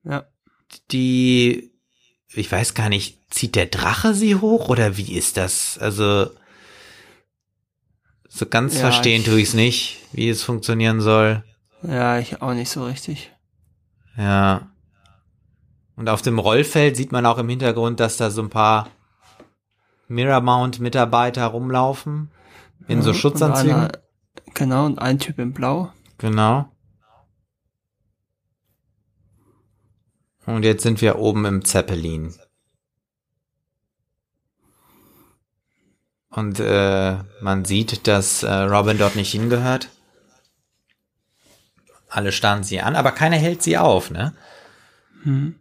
Ja. die, ich weiß gar nicht, zieht der Drache sie hoch oder wie ist das? Also so ganz Ja, verstehen tue ich es nicht, wie es funktionieren soll. Ja, ich auch nicht so richtig. Ja. Und auf dem Rollfeld sieht man auch im Hintergrund, dass da so ein paar Miramount-Mitarbeiter rumlaufen. In so Ja, Schutzanzügen. Und einer, genau, und ein Typ in Blau. Genau. Und jetzt sind wir oben im Zeppelin. Und äh, man sieht, dass äh, Robin dort nicht hingehört. Alle starren sie an, aber keiner hält sie auf, ne? Hm.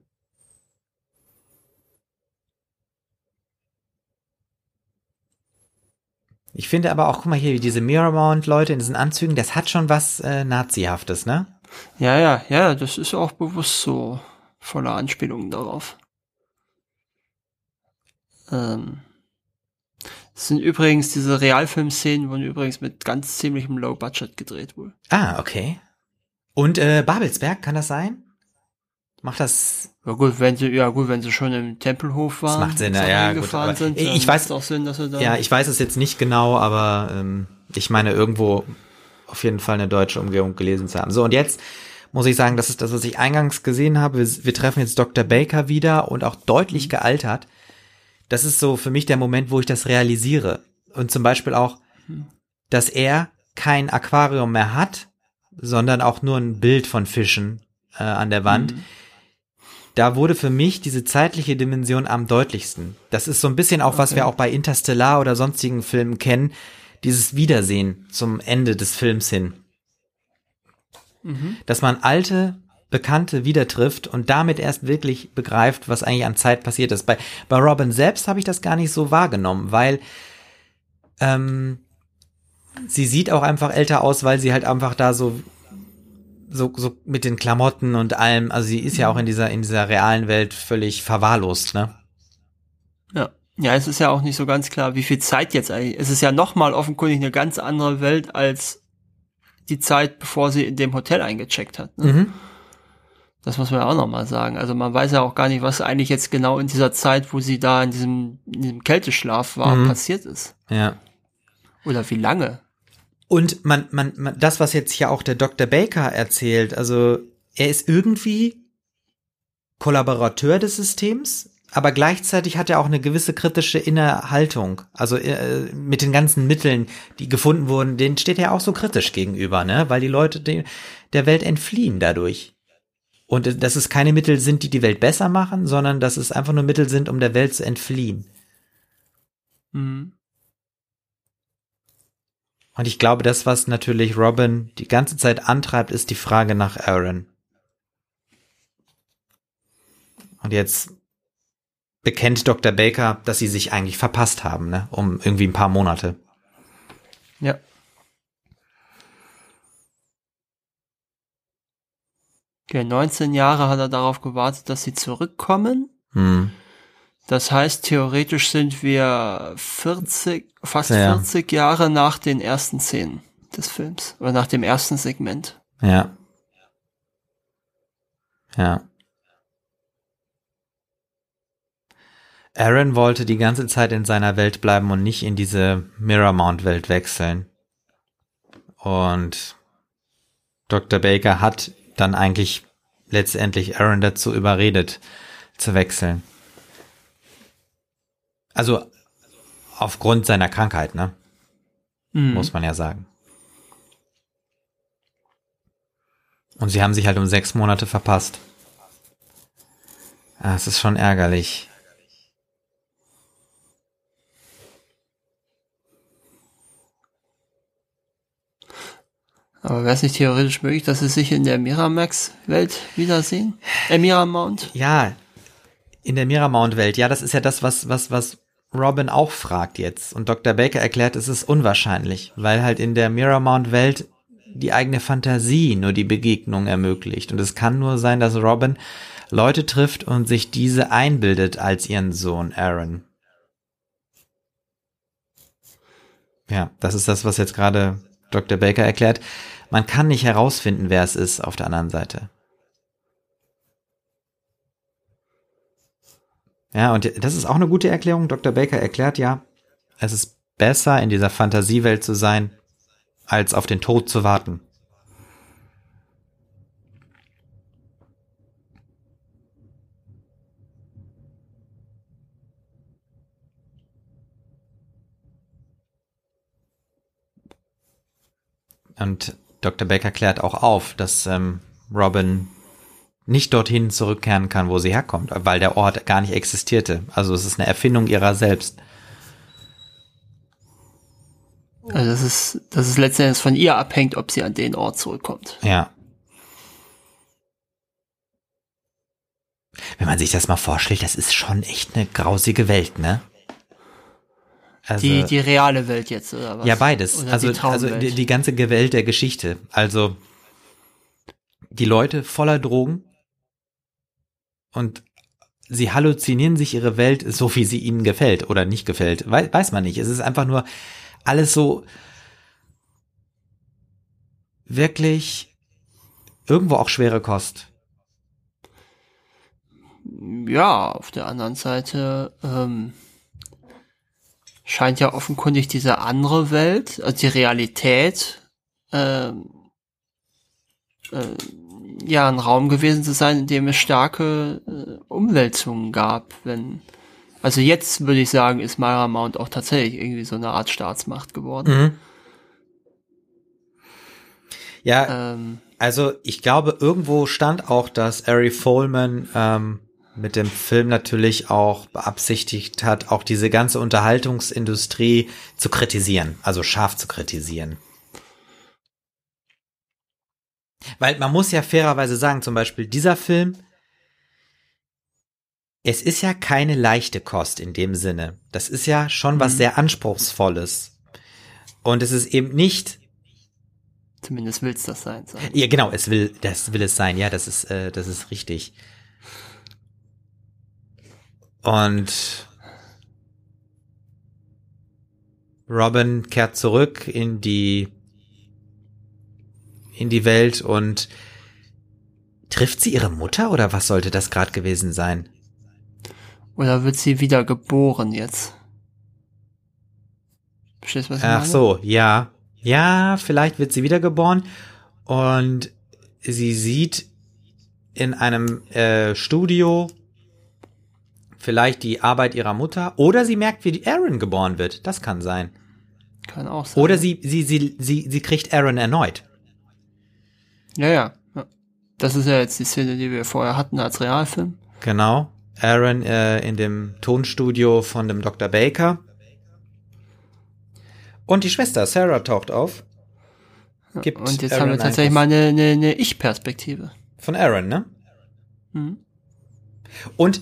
Ich finde aber auch, guck mal hier, wie diese Miramount-Leute in diesen Anzügen, das hat schon was äh, Nazihaftes, ne? Ja, ja, ja, das ist auch bewusst so voller Anspielungen darauf. Ähm, das sind übrigens diese Realfilm-Szenen wurden übrigens mit ganz ziemlichem Low Budget gedreht wohl. Ah, okay. Und äh, Babelsberg, kann das sein? Macht das. Ja gut, wenn sie, ja gut, wenn sie schon im Tempelhof waren. Das macht Sinn, ja, ja gut, aber sind, ich weiß auch Sinn, dass sie da Ja, ich weiß es jetzt nicht genau, aber ähm, ich meine irgendwo auf jeden Fall eine deutsche Umgehung gelesen zu haben. So, und jetzt muss ich sagen, das ist das, was ich eingangs gesehen habe. Wir, wir treffen jetzt Dr. Baker wieder und auch deutlich Mhm. gealtert. Das ist so für mich der Moment, wo ich das realisiere. Und zum Beispiel auch, Mhm. dass er kein Aquarium mehr hat, sondern auch nur ein Bild von Fischen äh, an der Wand. Mhm. Da wurde für mich diese zeitliche Dimension am deutlichsten. Das ist so ein bisschen auch, was Okay. wir auch bei Interstellar oder sonstigen Filmen kennen, dieses Wiedersehen zum Ende des Films hin. Mhm. Dass man alte Bekannte wieder trifft und damit erst wirklich begreift, was eigentlich an Zeit passiert ist. Bei, bei Robin selbst habe ich das gar nicht so wahrgenommen, weil ähm, sie sieht auch einfach älter aus, weil sie halt einfach da so so, so mit den Klamotten und allem, also sie ist ja auch in dieser, in dieser realen Welt völlig verwahrlost, ne? Ja. Ja, es ist ja auch nicht so ganz klar, wie viel Zeit jetzt eigentlich. Es ist ja nochmal offenkundig eine ganz andere Welt als die Zeit, bevor sie in dem Hotel eingecheckt hat. Ne? Mhm. Das muss man ja auch nochmal sagen. Also man weiß ja auch gar nicht, was eigentlich jetzt genau in dieser Zeit, wo sie da in diesem, in diesem Kälteschlaf war, Mhm. passiert ist. Ja. Oder wie lange. Und man, man, man, das, was jetzt hier auch der Dr. Baker erzählt, also er ist irgendwie Kollaborateur des Systems, aber gleichzeitig hat er auch eine gewisse kritische Innerhaltung. Also äh, mit den ganzen Mitteln, die gefunden wurden, denen steht er auch so kritisch gegenüber, ne? Weil die Leute de der Welt entfliehen dadurch. Und dass es keine Mittel sind, die die Welt besser machen, sondern dass es einfach nur Mittel sind, um der Welt zu entfliehen. Mhm. Und ich glaube, das, was natürlich Robin die ganze Zeit antreibt, ist die Frage nach Aaron. Und jetzt bekennt Dr. Baker, dass sie sich eigentlich verpasst haben, ne? Um irgendwie ein paar Monate. Ja. Okay, 19 Jahre hat er darauf gewartet, dass sie zurückkommen. Hm. Das heißt, theoretisch sind wir 40, fast Ja. 40 Jahre nach den ersten Szenen des Films. Oder nach dem ersten Segment. Ja. Ja. Aaron wollte die ganze Zeit in seiner Welt bleiben und nicht in diese Mirrormount-Welt wechseln. Und Dr. Baker hat dann eigentlich letztendlich Aaron dazu überredet, zu wechseln. Also aufgrund seiner Krankheit, ne? Mhm. muss man ja sagen. Und sie haben sich halt um sechs Monate verpasst. Ah, es ist schon ärgerlich. Aber wäre es nicht theoretisch möglich, dass sie sich in der Miramax-Welt wiedersehen? Äh, Miramount? Ja, in der Miramount-Welt, ja, das ist ja das, was, was, was Robin auch fragt jetzt. Und Dr. Baker erklärt, es ist unwahrscheinlich, weil halt in der Miramount-Welt die eigene Fantasie nur die Begegnung ermöglicht. Und es kann nur sein, dass Robin Leute trifft und sich diese einbildet als ihren Sohn Aaron. Ja, das ist das, was jetzt gerade Dr. Baker erklärt. Man kann nicht herausfinden, wer es ist auf der anderen Seite. Ja, und das ist auch eine gute Erklärung. Dr. Baker erklärt ja, es ist besser, in dieser Fantasiewelt zu sein, als auf den Tod zu warten. Und Dr. Baker klärt auch auf, dass ähm, Robin nicht dorthin zurückkehren kann, wo sie herkommt, weil der Ort gar nicht existierte. Also es ist eine Erfindung ihrer selbst. Also das ist, das ist letztendlich von ihr abhängt, ob sie an den Ort zurückkommt. Ja. Wenn man sich das mal vorstellt, das ist schon echt eine grausige Welt, ne? Also, Die, die reale Welt jetzt, oder was? ja, beides. Oder Also, die also die, die ganze Welt der Geschichte. Also die Leute voller Drogen und sie halluzinieren sich ihre Welt so, wie sie ihnen gefällt oder nicht gefällt. Wei- weiß man nicht. Es ist einfach nur alles so wirklich irgendwo auch schwere Kost. Ja, auf der anderen Seite ähm, scheint ja offenkundig diese andere Welt, also die Realität, ähm, äh, ja, ein Raum gewesen zu sein, in dem es starke äh, Umwälzungen gab. Wenn, also jetzt würde ich sagen, ist Mara Mount auch tatsächlich irgendwie so eine Art Staatsmacht geworden. Mhm. Ja, Ähm, Also ich glaube, irgendwo stand auch, dass Ari Folman ähm, mit dem Film natürlich auch beabsichtigt hat, auch diese ganze Unterhaltungsindustrie zu kritisieren, also scharf zu kritisieren. Weil man muss ja fairerweise sagen, zum Beispiel dieser Film, es ist ja keine leichte Kost in dem Sinne. Das ist ja schon was sehr Anspruchsvolles. Und es ist eben nicht zumindest will's das sein. Sagen. ja, genau, es will, das will es sein, ja, das ist, äh, das ist richtig. Und Robin kehrt zurück in die, in die Welt und trifft sie ihre Mutter oder was sollte das gerade gewesen sein? Oder wird sie wieder geboren jetzt? Verstehst du, was ich Ach meine? so, ja. Ja, vielleicht wird sie wiedergeboren und sie sieht in einem äh, Studio vielleicht die Arbeit ihrer Mutter oder sie merkt, wie die Aaron geboren wird. Das kann sein. Kann auch sein. Oder sie, sie, sie, sie, sie kriegt Aaron erneut. Ja, ja, ja. Das ist ja jetzt die Szene, die wir vorher hatten als Realfilm. Genau. Aaron äh, in dem Tonstudio von dem Dr. Baker. Und die Schwester Sarah taucht auf. Gibt Und jetzt Aaron haben wir tatsächlich mal eine, eine, eine Ich-Perspektive. Von Aaron, ne? Mhm. Und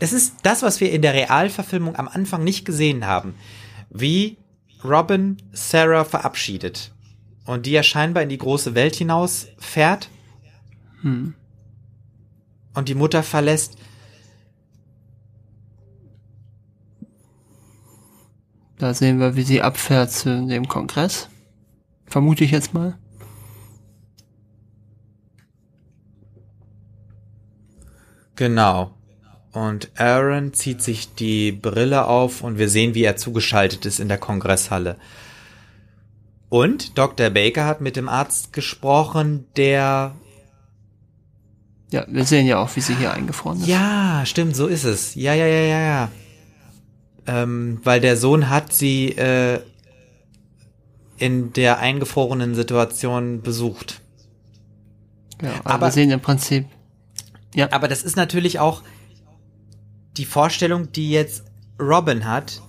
es ist das, was wir in der Realverfilmung am Anfang nicht gesehen haben. Wie Robin Sarah verabschiedet. Und die ja scheinbar in die große Welt hinaus fährt. Hm. Und die Mutter verlässt. Da sehen wir, wie sie abfährt zu dem Kongress. Vermute ich jetzt mal. Genau. Und Aaron zieht sich die Brille auf und wir sehen, wie er zugeschaltet ist in der Kongresshalle. Und Dr. Baker hat mit dem Arzt gesprochen, der Ja, wir sehen ja auch, wie sie hier eingefroren ist. Ja, stimmt, so ist es. Ja, ja, ja, ja, ja. Ähm, weil der Sohn hat sie äh, in der eingefrorenen Situation besucht. ja also aber- wir sehen im Prinzip. Ja, Aber das ist natürlich auch die Vorstellung, die jetzt Robin hat,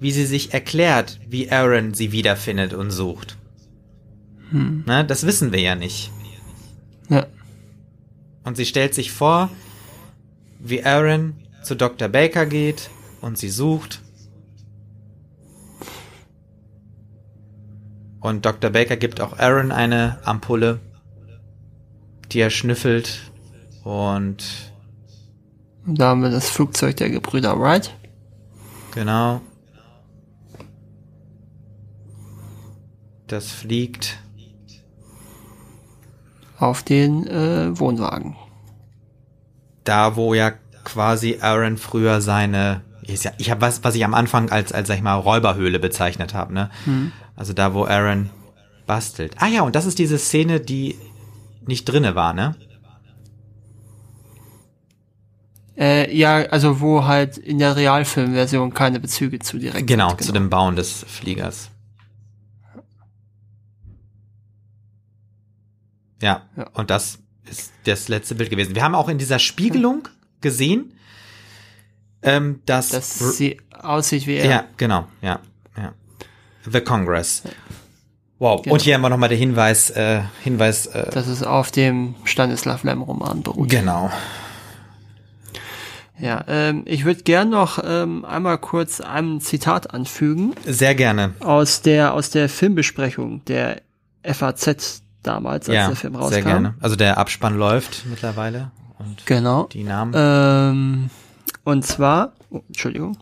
wie sie sich erklärt, wie Aaron sie wiederfindet und sucht. hm. Ne, das wissen wir ja nicht. ja. Und sie stellt sich vor, wie Aaron zu Dr. Baker geht und sie sucht. Und Dr. Baker gibt auch Aaron eine Ampulle, die er schnüffelt. Und Und da haben wir das Flugzeug der Gebrüder Wright. genau. Das fliegt. auf den äh, Wohnwagen. da, wo ja quasi Aaron früher seine, ja, ich habe was, was ich am Anfang als, als sag ich mal, Räuberhöhle bezeichnet habe, ne? Also da, wo Aaron bastelt. Ah ja, und das ist diese Szene, die nicht drinne war, ne? Äh, ja, also wo halt in der Realfilmversion keine Bezüge zu direkt Genau, sind, zu dem Bauen des Fliegers. Ja, Ja. und das ist das letzte Bild gewesen. Wir haben auch in dieser Spiegelung gesehen, ähm, dass, dass sie aussieht wie er. Ja, genau, ja, ja. The Congress. Wow. Genau. Und hier haben wir nochmal der Hinweis, äh, Hinweis, äh, Dass es auf dem Stanislav Lem Roman beruht. genau. Ja, ähm, ich würde gern noch ähm, einmal kurz ein Zitat anfügen. Sehr gerne. Aus der, aus der Filmbesprechung der FAZ damals, als ja, der Film rauskam. Sehr gerne. Also der Abspann läuft mittlerweile. Und genau. Die Namen. Ähm, und zwar, oh, Entschuldigung.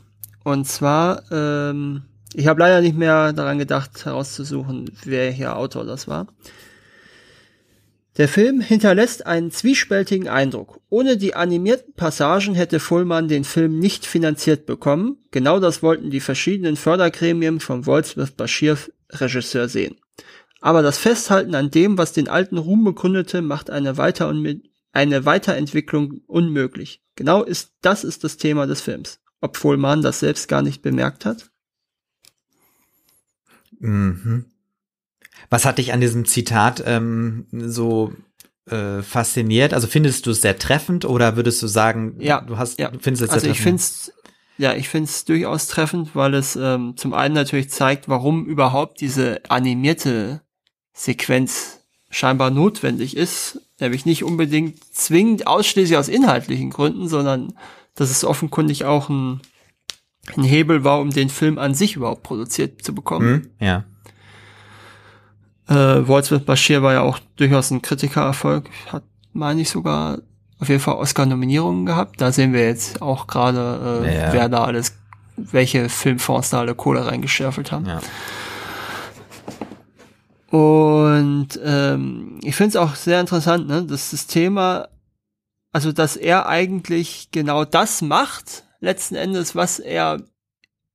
Und zwar, ähm, ich habe leider nicht mehr daran gedacht, herauszusuchen, wer hier Autor das war. Der Film hinterlässt einen zwiespältigen Eindruck. Ohne die animierten Passagen hätte Fullmann den Film nicht finanziert bekommen. Genau das wollten die verschiedenen Fördergremien vom Wolfsmith Bashir Regisseur sehen. Aber das Festhalten an dem, was den alten Ruhm begründete, macht eine, Weiter eine Weiterentwicklung unmöglich. Genau ist, das ist das Thema des Films. Ob Fullmann das selbst gar nicht bemerkt hat? Mhm. Was hat dich an diesem Zitat ähm, so äh, fasziniert? Also findest du es sehr treffend oder würdest du sagen, ja, du hast, ja. du findest es also sehr ich finde ja, ich finde es durchaus treffend, weil es ähm, zum einen natürlich zeigt, warum überhaupt diese animierte Sequenz scheinbar notwendig ist, nämlich nicht unbedingt zwingend ausschließlich aus inhaltlichen Gründen, sondern dass es offenkundig auch ein, ein Hebel war, um den Film an sich überhaupt produziert zu bekommen. Mhm, ja. Äh, Waltz Bashir war ja auch durchaus ein Kritikererfolg, hat, meine ich, sogar auf jeden Fall Oscar-Nominierungen gehabt. Da sehen wir jetzt auch gerade, äh, Ja. wer da alles, welche Filmfonds da alle Kohle reingeschärfelt haben. ja. Und ähm, ich finde es auch sehr interessant, ne, dass das Thema, also dass er eigentlich genau das macht, letzten Endes, was er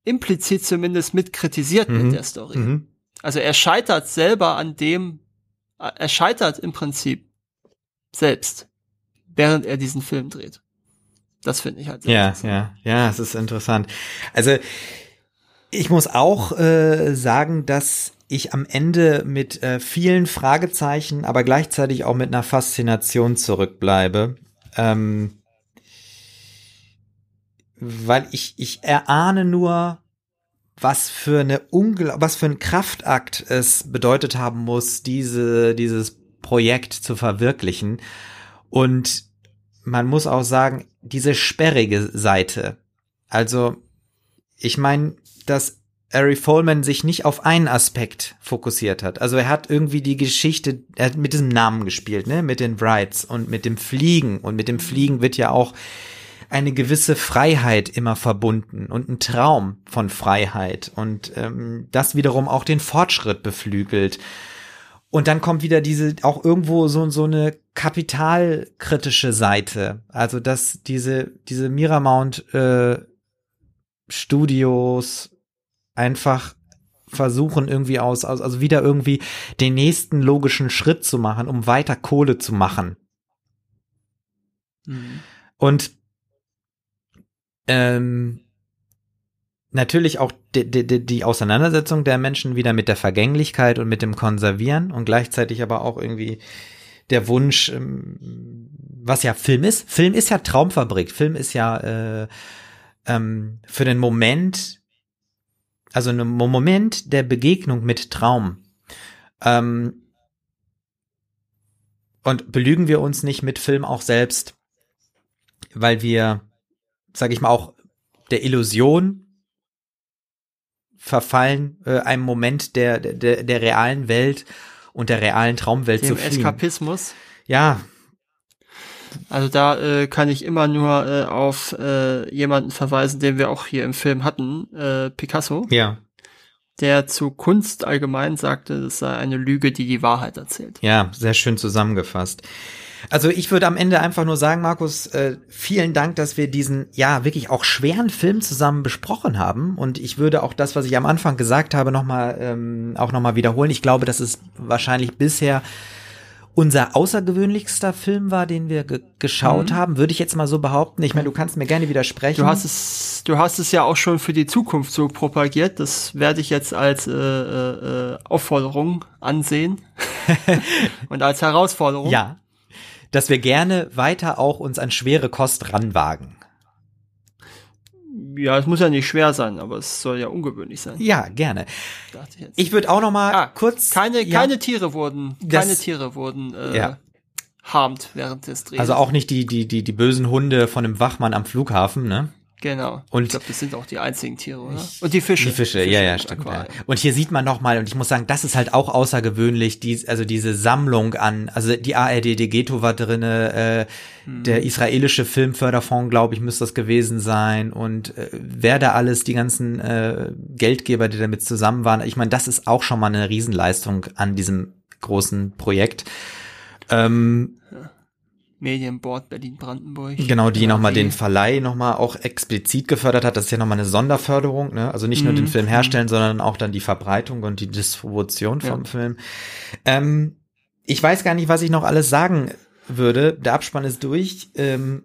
implizit zumindest mit kritisiert Mhm. mit der Story. Mhm. Also er scheitert selber an dem, er scheitert im Prinzip selbst, während er diesen Film dreht. Das finde ich halt sehr Ja, interessant. ja, ja, es ist interessant. Also ich muss auch äh, sagen, dass ich am Ende mit äh, vielen Fragezeichen, aber gleichzeitig auch mit einer Faszination zurückbleibe. Ähm, weil ich, ich erahne nur, was für eine Ungl was für ein Kraftakt es bedeutet haben muss, diese, dieses Projekt zu verwirklichen. Und man muss auch sagen, diese sperrige Seite. Also, ich meine, dass Ari Folman sich nicht auf einen Aspekt fokussiert hat. Also er hat irgendwie die Geschichte, er hat mit diesem Namen gespielt, ne, mit den Brides und mit dem Fliegen. Und mit dem Fliegen wird ja auch eine gewisse Freiheit immer verbunden und ein Traum von Freiheit und ähm, das wiederum auch den Fortschritt beflügelt. Und dann kommt wieder diese auch irgendwo so so eine kapitalkritische Seite, also dass diese diese Miramount äh, Studios einfach versuchen irgendwie aus, aus also wieder irgendwie den nächsten logischen Schritt zu machen, um weiter Kohle zu machen. Mhm. Und ähm, natürlich auch die, die, die Auseinandersetzung der Menschen wieder mit der Vergänglichkeit und mit dem Konservieren und gleichzeitig aber auch irgendwie der Wunsch, ähm, was ja Film ist. Film ist ja Traumfabrik. Film ist ja äh, ähm, für den Moment, also ein Moment der Begegnung mit Traum. Ähm, und belügen wir uns nicht mit Film auch selbst, weil wir, sag ich mal, auch der Illusion verfallen, äh, einem Moment der, der, der realen Welt und der realen Traumwelt Dem zu fliehen. Eskapismus. Ja, Also da äh, kann ich immer nur äh, auf äh, jemanden verweisen, den wir auch hier im Film hatten, äh, Picasso, ja, der zu Kunst allgemein sagte, es sei eine Lüge, die die Wahrheit erzählt. ja, sehr schön zusammengefasst. Also ich würde am Ende einfach nur sagen, Markus, äh, vielen Dank, dass wir diesen ja wirklich auch schweren Film zusammen besprochen haben. Und ich würde auch das, was ich am Anfang gesagt habe, noch mal ähm, auch noch mal wiederholen. Ich glaube, dass es wahrscheinlich bisher unser außergewöhnlichster Film war, den wir ge geschaut Mhm. haben, würde ich jetzt mal so behaupten. Ich meine, du kannst mir gerne widersprechen. Du hast es, du hast es ja auch schon für die Zukunft so propagiert. Das werde ich jetzt als äh, äh, Aufforderung ansehen und als Herausforderung. ja, dass wir gerne weiter auch uns an schwere Kost ranwagen. Ja, es muss ja nicht schwer sein, aber es soll ja ungewöhnlich sein. Ja, gerne. ich. Ich würde auch noch mal Ah, kurz keine, ja, keine Tiere wurden, Das- keine Tiere wurden äh, Ja. harmt während des Drehs. Also auch nicht die, die, die, die bösen Hunde von dem Wachmann am Flughafen, ne? Genau. Und ich glaube, das sind auch die einzigen Tiere, oder? Und die Fische. Die Fische, ja, ja, stimmt. Ja. Und hier sieht man nochmal, und ich muss sagen, das ist halt auch außergewöhnlich, die, also diese Sammlung an, also die ARD Degeto war drinne, äh, hm. der israelische Filmförderfonds, glaube ich, müsste das gewesen sein und äh, wer da alles, die ganzen äh, Geldgeber, die damit zusammen waren. Ich meine, das ist auch schon mal eine Riesenleistung an diesem großen Projekt. Ähm, Medienboard Berlin-Brandenburg. Genau, die nochmal den Verleih nochmal auch explizit gefördert hat. Das ist ja nochmal eine Sonderförderung, ne? Also nicht nur den mhm. Film herstellen, sondern auch dann die Verbreitung und die Distribution vom ja. Film. Ähm, ich weiß gar nicht, was ich noch alles sagen würde. Der Abspann ist durch. Ähm,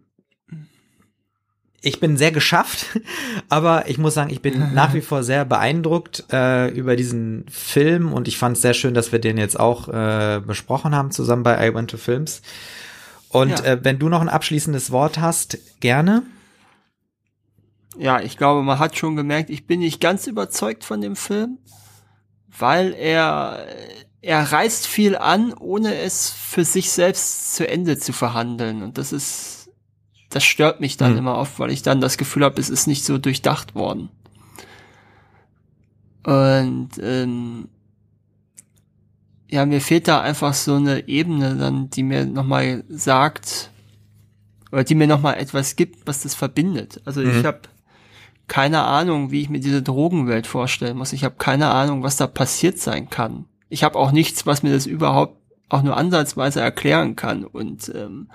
ich bin sehr geschafft, aber ich muss sagen, ich bin nach wie vor sehr beeindruckt äh, über diesen Film und ich fand es sehr schön, dass wir den jetzt auch äh, besprochen haben zusammen bei I Went to Films. Und ja. äh, wenn du noch ein abschließendes Wort hast, gerne. Ja, ich glaube, man hat schon gemerkt, ich bin nicht ganz überzeugt von dem Film, weil er er reißt viel an, ohne es für sich selbst zu Ende zu verhandeln. Und das ist, das stört mich dann mhm. immer oft, weil ich dann das Gefühl habe, es ist nicht so durchdacht worden. Und ähm, ja, mir fehlt da einfach so eine Ebene dann, die mir nochmal sagt, oder die mir nochmal etwas gibt, was das verbindet. Also mhm. ich habe keine Ahnung, wie ich mir diese Drogenwelt vorstellen muss. Ich habe keine Ahnung, was da passiert sein kann. Ich habe auch nichts, was mir das überhaupt auch nur ansatzweise erklären kann. Und ähm,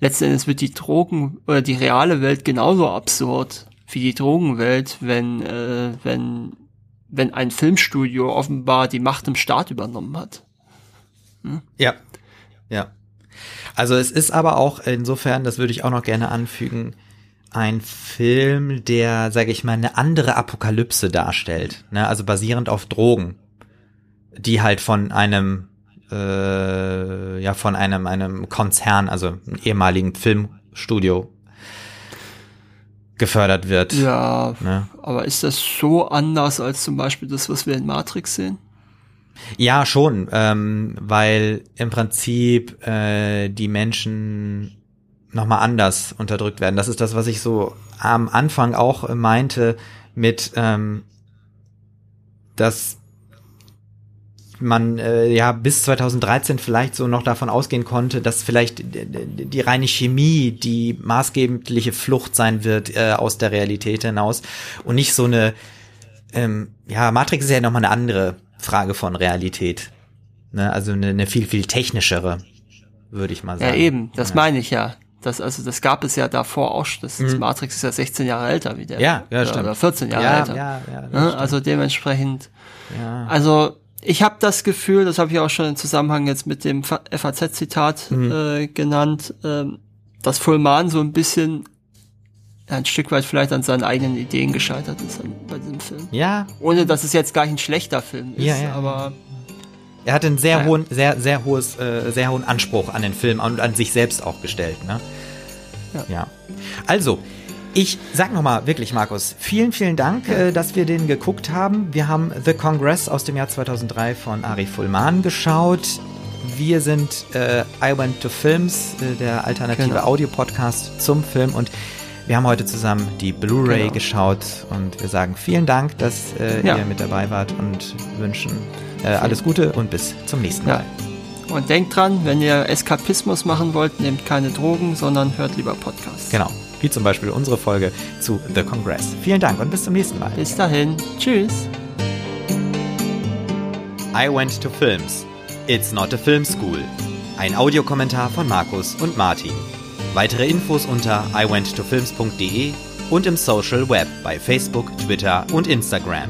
letzten Endes wird die Drogen oder die reale Welt genauso absurd wie die Drogenwelt, wenn äh, wenn wenn ein Filmstudio offenbar die Macht im Staat übernommen hat. Hm? Ja, ja. Also es ist aber auch insofern, das würde ich auch noch gerne anfügen, ein Film, der, sage ich mal, eine andere Apokalypse darstellt. Ne? Also basierend auf Drogen, die halt von einem äh, ja von einem einem Konzern, also einem ehemaligen Filmstudio gefördert wird. Ja, ne? aber ist das so anders als zum Beispiel das, was wir in Matrix sehen? Ja, schon, ähm, weil im Prinzip äh, die Menschen nochmal anders unterdrückt werden. Das ist das, was ich so am Anfang auch meinte mit, ähm, dass man äh, ja bis 2013 vielleicht so noch davon ausgehen konnte, dass vielleicht die reine Chemie die maßgebliche Flucht sein wird äh, aus der Realität hinaus und nicht so eine ähm, ja Matrix ist ja noch mal eine andere Frage von Realität, ne? also eine, eine viel viel technischere, würde ich mal sagen. Ja eben, das ja. meine ich ja. Das, also das gab es ja davor auch. Das, das mhm. Matrix ist ja 16 Jahre älter wie der. Ja, ja, stimmt. Oder 14 Jahre ja, älter. Ja, ja, ne? Also dementsprechend. Ja. Also ich habe das Gefühl, das habe ich auch schon im Zusammenhang jetzt mit dem FAZ-Zitat mhm. äh, genannt, äh, dass Fullman so ein bisschen ein Stück weit vielleicht an seinen eigenen Ideen gescheitert ist bei diesem Film. Ja. Ohne dass es jetzt gar ein schlechter Film ist, ja, ja. aber er hat einen sehr naja. hohen, sehr, sehr hohes, äh, sehr hohen Anspruch an den Film und an sich selbst auch gestellt, ne? Ja. ja. Also, ich sag nochmal wirklich, Markus, vielen, vielen Dank, äh, dass wir den geguckt haben. Wir haben The Congress aus dem Jahr 2003 von Ari Fullman geschaut. Wir sind äh, I Went to Films, äh, der alternative genau. Audio-Podcast zum Film und wir haben heute zusammen die Blu-ray genau. geschaut und wir sagen vielen Dank, dass äh, ja. ihr mit dabei wart und wünschen äh, alles Gute und bis zum nächsten Mal. Ja. Und denkt dran, wenn ihr Eskapismus machen wollt, nehmt keine Drogen, sondern hört lieber Podcasts. Genau wie zum Beispiel unsere Folge zu The Congress. Vielen Dank und bis zum nächsten Mal. Bis dahin. Tschüss. I went to films. It's not a film school. Ein Audiokommentar von Markus und Martin. Weitere Infos unter iwenttofilms.de und im Social Web bei Facebook, Twitter und Instagram.